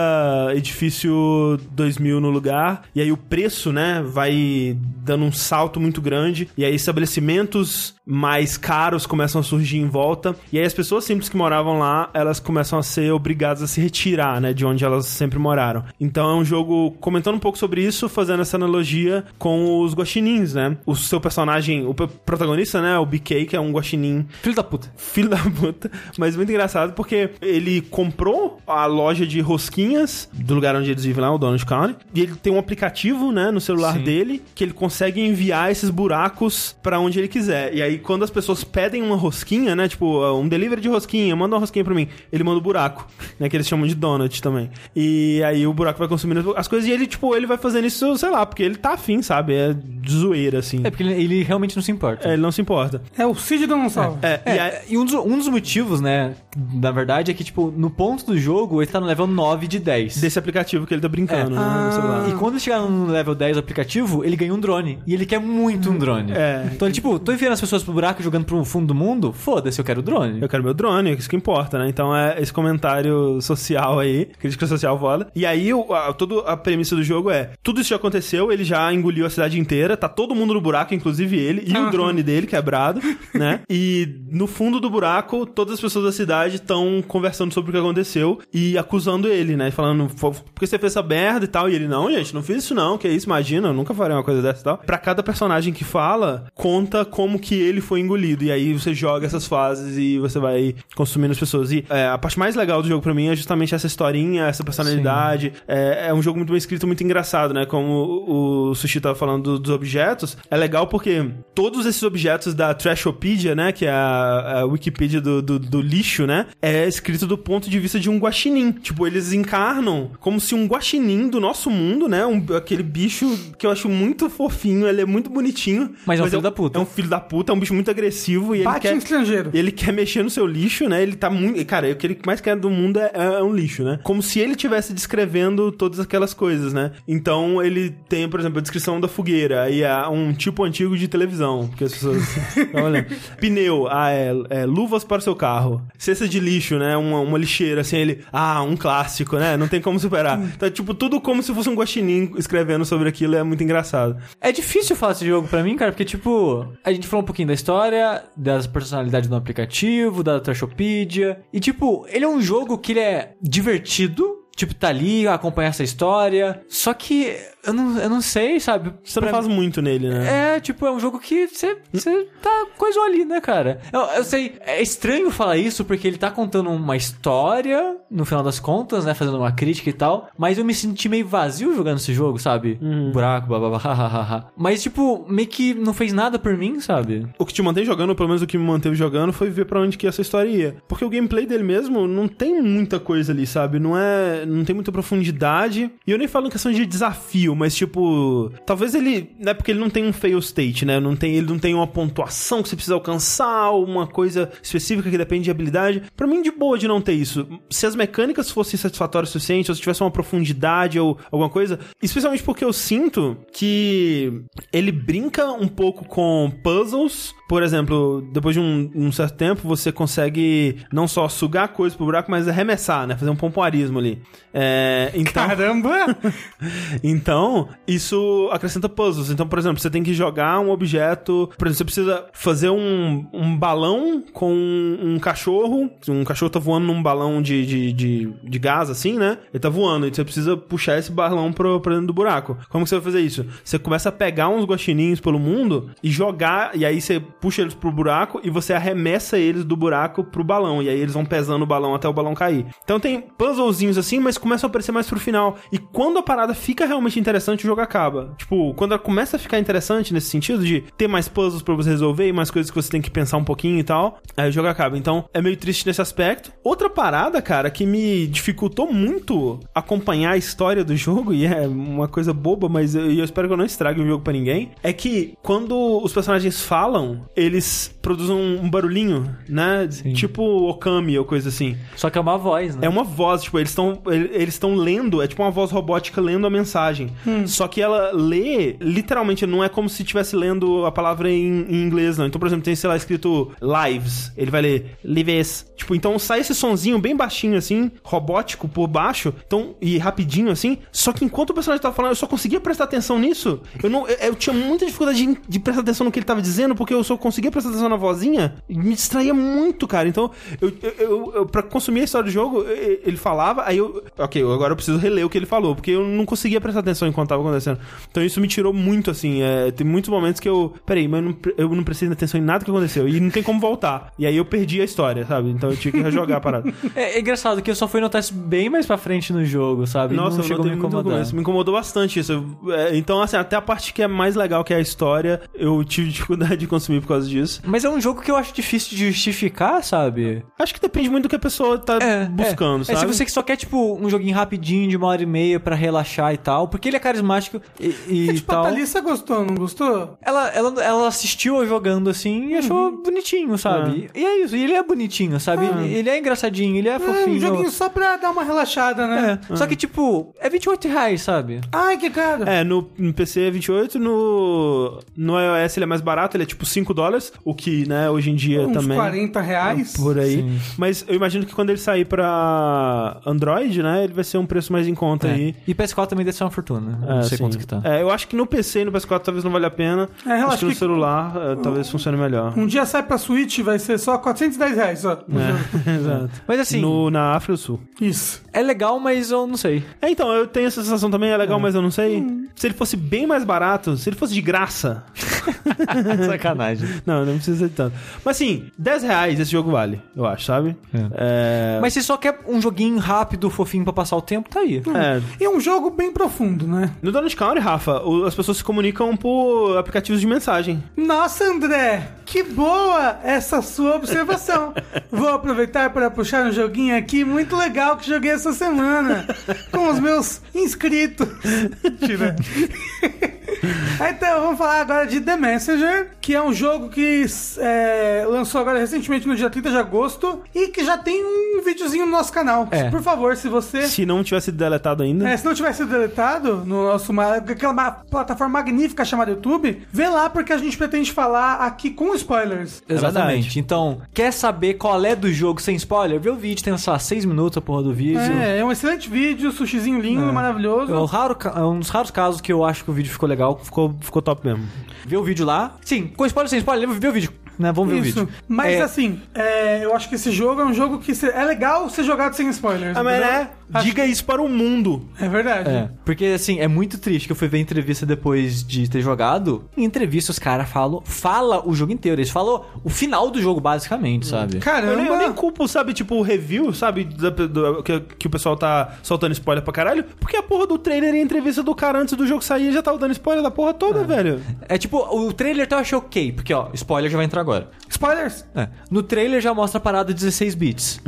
edifício 2000 no lugar. E aí o preço, né? Vai dando um salto muito grande. E aí estabelecimentos mais caros começam a surgir em volta. E aí as pessoas simples que moravam lá, elas começam a ser obrigadas a se retirar, né? De onde elas sempre moraram. Então é um jogo comentando um pouco sobre isso, fazendo essa analogia com os guaxinins, né? O seu personagem, o protagonista, né? O BK, que é um guaxinim Filho da puta. filho da puta, mas muito engraçado porque ele comprou a loja de rosquinhas do lugar onde eles vivem lá, o Donald County, e ele tem um aplicativo, né, no celular Sim. dele que ele consegue enviar esses buracos pra onde ele quiser. E aí quando as pessoas pedem uma rosquinha, né, tipo, um delivery de rosquinha, manda uma rosquinha pra mim, ele manda o buraco, né, que eles chamam de donut também. E aí o buraco vai consumindo as coisas e ele, tipo, ele vai fazendo isso, sei lá, porque ele tá afim, sabe? É de zoeira, assim. É porque ele, ele realmente não se importa. É, ele não se importa. É o Cid Dinossauro. É, É, e aí- e um dos, um dos motivos, né, na verdade, é que, tipo, no ponto do jogo, ele tá no level 9 de 10. desse aplicativo que ele tá brincando, É. né, no celular. E quando ele chegar no level 10 do aplicativo, ele ganha um drone. E ele quer muito um drone. É. Então ele, tipo, tô enfiando as pessoas pro buraco jogando pro fundo do mundo? Foda-se, eu quero o drone. Eu quero meu drone, é isso que importa, né? Então é esse comentário social aí, crítica social foda. E aí, o, a, toda a premissa do jogo é: tudo isso já aconteceu, ele já engoliu a cidade inteira, tá todo mundo no buraco, inclusive ele, e o drone dele quebrado, né? E no fundo do buraco, todas as pessoas da cidade estão conversando sobre o que aconteceu e acusando ele, né? Falando, "Pô, por que você fez essa merda e tal? E ele, não, gente, não fiz isso não, que isso, imagina, eu nunca faria uma coisa dessa e tal. Pra cada personagem que fala, conta como que ele foi engolido. E aí você joga essas fases e você vai consumindo as pessoas. E é, a parte mais legal do jogo pra mim é justamente essa historinha, essa personalidade. É, é um jogo muito bem escrito, muito engraçado, né? Como o, o Sushi tava falando do- dos objetos. É legal porque todos esses objetos da Trashopedia, né? Que é a, a Wikipedia do, do, do lixo, né? É escrito do ponto de vista de um guaxinim. Tipo, eles encarnam como se um guaxinim do nosso mundo, né? Um, aquele bicho que eu acho muito fofinho, ele é muito bonitinho. Mas é um filho da puta. É um filho da puta, é um bicho muito agressivo e ele Bate quer... em estrangeiro. Ele quer mexer no seu lixo, né? Ele tá muito. Cara, o que ele mais quer do mundo é, é um lixo, né? Como se ele estivesse descrevendo todas aquelas coisas, né? Então ele tem, por exemplo, a descrição da fogueira. Aí é um tipo antigo de televisão, porque as pessoas. *laughs* olhando. Pneu, ah, é, é luvas para o seu carro. Cesta de lixo, né? Uma, uma lixeira, assim, ele. Ah, um clássico, né? Não tem como superar. Então, tipo, tudo como se fosse um guaxinim escrevendo sobre aquilo, é muito engraçado. É difícil falar esse jogo pra mim, cara, porque, tipo, a gente falou um pouquinho da história, das personalidades do aplicativo, da Trashopedia. E, tipo, ele é um jogo que ele é divertido. Tipo, tá ali, acompanhar essa história. Só que eu não, eu não sei, sabe? Você não Pra- faz muito nele, né? É, tipo, é um jogo que você você tá coisou ali, né, cara? Eu, eu sei, é estranho falar isso porque ele tá contando uma história, no final das contas, né, fazendo uma crítica e tal, mas eu me senti meio vazio jogando esse jogo, sabe? Buraco, blá blá blá, *laughs* hahaha. Mas, tipo, meio que não fez nada por mim, sabe? o que te mantém jogando, pelo menos o que me manteve jogando, foi ver pra onde que essa história ia. Porque o gameplay dele mesmo não tem muita coisa ali, sabe? Não é. Não tem muita profundidade. E eu nem falo em questão de desafio, mas tipo, talvez ele, não é porque ele não tem um fail state, né? Não tem, ele não tem uma pontuação que você precisa alcançar, uma coisa específica que depende de habilidade. Pra mim de boa de não ter isso. Se as mecânicas fossem satisfatórias o suficiente, ou se tivesse uma profundidade ou alguma coisa, especialmente porque eu sinto que ele brinca um pouco com puzzles. Por exemplo, depois de um, um certo tempo, você consegue não só sugar coisas pro buraco, mas arremessar, né? Fazer um pompoarismo ali. É, então, Caramba! *laughs* então, isso acrescenta puzzles. Então, por exemplo, você tem que jogar um objeto. Por exemplo, você precisa fazer um, um balão com um cachorro. Um cachorro tá voando num balão de, de, de, de gás, assim, né? Ele tá voando. E você precisa puxar esse balão pro, pra dentro do buraco. Como que você vai fazer isso? Você começa a pegar uns guaxininhos pelo mundo e jogar. E aí você puxa eles pro buraco e você arremessa eles do buraco pro balão. E aí eles vão pesando o balão até o balão cair. Então tem puzzlezinhos assim, mas começam a aparecer mais pro final. E quando a parada fica realmente interessante, o jogo acaba. Tipo, quando ela começa a ficar interessante nesse sentido de ter mais puzzles pra você resolver e mais coisas que você tem que pensar um pouquinho e tal, aí o jogo acaba. Então é meio triste nesse aspecto. Outra parada, cara, que me dificultou muito acompanhar a história do *laughs* jogo, e é uma coisa boba, mas eu, eu espero que eu não estrague o jogo pra ninguém, é que quando os personagens falam, eles produzem um, barulhinho, né? Tipo Okami ou coisa assim. Só que é uma voz, né? É uma voz, tipo, eles estão eles estão lendo, é tipo uma voz robótica lendo a mensagem. Só que ela lê, literalmente, não é como se estivesse lendo a palavra em, em inglês, não. Então, por exemplo, tem, sei lá, escrito lives. Ele vai ler lives. Tipo, então sai esse sonzinho bem baixinho, assim, robótico por baixo, então, e rapidinho, assim. Só que enquanto o personagem tava falando, eu só conseguia prestar atenção nisso. Eu não. Eu, eu tinha muita dificuldade de, de prestar atenção no que ele tava dizendo, porque eu só conseguia prestar atenção na vozinha e me distraía muito, cara. Então, eu, eu, eu, eu pra consumir a história do jogo, eu- ele falava, aí eu. Ok, agora eu preciso reler o que ele falou, porque eu não conseguia prestar atenção enquanto tava acontecendo. Então isso me tirou muito, assim. é, tem muitos momentos que eu. Peraí, mas eu não, eu não prestei atenção em nada que aconteceu. E não tem como voltar. E aí eu perdi a história, sabe? Então eu tinha que rejogar a parada. *laughs* É, é engraçado que eu só fui notar isso bem mais pra frente no jogo, sabe? Nossa, não chegou a me incomodar. Me incomodou bastante isso. É, então, assim, até a parte que é mais legal, que é a história, eu tive *laughs* dificuldade de consumir por causa disso. Mas é um jogo que eu acho difícil de justificar, sabe? Acho que depende muito do que a pessoa tá buscando, é. sabe? É, se você que só quer, tipo, um joguinho rapidinho de uma hora e meia pra relaxar e tal, porque ele é carismático e, e É tipo, a tal. Thalissa gostou, não gostou? Ela, ela, ela assistiu jogando assim e achou bonitinho, sabe? E é isso, e ele é bonitinho, sabe? Ele, ele é engraçadinho, ele é É, fofinho. um joguinho só pra dar uma relaxada, né? É. Só que, tipo, é 28 reais, sabe? Ai, que caro. É, no, no PC é 28, no, no iOS ele é mais barato, ele é tipo 5 dólares, o que, né, hoje em dia Uns também... 40 reais. Por aí. Sim. Mas eu imagino que quando ele sair pra Android, né, ele vai ser um preço mais em conta aí. E PS4 também deve ser uma fortuna. É, não sei sim. quanto que tá. É, eu acho que no PC e no PS4 talvez não valha a pena. É, relaxa acho que no que- celular é, talvez funcione melhor. Um dia sai pra Switch, vai ser só 410 reais, ó. É, *laughs* exato. Mas assim, No, na África do Sul. Isso. é legal, mas eu não sei. É, então, eu tenho essa sensação também, é legal, mas eu não sei. Se ele fosse bem mais barato, se ele fosse de graça. *laughs* Sacanagem. Não, não precisa ser tanto. Mas assim, 10 reais esse jogo vale, eu acho, sabe? É. Mas se só quer um joguinho rápido, fofinho pra passar o tempo, tá aí. é. E é um jogo bem profundo, né? No Donut County, Rafa, o- as pessoas se comunicam por aplicativos de mensagem. Nossa, André, que boa essa sua observação. *laughs* Vou aproveitar para puxar um joguinho aqui muito legal que joguei essa semana com os meus inscritos. *laughs* Mentira. *laughs* *laughs* então, vamos falar agora de The Messenger, que é um jogo que é, lançou agora recentemente no dia 30 de agosto e que já tem um videozinho no nosso canal. É. Por favor, se você Se não tivesse deletado ainda. é, se não tivesse sido deletado no nosso aquela ma- plataforma magnífica chamada YouTube, vê lá porque a gente pretende falar aqui com spoilers. Exatamente. verdade. Então, quer saber qual é do jogo sem spoiler? Vê o vídeo, tem só 6 minutos a porra do vídeo. É, é um excelente vídeo, sushizinho lindo, maravilhoso. É, o raro, é um dos raros casos que eu acho que o vídeo ficou legal. Ficou, ficou top mesmo. Vê o vídeo lá. Sim, com spoiler sem spoiler, vê o vídeo. Né? Vamos ver o Isso. vídeo. Mas É, assim, é, eu acho que esse jogo é um jogo que se- é legal ser jogado sem spoilers. Ah, mas é, Acho- diga isso para o mundo. É verdade. É, porque assim, é muito triste que eu fui ver a entrevista depois de ter jogado. Em entrevista, os caras falam, fala o jogo inteiro. Eles falam o final do jogo, basicamente, sabe? Caramba. Eu nem, eu nem culpo, sabe, tipo, o review, sabe, da- do- que, que o pessoal tá soltando spoiler pra caralho, porque a porra do trailer e a entrevista do cara antes do jogo sair já tava dando spoiler da porra toda, velho. É tipo, o trailer até eu achei ok, porque ó, spoiler já vai entrar agora. Spoilers. É. No trailer já mostra a parada 16 bits.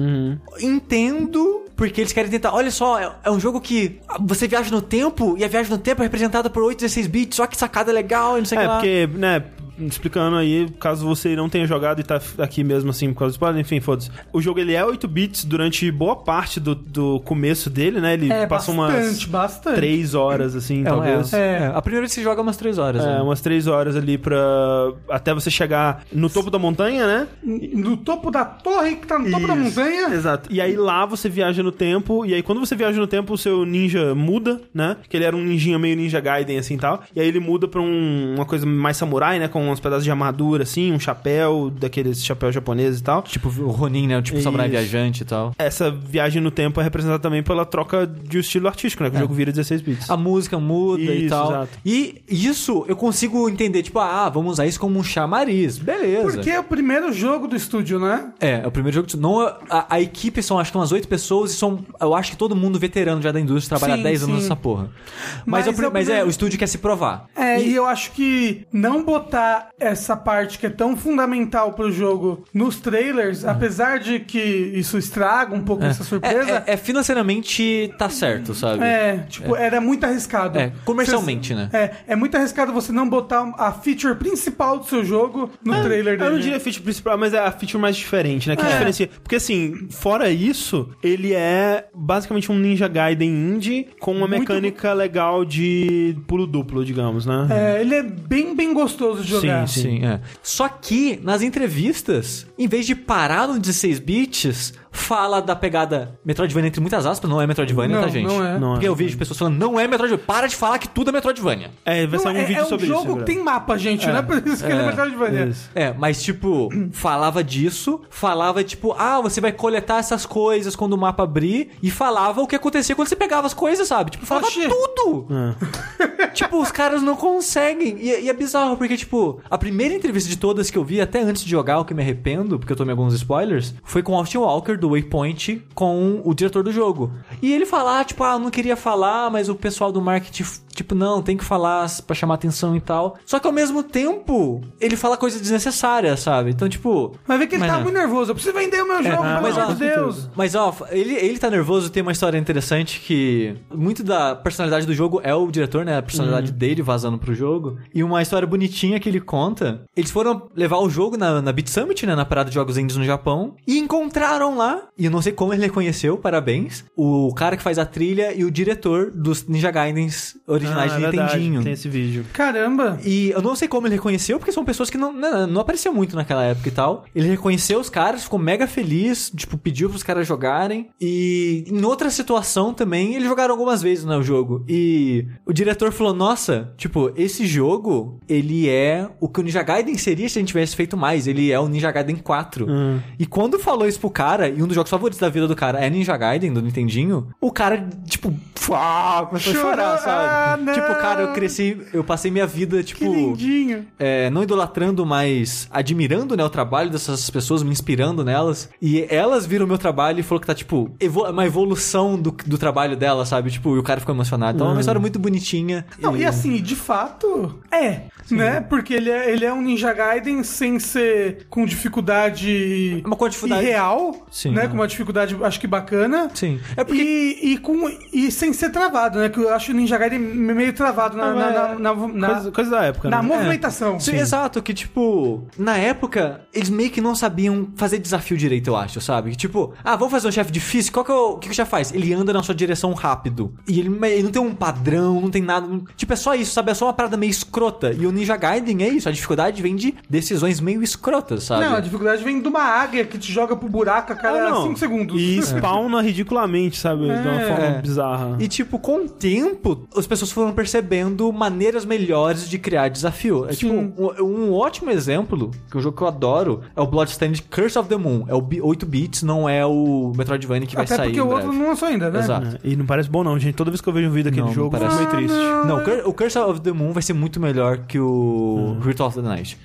Entendo porque eles querem tentar. Olha só, é, é um jogo que você viaja no tempo e a viagem no tempo é representada por 8, 16 bits, só que sacada legal e não sei o É, que lá. porque, né, explicando aí, caso você não tenha jogado e tá aqui mesmo assim por causa do spoiler, enfim, foda-se. O jogo ele é 8 bits durante boa parte do, do começo dele, né? Ele É, passa bastante, umas bastante. 3 horas, assim, É, talvez. é, É. A primeira vez que você joga é umas 3 horas. É, né? umas 3 horas ali pra. Até você chegar no topo da montanha, né? No topo da torre, que tá no topo da Isso. montanha. Exato. E aí lá você viaja no tempo, e aí quando você viaja no tempo, o seu ninja muda, né? Que ele era um ninjinha meio Ninja Gaiden, assim e tal. E aí ele muda pra um- uma coisa mais samurai, né? Com uns pedaços de armadura, assim, um chapéu, daqueles chapéus japoneses e tal. Tipo o Ronin, né? O tipo samurai Isso. viajante e tal. Essa viagem no tempo é representada também pela troca de um estilo artístico, né? Que o jogo vira 16 bits. A música muda e Isso, tal. exato. E isso eu consigo entender, tipo, ah, vamos usar isso como um chamariz. Beleza. Porque é o primeiro jogo do estúdio, né? É, é o primeiro jogo. de- Não, a, a equipe são acho que umas oito pessoas e são. Eu acho que todo mundo veterano já da indústria, trabalha Sim, há 10 anos sim. nessa porra. Mas, Mas é, o é o mas é, o estúdio quer se provar. É, e... eu acho que não botar essa parte que é tão fundamental pro jogo nos trailers, apesar de que isso estraga um pouco essa É, surpresa, é- é financeiramente tá certo, sabe? é, tipo, era muito arriscado. É, comercialmente, né? É, é muito arriscado você não botar a feature principal do seu jogo no trailer dele. Eu não diria a feature principal, mas é a feature mais diferente, né? Que É. diferencia. Porque assim, fora isso, ele é basicamente um Ninja Gaiden indie com uma Muito mecânica legal de pulo duplo, digamos, né? É, ele é bem, bem gostoso de jogar. Sim, Sim, é. Só que nas entrevistas, em vez de parar no 16 bits, fala da pegada Metroidvania entre muitas aspas, não é Metroidvania, Não, tá, gente? não é. Não Porque é. eu vejo pessoas falando, não é Metroidvania. Para de falar que tudo é Metroidvania. É, vai sair um é, vídeo é um sobre jogo isso. que agora. tem mapa, gente, não é por isso que ele é Metroidvania. Isso. É, mas tipo, falava disso, falava tipo, ah, você vai coletar essas coisas quando o mapa abrir, e falava o que acontecia quando você pegava as coisas, sabe? Tipo, falava Oxi. tudo! É. *laughs* tipo, os caras não conseguem. E, e é bizarro, porque, tipo, a primeira entrevista de todas que eu vi, até antes de jogar, o que me arrependo, porque eu tomei alguns spoilers, foi com o Austin Walker, do Waypoint, com o diretor do jogo. E ele falar, tipo, ah, eu não queria falar, mas o pessoal do marketing, tipo, não, tem que falar pra chamar atenção e tal. Só que ao mesmo tempo, ele fala coisa desnecessária, sabe? Então, tipo. Vai ver que ele mas tá não. muito nervoso. Eu preciso vender o meu jogo, ah, pelo mas, amor ó, de Deus. Mas ó, ele, ele tá nervoso, tem uma história interessante que muito da personalidade do jogo é o diretor, né? A personalidade dele vazando pro jogo. E uma história bonitinha que ele conta. Eles foram levar o jogo na, na Beat Summit, né? Na parada de jogos indies no Japão. E encontraram lá, e eu não sei como ele reconheceu, parabéns, o cara que faz a trilha e o diretor dos Ninja Gaidens originais Ah, de é verdade, Nintendinho. Tem esse vídeo. Caramba. E eu não sei como ele reconheceu, porque são pessoas que não, não, não apareciam muito naquela época e tal. Ele reconheceu os caras, ficou mega feliz, tipo, pediu pros caras jogarem. E em outra situação também, eles jogaram algumas vezes, né, o jogo. E o diretor falou, nossa, tipo, esse jogo, ele é o que o Ninja Gaiden seria se a gente tivesse feito mais. Ele é o Ninja Gaiden 4. E quando falou isso pro cara, e um dos jogos favoritos da vida do cara é Ninja Gaiden, do Nintendinho, o cara, tipo, fuá, começou a Chorou. chorar, sabe? Não. Tipo, cara, eu cresci, eu passei minha vida, tipo Que lindinho. é, não idolatrando, mas admirando, né, o trabalho dessas pessoas, me inspirando nelas. E elas viram o meu trabalho e falou que tá, tipo, evo uma evolução do, do trabalho dela, sabe? Tipo, e o cara ficou emocionado. Então é uma história muito bonitinha. Não, e assim, de fato, é, né? Porque ele é, ele é um Ninja Gaiden sem ser com dificuldade Uma quantidade- irreal, Sim. né? Com uma dificuldade, acho que bacana. Sim. É porque. E, e, com, e sem ser travado, né? Que eu acho o Ninja Gaiden meio travado na, na, na, na, na- Coisa, coisa da época, na né? movimentação. Sim, exato, que tipo, na época, eles meio que não sabiam fazer desafio direito, eu acho, sabe? Tipo, ah, vamos fazer um chefe difícil, qual que é o, que, que o chefe faz? Ele anda na sua direção rápido. E ele, ele não tem um padrão, não tem nada. tipo, é só isso, sabe? É só uma parada meio escrota. E o Ninja Gaiden é isso, a dificuldade vem de decisões meio escrotas, sabe? Não, a dificuldade vem de uma águia que te joga pro buraco a Ah, cada não. 5 segundos. E spawna ridiculamente, sabe? De uma forma É. bizarra. E, tipo, com o tempo, as pessoas foram percebendo maneiras melhores de criar desafio. É, tipo, um, um ótimo exemplo, que é um jogo que eu adoro, é o Bloodstained Curse of the Moon. É o bi- 8 bits, não é o Metroidvania que vai Até sair porque em o breve. outro não lançou ainda, né? Exato. É, E não parece bom, não, gente. Toda vez que eu vejo um vídeo daquele Não, não jogo, parece. meio triste. Não, o Cur- o Curse of the Moon vai ser muito melhor que o Ritual of the Night.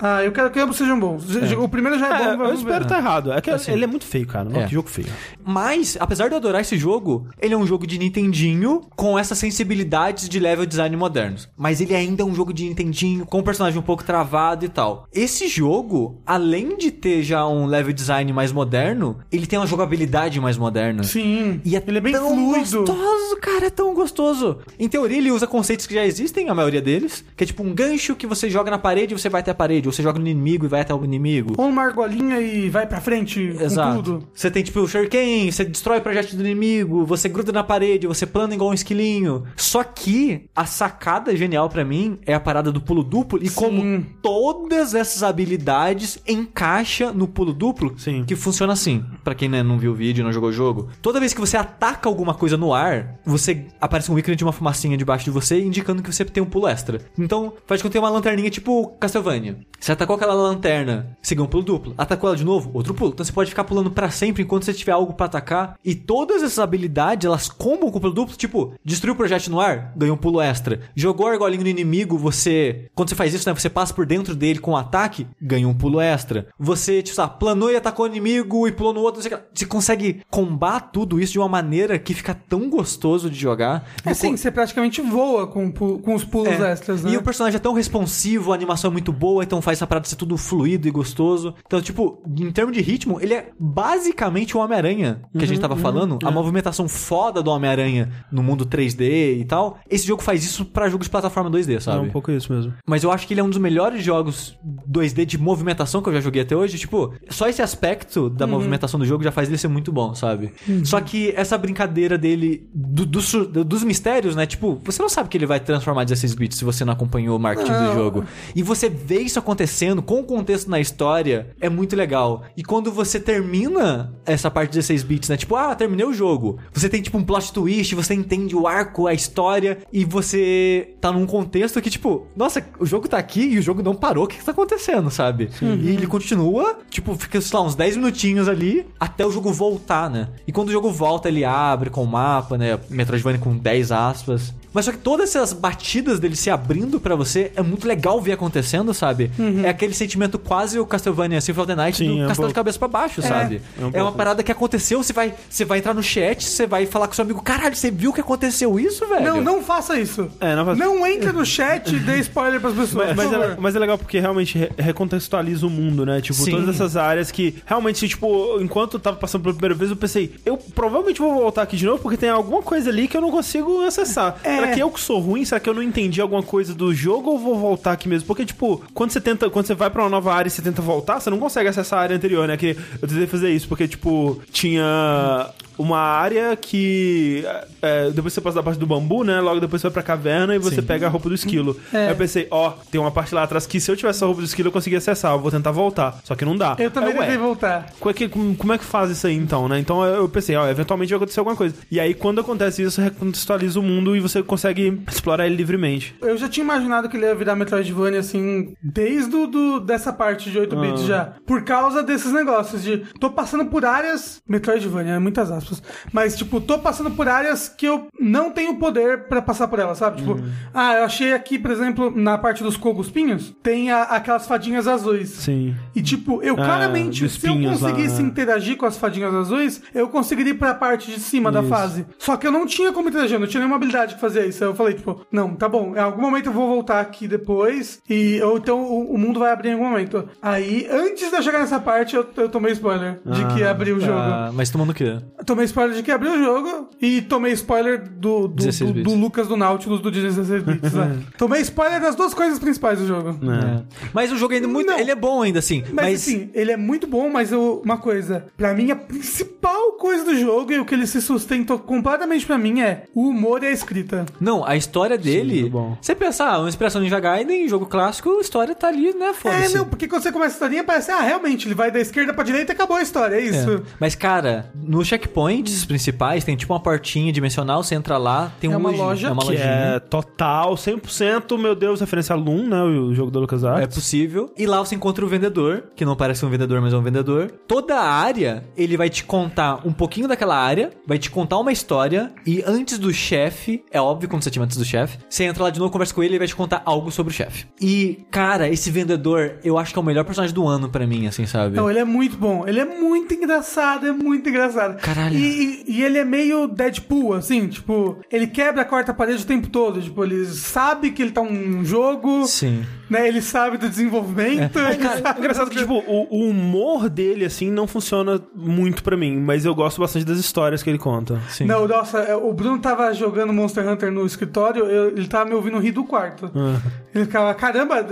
Ah, eu quero que ambos sejam bons. O primeiro já é, bom, É, eu vamos espero ver. estar errado. É que Assim. ele é muito feio, cara. Nossa, É. que jogo feio. Mas, apesar de eu adorar esse jogo, ele é um jogo de Nintendinho com essa habilidades de level design modernos. Mas ele ainda é um jogo de Nintendinho, com um personagem um pouco travado e tal. Esse jogo, além de ter já um level design mais moderno, ele tem uma jogabilidade mais moderna. Sim. E é ele é bem tão fluido. gostoso, cara, é tão gostoso. Em teoria, ele usa conceitos que já existem, a maioria deles, que é tipo um gancho que você joga na parede e você vai até a parede, ou você joga no inimigo e vai até o inimigo. Ou uma argolinha e vai pra frente com Exato. tudo. Você tem tipo o Shuriken, você destrói o projeto do inimigo, você gruda na parede, você plana igual um esquilinho. Só que a sacada genial pra mim é a parada do pulo duplo e Sim. como todas essas habilidades encaixa no pulo duplo, Sim. que funciona assim. Pra quem né, não viu o vídeo, não jogou o jogo, toda vez que você ataca alguma coisa no ar, você aparece um ícone de uma fumacinha debaixo de você indicando que você tem um pulo extra. Então, faz conta que tem uma lanterninha tipo Castlevania. Você atacou aquela lanterna, você ganha um pulo duplo. Atacou ela de novo, outro pulo. Então você pode ficar pulando pra sempre enquanto você tiver algo pra atacar. E todas essas habilidades, elas combam com o pulo duplo. Tipo, destruiu o projeto no ar, ganhou um pulo extra. Jogou a argolinha no inimigo, você... Quando você faz isso, né, você passa por dentro dele com um ataque, ganha um pulo extra. Você, tipo, sabe, planou e atacou o inimigo e pulou no outro. não sei o que. Você consegue combar tudo isso de uma maneira que fica tão gostoso de jogar. É No sim, você praticamente voa com, com os pulos é. extras, né? E o personagem tão responsivo, a animação é muito boa, então faz essa parada ser tudo fluido e gostoso. Então, tipo, em termos de ritmo, ele é basicamente o Homem-Aranha que a gente tava falando. A movimentação foda do Homem-Aranha no mundo 3D e tal. Esse jogo faz isso pra jogos de plataforma 2D, É sabe? um pouco isso mesmo. Mas eu acho que ele é um dos melhores jogos 2D de movimentação que eu já joguei até hoje. Tipo, só esse aspecto da movimentação do jogo já faz ele ser muito bom, sabe? Só que essa brincadeira dele, do- do do- dos mistérios, né? Tipo, você não sabe que ele vai transformar 16 bits se você não acompanhou o marketing do Não. jogo. E você vê isso acontecendo com o contexto na história, é muito legal. E quando você termina essa parte de 16 bits, né? Tipo, ah, terminei o jogo. Você tem tipo um plot twist, você entende o arco, a história, e você tá num contexto que, tipo, nossa, o jogo tá aqui e o jogo não parou, o que que tá acontecendo, sabe? E ele continua, tipo, fica, sei lá, uns 10 minutinhos ali até o jogo voltar, né? E quando o jogo volta, ele abre com o mapa, né? Metroidvania com 10 aspas. Mas só que todas essas batidas dele se abrindo pra você é muito legal ver acontecendo, sabe? É aquele sentimento quase o Castlevania Symphony of the Night Sim, do é um castelo pouco. de cabeça pra baixo, sabe? é um É, uma parada que aconteceu, você vai, você vai entrar no chat, você vai falar com seu amigo, caralho, você viu que aconteceu isso, velho? Não, não faça isso. É, não faça- Não entra no chat e dê spoiler pras pessoas, Mas, mas é, mas é legal porque realmente re- recontextualiza o mundo, né? Tipo, Sim. todas essas áreas que realmente, tipo, enquanto eu tava passando pela primeira vez, eu pensei, eu provavelmente vou voltar aqui de novo porque tem alguma coisa ali que eu não consigo acessar. É. Será que eu que sou ruim? Será que eu não entendi alguma coisa do jogo ou vou voltar aqui mesmo? Porque, tipo, quando você tenta, quando você vai pra uma nova área e você tenta voltar, você não consegue acessar a área anterior, né? Que eu tentei fazer isso porque, tipo, tinha uma área que é, depois você passa da parte do bambu, né? Logo depois você vai pra caverna e você pega a roupa do esquilo. É. Aí eu pensei, ó, tem uma parte lá atrás que se eu tivesse a roupa do esquilo eu conseguia acessar, eu vou tentar voltar. Só que não dá. Eu também tentei voltar. como é, que, como, é que faz isso aí então, né? Então eu pensei, ó, eventualmente vai acontecer alguma coisa. E aí quando acontece isso, recontextualiza o mundo e você consegue explorar ele livremente. Eu já tinha imaginado que ele ia virar Metroidvania, assim, desde o do, dessa parte de 8 bits Ah. já. Por causa desses negócios de... Tô passando por áreas... Metroidvania, é muitas aspas. Mas, tipo, tô passando por áreas que eu não tenho poder pra passar por elas, sabe? Tipo, Uhum. ah, eu achei aqui, por exemplo, na parte dos coguspinhos, tem a- aquelas fadinhas azuis. Sim. E tipo, eu Ah, claramente, se eu espinhos lá, conseguisse né? interagir com as fadinhas azuis, eu conseguiria ir pra parte de cima da Isso. fase. Só que eu não tinha como interagir, não tinha nenhuma habilidade que fazia isso. Aí eu falei, tipo, não, tá bom, em algum momento eu vou voltar aqui depois, e ou então o, o mundo vai abrir em algum momento. Aí, antes de eu chegar nessa parte, eu, eu tomei spoiler de que Ah, abriu o jogo. Ah, mas tomando o quê? Tomei spoiler de que abriu o jogo e tomei spoiler do, do, 16 do, do Lucas do Nautilus do 16 bits. né? *laughs* Tomei spoiler das duas coisas principais do jogo. É. Mas o jogo ainda é muito. Não. Ele é bom ainda, assim. Mas, Mas, assim, ele é muito bom, mas eu- uma coisa, pra mim a principal coisa do jogo e o que ele se sustenta completamente pra mim é o humor e a escrita. Não, a história dele. bom. Você pensar, ah, uma inspiração Ninja Gaiden, jogo clássico, a história tá ali, né? É, Foda-se. não, porque quando você começa a historinha parece, ah, realmente, ele vai da esquerda pra direita e acabou a história, é isso. É. Mas, cara, nos checkpoints principais tem tipo uma portinha dimensional, você entra lá, tem É um uma lojinha- loja É uma Que lojinha. é total, 100%, meu Deus, referência a Loom, né? O jogo da É LucasArts. possível. E lá você encontra o vendedor, que não parece um vendedor, mas é um vendedor. Toda a área, ele vai te contar um pouquinho daquela área, vai te contar uma história, e antes do chefe, é óbvio quando você tinha antes do chefe, você entra lá de novo, conversa com ele e ele vai te contar algo sobre o chefe. E, cara, esse vendedor, eu acho que é o melhor personagem do ano pra mim, assim, sabe? Então, ele é muito bom, ele é muito engraçado, é muito engraçado. Caralho, caralho. E, e- ele é meio Deadpool, assim, tipo, ele quebra a quarta parede o tempo todo. Tipo, ele sabe que ele tá um jogo, Sim. né? Ele sabe do desenvolvimento. ele sabe É engraçado que, tipo, o, o humor dele, assim, não funciona muito pra mim, mas eu gosto bastante das histórias que ele conta. Sim. Não, nossa, é, o Bruno tava jogando Monster Hunter no escritório, eu- ele tava me ouvindo rir do quarto. Ah. Ele ficava, caramba,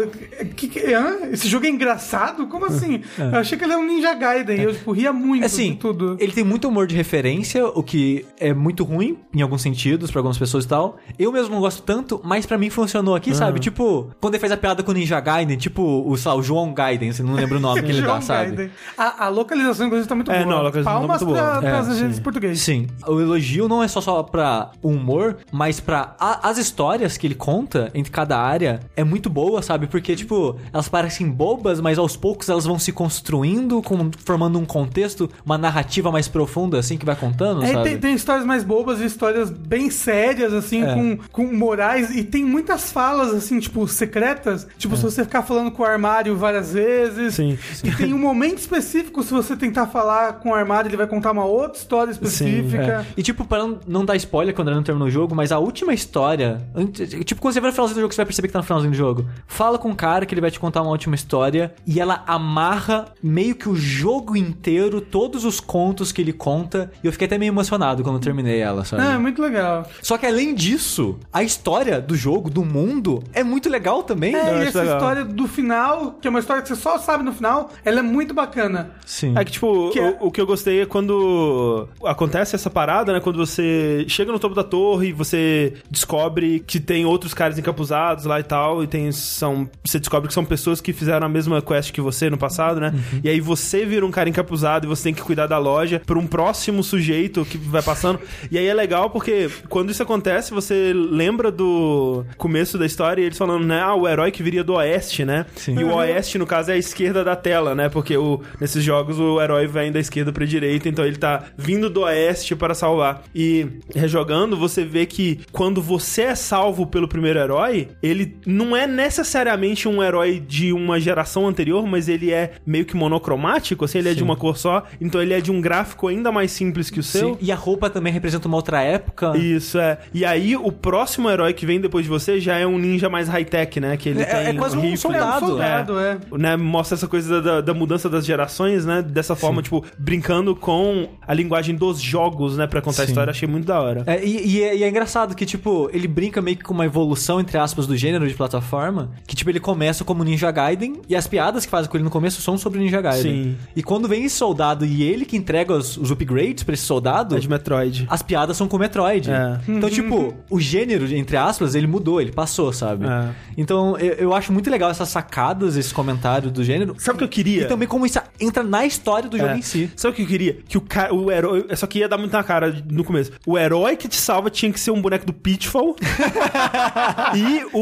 que, que- esse jogo é engraçado? Como assim? Eu achei que ele era um Ninja Gaiden e eu, tipo, ria muito Assim, de tudo. ele tem muito humor de referência, o que é muito ruim em alguns sentidos pra algumas pessoas e tal. Eu mesmo não gosto tanto, mas pra mim funcionou aqui, sabe? Tipo, quando ele faz a piada com o Ninja Gaiden, tipo, o, sei lá, o João Gaiden, você não lembra o nome que ele *laughs* dá, sabe? Gaiden. A, a localização, inclusive, tá muito É, boa. não, a localização tá Palmas muito boa. pra, É, pras sim. portuguesas. Sim, o elogio não é só, só pra humor, mas pra a- as histórias que ele conta entre cada área é muito boa, sabe? Porque, tipo, elas parecem bobas, mas aos poucos elas vão se construindo, com- formando um contexto, uma narrativa mais profunda, assim, que vai contando, É, sabe? tem, tem histórias mais bobas e histórias bem sérias, assim, É. com, com morais. E tem muitas falas, assim, tipo, secretas. Tipo, se você ficar falando com o armário várias vezes. Sim, E tem um momento específico, se você tentar falar com o armário, ele vai contar uma outra história específica. E tipo, para não, dar spoiler quando ele não terminou o jogo, mas a última história. Tipo, quando você vai no finalzinho do jogo, você vai perceber que tá no finalzinho do jogo. Fala com o cara que ele vai te contar uma última história e ela amarra meio que o jogo inteiro, todos os contos que ele conta. E eu fiquei até meio emocionado quando eu terminei ela, sabe? Ah, é muito legal. Só que além disso, a história do jogo, do mundo, é muito legal também. É, e essa legal. história do final, que é uma história que você só sabe no final, ela é muito bacana. Sim. É que, tipo, Que é- o, o que eu gostei é quando acontece essa parada, né? Quando você chega no topo da torre e você descobre que tem outros caras encapuzados lá e tal, e tem. São, você descobre que são pessoas que fizeram a mesma quest que você no passado, né? E aí você vira um cara encapuzado e você tem que cuidar da loja pra um próximo sujeito que vai passando. E aí é legal porque quando isso acontece, você lembra do começo da história e eles falando, né? Ah, o herói que viria do oeste, né? Sim. E o oeste, no caso, é a esquerda da tela, né? Porque o, nesses jogos o herói vem da esquerda pra direita, então ele tá vindo do oeste para salvar. E rejogando, você vê que quando você é salvo pelo primeiro herói, ele não é necessariamente um herói de uma geração anterior, mas ele é meio que monocromático, assim, ele é de Sim. uma cor só, então ele é de um gráfico ainda mais simples que o seu. Sim. E a roupa também representa uma outra época. Isso, é. E aí, o próximo herói que vem depois de você já é um ninja mais high-tech, né? Que ele É- tem é quase um rifle. soldado. É um soldado, é. né, mostra essa coisa da, da mudança das gerações, né? Dessa forma, tipo, brincando com a linguagem dos jogos, né? Pra contar a Sim. história. Achei muito da hora. É, e, e é, e é engraçado que, tipo, ele brinca meio que com uma evolução, entre aspas, do gênero de plataforma. Que, tipo, ele começa como Ninja Gaiden e as piadas que fazem com ele no começo são sobre Ninja Gaiden. Sim. E quando vem esse soldado e ele que entrega os, os upgrades pra esse soldado, É de Metroid. as piadas são com o Metroid. É. Então, tipo, o gênero, entre aspas, ele mudou, ele passou, sabe? É. Então, eu, eu acho muito legal essas sacadas, esses comentários do gênero. Sabe o que eu queria? E também como isso entra na história do jogo É. em si. Sabe o que eu queria? Que o, ca... o herói. Só que ia dar muito na cara no começo. O herói que te salva tinha que ser um boneco do Pitfall. *laughs* e o,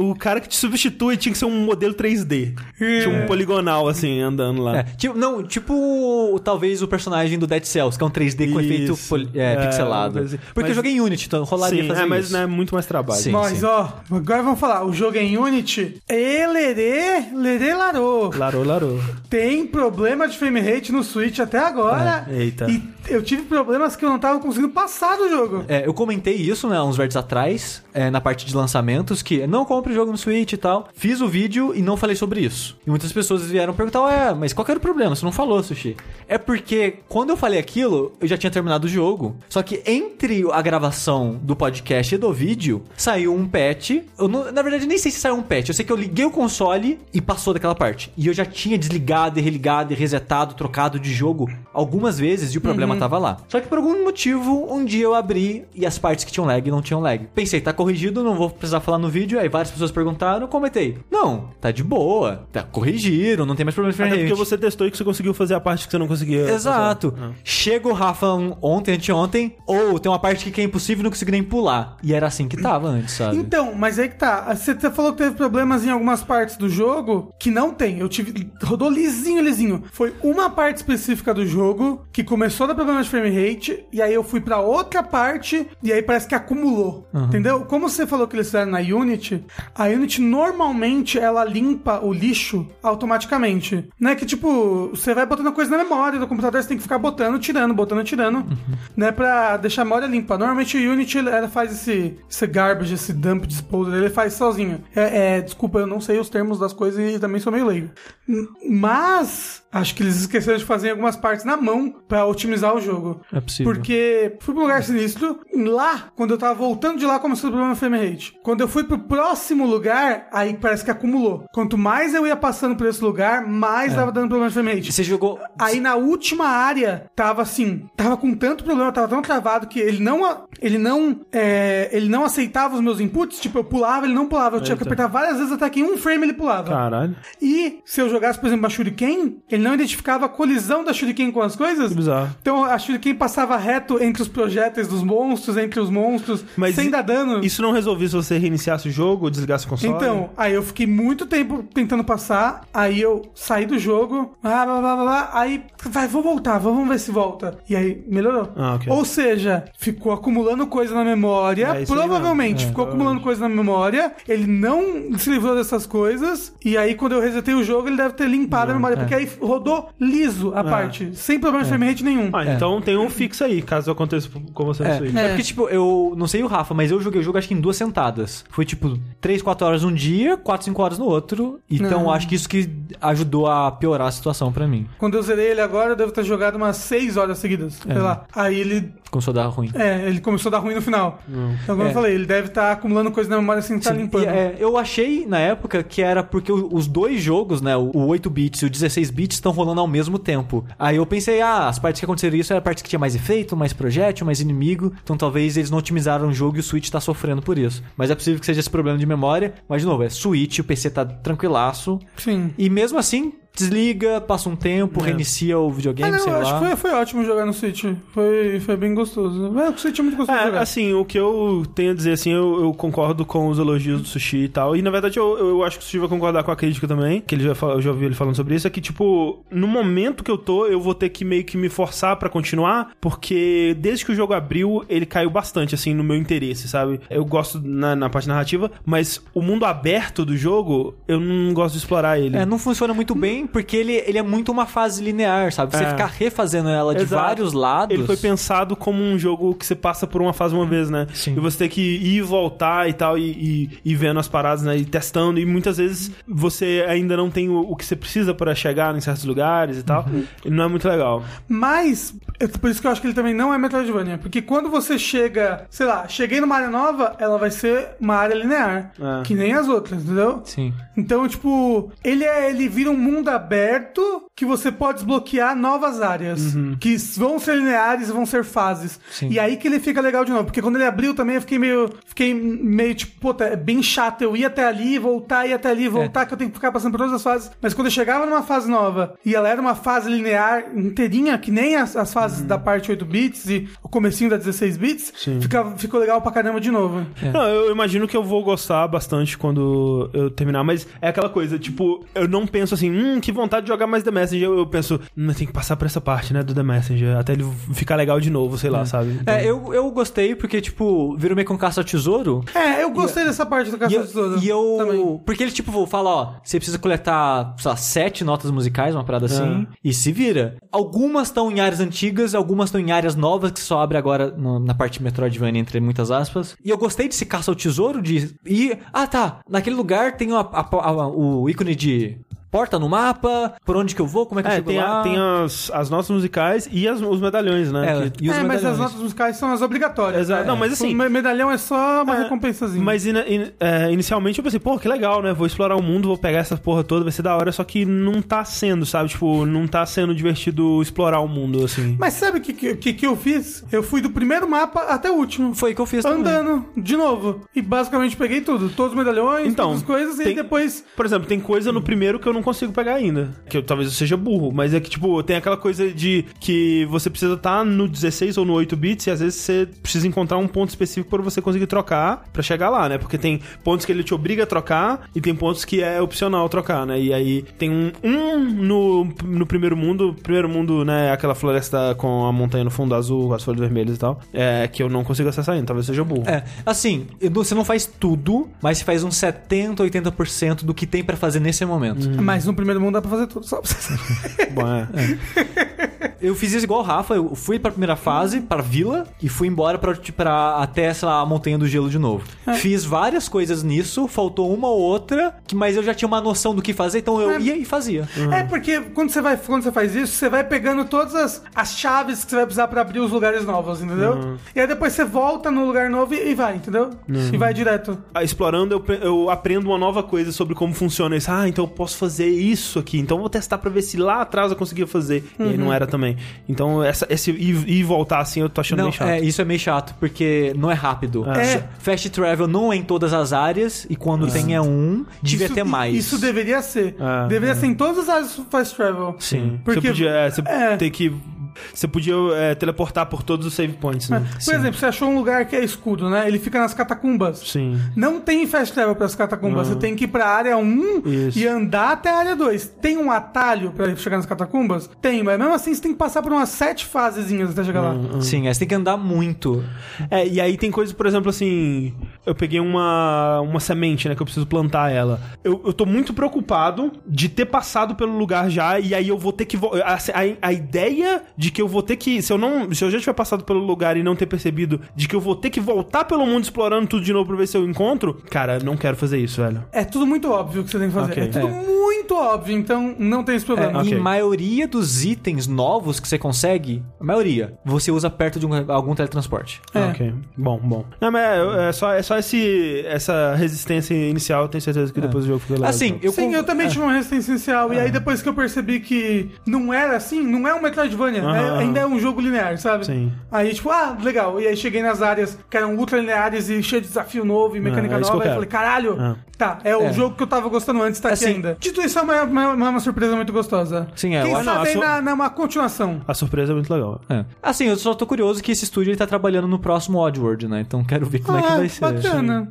o, o cara que te substitui tinha que ser um modelo 3D. Tinha um poligonal, assim, andando lá. É, tipo, não, tipo talvez o personagem do Dead Cells, é um 3D com efeito é, É, pixelado. Porque Mas- eu joguei em Unity, então rolaria Sim, fazer é, mas isso. né, muito mais trabalho. Sim. Mas, ó, agora vamos falar. O jogo é em Unity. E lerê, lerê larô. Larou, larou. Tem problema de frame rate no Switch até agora. É, eita. E eu tive problemas que eu não tava conseguindo passar do jogo. É, eu comentei isso, né, uns verdes atrás, é, na parte de lançamentos, que não compre o jogo no Switch e tal. Fiz o vídeo e não falei sobre isso. E muitas pessoas vieram perguntar, ué, mas qual que era o problema? Você não falou, Sushi. É porque quando eu falei aquilo, eu já tinha terminado o jogo. Só que entre a gravação do podcast e do vídeo, saiu um patch. Eu não- na verdade, nem sei se saiu um patch. Eu sei que eu liguei o console e passou daquela parte. E eu já tinha desligado e religado e resetado, trocado de jogo algumas vezes e o problema tava lá. Só que por algum motivo, um dia eu abri e as partes que tinham lag não tinham lag. Pensei, tá corrigido, não vou precisar falar no vídeo. Aí várias pessoas perguntaram, comentei. Não, tá de boa. Tá, corrigiram, não tem mais problema de Até frame porque você testou e que você conseguiu fazer a parte que você não conseguia. Exato. fazer. Chega o Rafa ontem, anteontem, ou tem uma parte que é impossível e não consigo nem pular. E era assim que tava antes, sabe? Então, mas aí que tá. Você falou que teve problemas em algumas partes do jogo que não tem. Eu tive. Rodou lisinho, lisinho. Foi uma parte específica do jogo jogo que começou a dar problema de frame rate, e aí eu fui pra outra parte, e aí parece que acumulou. Entendeu? Como você falou que eles fizeram na Unity, a Unity normalmente ela limpa o lixo automaticamente. Né? Que tipo, você vai botando coisa na memória do computador, você tem que ficar botando, tirando, botando, tirando, né? Pra deixar a memória limpa. Normalmente a Unity ela faz esse, esse garbage, esse dump disposal, ele faz sozinho. É, é, desculpa, eu não sei os termos das coisas e também sou meio leigo. Mas acho que eles esqueceram de fazer algumas partes na mão pra otimizar o jogo. É possível. Porque fui pro lugar sinistro. Lá, quando eu tava voltando de lá, começou o problema frame rate. Quando eu fui pro próximo lugar, aí parece que acumulou. Quanto mais eu ia passando por esse lugar, mais tava dando problema de frame rate. Você jogou. Aí na última área, tava assim, tava com tanto problema, tava tão travado que ele não, a- ele não, é, ele não aceitava os meus inputs, tipo, eu pulava, ele não pulava, eu tinha que Eita. apertar várias vezes até que em um frame ele pulava. Caralho. E se eu jogasse, por exemplo, a Shuriken, ele não identificava a colisão da Shuriken com as coisas. Que bizarro. Então a Shuriken passava reto entre os projéteis dos monstros, entre os monstros, Mas sem dar dano. Isso não resolvia se você reiniciasse o jogo ou desligasse o console? Então, aí eu fiquei muito tempo tentando passar, aí eu saí do jogo, blá, blá, blá, blá, aí vai, vou voltar, vamos ver se volta. E aí melhorou. Ah, ok. Ou seja, ficou acumulando coisa na memória, É provavelmente. É, ficou acumulando coisa na memória, ele não se livrou dessas coisas, e aí quando eu resetei o jogo, ele deve ter limpado a memória, porque aí rodou liso a parte, sem problema de frame rate nenhum. Ah, então tem um fix aí, caso aconteça com você É, aí. é porque, tipo, eu não sei o Rafa, mas eu joguei o jogo acho que em duas sentadas. Foi tipo 3, 4 horas um dia, 4, 5 horas no outro. Então Não. acho que isso que ajudou a piorar a situação pra mim. Quando eu zerei ele agora, eu devo ter jogado umas 6 horas seguidas, sei lá. Aí ele Começou a dar ruim. É, ele começou a dar ruim no final. Então, como É. eu falei, ele deve estar acumulando coisa na memória sem estar Sim, limpando. e, é, eu achei na época que era porque os dois jogos, né, o o 8 bits e o 16 bits estão rolando ao mesmo tempo. Aí eu pensei, ah, as partes que aconteceram isso eram partes que tinha mais efeito, mais projétil, mais inimigo. Então talvez eles não otimizaram o jogo e o Switch tá sofrendo por isso. Mas é possível que seja esse problema de memória. Mas de novo, é Switch, o PC tá tranquilaço. Sim. E mesmo assim, desliga, passa um tempo, É. reinicia o Ah, videogame, não, sei eu acho lá. que foi, foi ótimo jogar no Switch. Foi, foi bem gostoso. É, o Switch é muito gostoso É, jogar. assim, o que eu tenho a dizer, assim, eu, eu concordo com os elogios do Sushi e tal. E, na verdade, eu, eu acho que o Sushi vai concordar com a crítica também, que ele já, eu já ouvi ele falando sobre isso, é que, tipo, no momento que eu tô, eu vou ter que meio que me forçar pra continuar, porque desde que o jogo abriu, ele caiu bastante, assim, no meu interesse, sabe? Eu gosto na, na parte narrativa, mas o mundo aberto do jogo, eu não gosto de explorar ele. É, não funciona muito bem porque ele, ele é muito uma fase linear, sabe? Você É. ficar refazendo ela de Exato. vários lados. Ele foi pensado como um jogo que você passa por uma fase uma vez, né? Sim. E você tem que ir e voltar e tal, e, e, e vendo as paradas, né? E testando. E muitas vezes você ainda não tem o, o que você precisa para chegar em certos lugares e tal. E não é muito legal. Mas, é por isso que eu acho que ele também não é Metroidvania. Porque quando você chega, sei lá, cheguei numa área nova, ela vai ser uma área linear. É. Que nem as outras, entendeu? Sim. Então, tipo, ele é, ele vira um mundo aberto que você pode desbloquear novas áreas. Que vão ser lineares e vão ser fases. Sim. E aí que ele fica legal de novo. Porque quando ele abriu também eu fiquei meio. Fiquei meio tipo, puta, é bem chato eu ir até ali, voltar, ir até ali, voltar, que eu tenho que ficar passando por todas as fases. Mas quando eu chegava numa fase nova e ela era uma fase linear inteirinha, que nem as, as fases da parte 8 bits e o comecinho da 16 bits, ficava, ficou legal pra caramba de novo. Não, eu imagino que eu vou gostar bastante quando eu terminar, mas é aquela coisa, tipo, eu não penso assim, hum, que vontade de jogar mais The Messenger. Eu, eu penso, hum, tenho que passar por essa parte, né, do The Messenger, até ele ficar legal de novo, sei lá, sabe? Então- É, eu, eu gostei porque, tipo, virou meio com caça ao tesouro. É, eu gostei dessa parte do E Caça eu, ao Tesouro. e eu- também. Porque ele, tipo, fala, ó, você precisa coletar, sei lá, sete notas musicais, uma parada assim, e se vira. Algumas estão em áreas antigas, algumas estão em áreas novas que só abre agora no- na parte Metroidvania, entre muitas aspas. E eu gostei desse caça ao tesouro de ir. Ah, tá. Naquele lugar tem a- a- a- o ícone de porta no mapa, por onde que eu vou, como é que eu É, chego tem, a- lá. tem as, as notas musicais e as- os medalhões, né? É, que- e os é, mas as medalhões. notas musicais são as obrigatórias. Exato. né? Não, mas assim- O me- medalhão é só uma É, recompensazinha. Mas ina- in- é, inicialmente eu pensei, pô, que legal, né? Vou explorar o mundo, vou pegar essa porra toda, vai ser da hora, só que não tá sendo, sabe? Tipo, não tá sendo divertido explorar o mundo, assim. Mas sabe o que, que, que, eu fiz? Eu fui do primeiro mapa até o último. Foi o que eu fiz também. Andando, de novo. E basicamente peguei tudo. Todos os medalhões, Então, todas as coisas, e tem- depois. Por exemplo, tem coisa no primeiro que eu não não consigo pegar ainda. Que eu, talvez eu seja burro, mas é que, tipo, tem aquela coisa de que você precisa estar no 16 ou no 8 bits e às vezes você precisa encontrar um ponto específico para você conseguir trocar pra chegar lá, né? Porque tem pontos que ele te obriga a trocar e tem pontos que é opcional trocar, né? E aí tem um, um no, no primeiro mundo, primeiro mundo, né? Aquela floresta com a montanha no fundo azul, com as folhas vermelhas e tal, é que eu não consigo acessar ainda, talvez seja burro. É, assim, você não faz tudo, mas você faz uns 70, 80% do que tem pra fazer nesse momento. Mas no primeiro mundo dá pra fazer tudo, só pra você *laughs* Bom, é. Eu fiz isso igual o Rafa, eu fui pra primeira fase, pra vila, e fui embora pra, tipo, pra até, sei lá, a Montanha do Gelo de novo. Fiz várias coisas nisso, faltou uma ou outra, que, mas eu já tinha uma noção do que fazer, então eu É. ia e fazia. É porque quando você, vai, quando você faz isso, você vai pegando todas as, as chaves que você vai precisar pra abrir os lugares novos, entendeu? E aí depois você volta no lugar novo e, e vai, entendeu? E vai direto. Ah, Explorando, eu, eu aprendo uma nova coisa sobre como funciona isso. Ah, então eu posso fazer isso aqui. Então eu vou testar pra ver se lá atrás eu conseguia fazer. E aí não era também. Então, essa, esse ir, ir e voltar assim, eu tô achando Não, meio chato. é, isso é meio chato, porque não é rápido. É. Fast travel não é em todas as áreas, e quando tem é um, devia Isso- ter mais. Isso deveria ser. Ah, deveria ser em todas as áreas do fast travel. Sim. Porque- você podia, é, você é. ter que. Você podia é, teleportar por todos os save points, né? Por exemplo, você achou um lugar que é escudo, né? Ele fica nas catacumbas. Sim. Não tem fast travel para as catacumbas. Você tem que ir pra área 1 Isso. e andar até a área 2. Tem um atalho pra chegar nas catacumbas? Tem, mas mesmo assim você tem que passar por umas sete fasezinhas até chegar lá. Sim, aí você tem que andar muito. É, e aí tem coisas, por exemplo, assim. Eu peguei uma, uma semente, né? Que eu preciso plantar ela. Eu, eu tô muito preocupado de ter passado pelo lugar já, e aí eu vou ter que. A, a, a ideia de que eu vou ter que. Se eu não. Se eu já tiver passado pelo lugar e não ter percebido de que eu vou ter que voltar pelo mundo explorando tudo de novo pra ver se eu encontro, cara, não quero fazer isso, velho. É tudo muito óbvio que você tem que fazer. Ok. É tudo É. muito óbvio, então não tem esse problema. ok. E maioria dos itens novos que você consegue, a maioria, você usa perto de um- algum teletransporte. É. Ok. Bom, bom. Não, mas é, é só, é só esse, essa resistência inicial, eu tenho certeza que depois o jogo fica legal. Assim, eu Sim, eu também tive uma resistência inicial. E aí, depois que eu percebi que não era assim, não é um Metroidvania, Aham, é- ainda é um jogo linear, sabe? Sim. Aí, tipo, ah, legal. E aí cheguei nas áreas que eram ultra lineares e cheio de desafio novo e mecânica é que eu nova. E falei, caralho, Ah. Tá, é o É. jogo que eu tava gostando antes, tá aqui Assim, ainda. Dito isso, é uma, uma, uma- uma surpresa muito gostosa. Sim, é, Quem eu acho- sabe não, aí a su- na, na uma continuação. A surpresa é muito legal. É. Assim, eu só tô curioso que esse estúdio ele tá trabalhando no próximo Oddworld, né? Então quero ver como é que Ah, vai ser. bacana.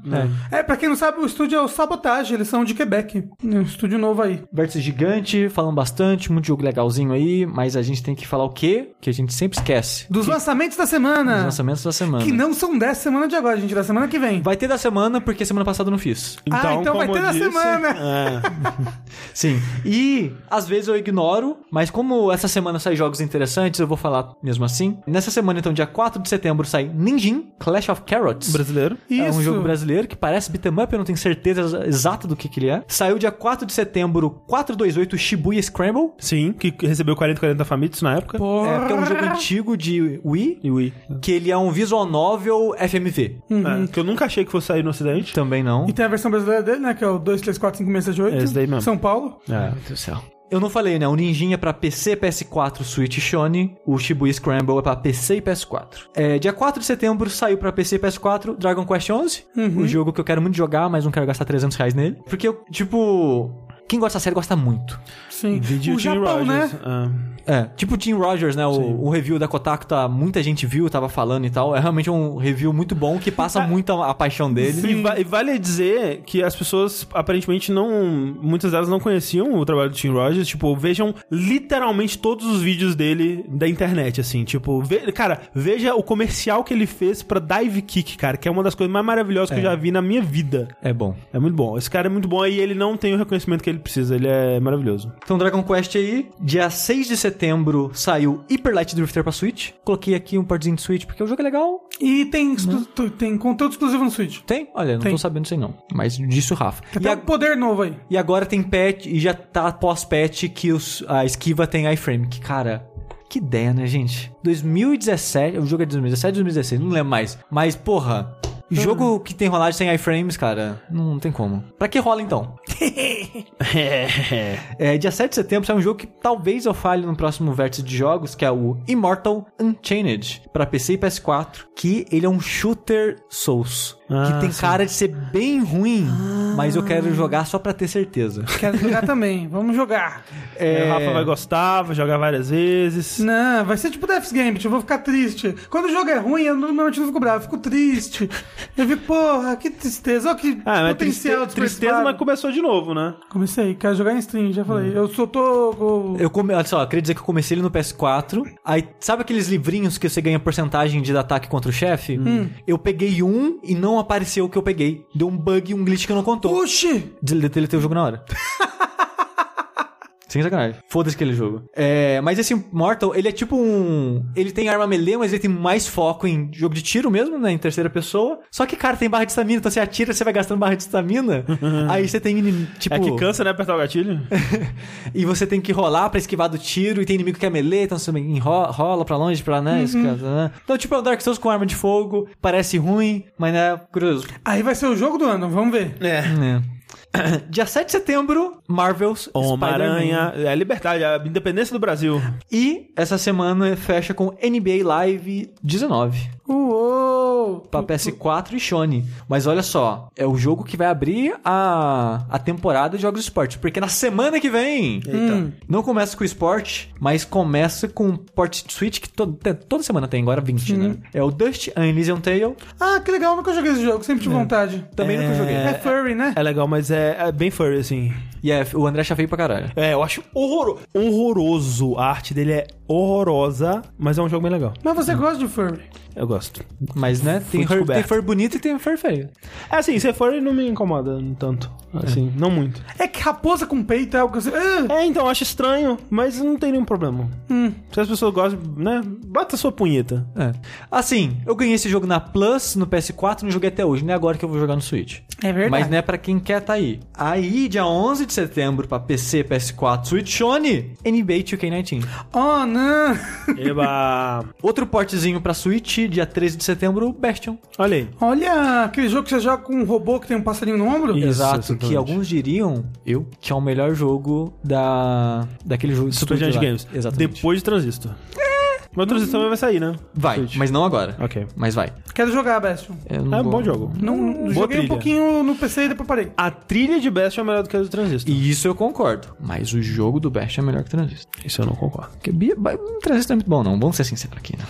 É. pra quem não sabe, o estúdio é o Sabotage, eles são de Quebec. Um estúdio novo aí. Vértice gigante, falando bastante, muito jogo legalzinho aí, mas a gente tem que falar o quê? Que a gente sempre esquece. Dos lançamentos da semana. Os lançamentos da semana. Que não são dessa semana de agora, gente, da semana que vem. Vai ter da semana, porque semana passada eu não fiz. Ah, então vai ter na semana. É, *laughs* Sim. E às vezes eu ignoro, mas como essa semana sai jogos interessantes, eu vou falar mesmo assim. Nessa semana, então, dia 4 de setembro, sai Ninjin Clash of Carrots. brasileiro. Isso. É um jogo brasileiro que parece beat'em up, eu não tenho certeza exa- exata do que, que ele é. Saiu dia 4 de setembro, 428 Shibuya Scramble. Sim, que recebeu 40 40 Famitsu na época. Porra. É, porque é um jogo antigo de Wii, E Wii. que ele é um visual novel FMV. Uhum. É, que eu nunca achei que fosse sair no ocidente. Também não. E tem a versão brasileira dele, né? Que é o 2, 3, 4, 5, 6, 7, 8. Esse daí mesmo. São Paulo. É. Meu Deus do céu. Eu não falei, né? O Ninjin é pra PC, PS4, Switch e Sony. O Shibuya Scramble é pra PC e PS4. É, dia 4 de setembro saiu pra PC e PS4 Dragon Quest XI. O jogo que eu quero muito jogar, mas não quero gastar 300 reais nele. Porque, eu, tipo... Quem gosta da série gosta muito. Sim. Vídeo o Tim Japão, né? Rogers. Ah. É, tipo o Tim Rogers, né? O, o review da Kotaku, tá, muita gente viu, tava falando e tal. É realmente um review muito bom que passa muito a, a paixão dele. E, va- e vale dizer que as pessoas aparentemente não. Muitas delas não conheciam o trabalho do Tim Rogers. Tipo, vejam literalmente todos os vídeos dele da internet, assim. Tipo, ve- cara, veja o comercial que ele fez pra Dive Kick, cara, que é uma das coisas mais maravilhosas que eu já vi na minha vida. É bom. É muito bom. Esse cara é muito bom e ele não tem o reconhecimento que ele precisa. Ele é maravilhoso. Então, Dragon Quest aí, dia 6 de setembro saiu Hyper Light Drifter pra Switch. Coloquei aqui um partezinho de Switch porque o jogo é legal. E tem, exclu- tem conteúdo exclusivo no Switch. Tem? Olha, não Tem. tô sabendo disso aí não. Mas disse o Rafa. Tem E, a- um poder novo aí. e agora tem patch, e já tá pós-patch que os- a esquiva tem iframe. Que, cara... Que ideia, né, gente? 2017... O jogo é de 2017 2016, não lembro mais. Mas, porra... Jogo que tem rolagem sem iframes, cara, não tem como. Pra que rola então? *laughs* É, dia 7 de setembro sai um jogo que talvez eu fale no próximo vértice de jogos, que é o Immortal Unchained, pra PC e PS4, que ele é um shooter Souls. Que tem sim. cara de ser bem ruim, mas eu quero jogar só pra ter certeza. *laughs* Quero jogar também. Vamos jogar. É, o Rafa vai gostar, vai jogar várias vezes. Não, vai ser tipo Death's Gambit, eu vou ficar triste. Quando o jogo é ruim, eu normalmente não fico bravo, eu fico triste. Eu fico, porra, que tristeza, olha que Ah, mas potencial triste, tristeza, mas começou de novo, né? Comecei, quero jogar em stream, já falei. Eu só tô... Eu come... Olha só, eu queria dizer que eu comecei ele no PS4. Aí, sabe aqueles livrinhos que você ganha porcentagem de ataque contra o chefe? Eu peguei um e não apareceu o que eu peguei. Deu um bug, um glitch que não contou. Oxi! Dele- Deletei o jogo na hora. *laughs* Sem sacanagem. Foda-se aquele jogo. É, mas esse Mortal, ele é tipo um. Ele tem arma melee, mas ele tem mais foco em jogo de tiro mesmo, né? Em terceira pessoa. Só que, cara, tem barra de estamina. Então você atira, você vai gastando barra de estamina. *laughs* aí você tem, tipo. É que cansa, né, apertar o gatilho? *laughs* E você tem que rolar pra esquivar do tiro, e tem inimigo que é melee, então você enrola, rola pra longe, pra né, esquivar, né? Então, tipo, é um Dark Souls com arma de fogo, parece ruim, mas é curioso. Aí vai ser o jogo do ano, vamos ver. É. É. *coughs* Dia 7 de setembro, Marvel's. Homem-Aranha, é a liberdade, a independência do Brasil. E essa semana fecha com NBA Live 19. Uou! Pra PS4 e Sony. Mas olha só, é o jogo que vai abrir a, a temporada de jogos de esporte. Porque na semana que vem, Eita. não começa com o esporte, mas começa com o port de Switch, que todo- toda semana tem, agora 20, né? É o Dust Elysium Tale. Ah, que legal, nunca joguei esse jogo, sempre tive vontade. Também nunca joguei. É furry, né? É legal, mas é, é bem furry, assim. E é, o André já feio pra caralho. É, eu acho horror... horroroso. A arte dele é horrorosa, mas é um jogo bem legal. Mas você gosta de furry? Eu gosto. Mas, né, tem, fur, tem fur bonito e tem fur feio. É assim, se for não me incomoda tanto. Assim, não muito. É que raposa com peito é algo que você... Ah, É, então, acho estranho, mas não tem nenhum problema. Se as pessoas gostam, né? Bata a sua punheta. É. Assim, eu ganhei esse jogo na Plus, no PS4, não joguei até hoje. Não é agora que eu vou jogar no Switch. É verdade. Mas não é pra quem quer tá aí. Aí, dia 11 de setembro, pra PC, PS4, Switch, Sony, NBA 2K19. Oh, não! Eba! *laughs* Outro portezinho pra Switch, dia 13 de setembro, Bastion. Olha aí. Olha, aquele jogo que você joga com um robô que tem um passarinho no ombro? Isso, Exato, exatamente. que alguns diriam, eu, que é o melhor jogo da daquele jogo de Super Giant. Games. Exatamente. Depois de Transistor. Mas o Transistor também vai sair, né? Vai, Switch. mas não agora. Ok. Mas vai. Quero jogar, Bastion. Eu não É um vou- bom jogo. Não, Boa joguei um trilha. pouquinho no PC e depois parei. A trilha de Best é melhor do que a do Transistor. E isso eu concordo. Mas o jogo do Bastion é melhor que o Transistor. Isso eu não concordo. Porque Bia- ba- o Transistor é muito bom, não. Vamos ser sinceros aqui, né?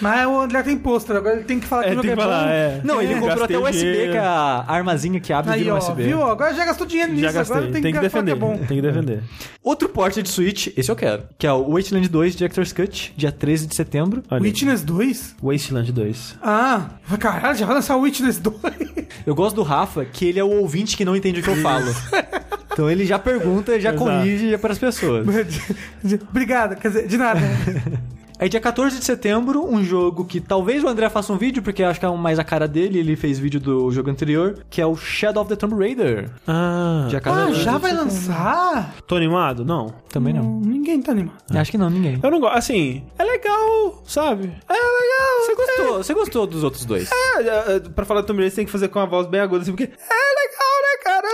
Mas o André tem pôster, agora ele tem que falar que É, o jogo tem é que falar, bom. é. Não, ele É, comprou gastei até o USB, dinheiro. que é a armazinha que abre e Aí, vira um ó, USB. viu? Agora já gastou dinheiro nisso, Já gastei. agora tem, Tem que falar defender. é bom. Tem que defender. Outro porte de Switch, esse eu quero, que é o Wasteland 2 Director's Cut, dia 13 de setembro. Olha aí. Witness 2? Wasteland 2. Ah, caralho, já vai lançar o Witness 2? Eu gosto do Rafa, que ele é o ouvinte que não entende o que eu falo. *laughs* então ele já pergunta, já Exato. corrige para as pessoas. *laughs* Obrigado, quer dizer, de nada. *laughs* Aí dia 14 de setembro, um jogo que talvez o André faça um vídeo, porque eu acho que é mais a cara dele, ele fez vídeo do jogo anterior, que é o Shadow of the Tomb Raider. Ah. Dia Ah, 14 já de vai lançar? Tô animado? Não. Também não. Hum, Ninguém tá animado. Acho que não, ninguém. Eu não gosto. Assim, é legal, sabe? É legal. Você gostou, você gostou dos outros dois? É, é, é, pra falar do Tomb Raider, você tem que fazer com uma voz bem aguda, assim, porque é legal, né, cara?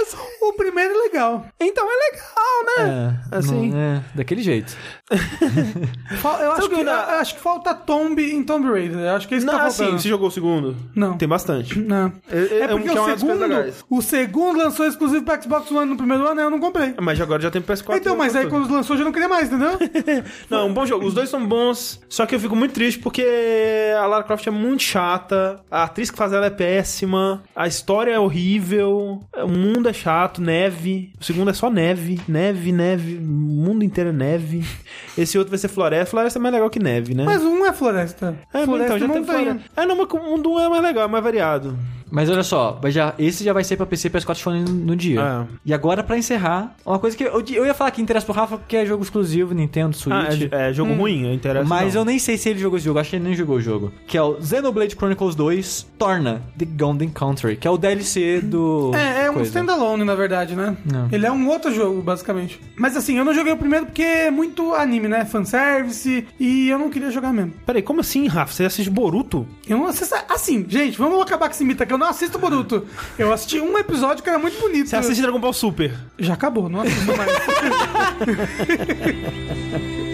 O primeiro é legal. então é legal, né? É, Assim. não- é, daquele jeito. Eu acho que, que eu- acho que falta Tomb em Tomb Raider. Eu acho que é isso que Não, tá assim, faltando. você jogou o segundo? Não. Tem bastante. Não. É- é- É é um- porque que é o segundo, o segundo lançou exclusivo pro Xbox One no primeiro ano, eu não comprei. Mas agora já tem PS4. Então, mas aí quando lançou eu já não queria mais, entendeu? *laughs* Não, um bom jogo. Os dois são bons, só que eu fico muito triste porque a Lara Croft é muito chata, a atriz que faz ela é péssima, a história é horrível, o mundo é chato, neve. O segundo é só neve, neve, neve, o mundo inteiro é neve. Esse outro vai ser floresta. Floresta é mais legal que neve, né? Mas um é floresta. é, mas floresta então, já e tem montanha. floresta. É, não, mas mundo é mais legal, é mais variado. Mas olha só, já, esse já vai ser pra PC e PS4 Sony no, dia. Ah. E agora, pra encerrar, uma coisa que eu, eu ia falar que interessa pro Rafa, porque é jogo exclusivo, Nintendo, Switch. Ah, é, é jogo ruim, interessa. Mas não. eu nem sei se ele jogou esse jogo, acho que ele nem jogou o jogo. Que é o Xenoblade Chronicles 2 Torna The Golden Country, que é o DLC do. É, é um standalone, na verdade, né? Não. Ele é um outro jogo, basicamente. Mas assim, eu não joguei o primeiro porque é muito anime, né? Fanservice, e eu não queria jogar mesmo. Peraí, como assim, Rafa? Você assiste Boruto? Eu não assisto. Assim, gente, vamos acabar com esse mito aqui. Eu não assisto Boruto. Eu assisti um episódio que era muito bonito. Você assiste Dragon Ball Super? Já acabou, não assisto mais. *laughs*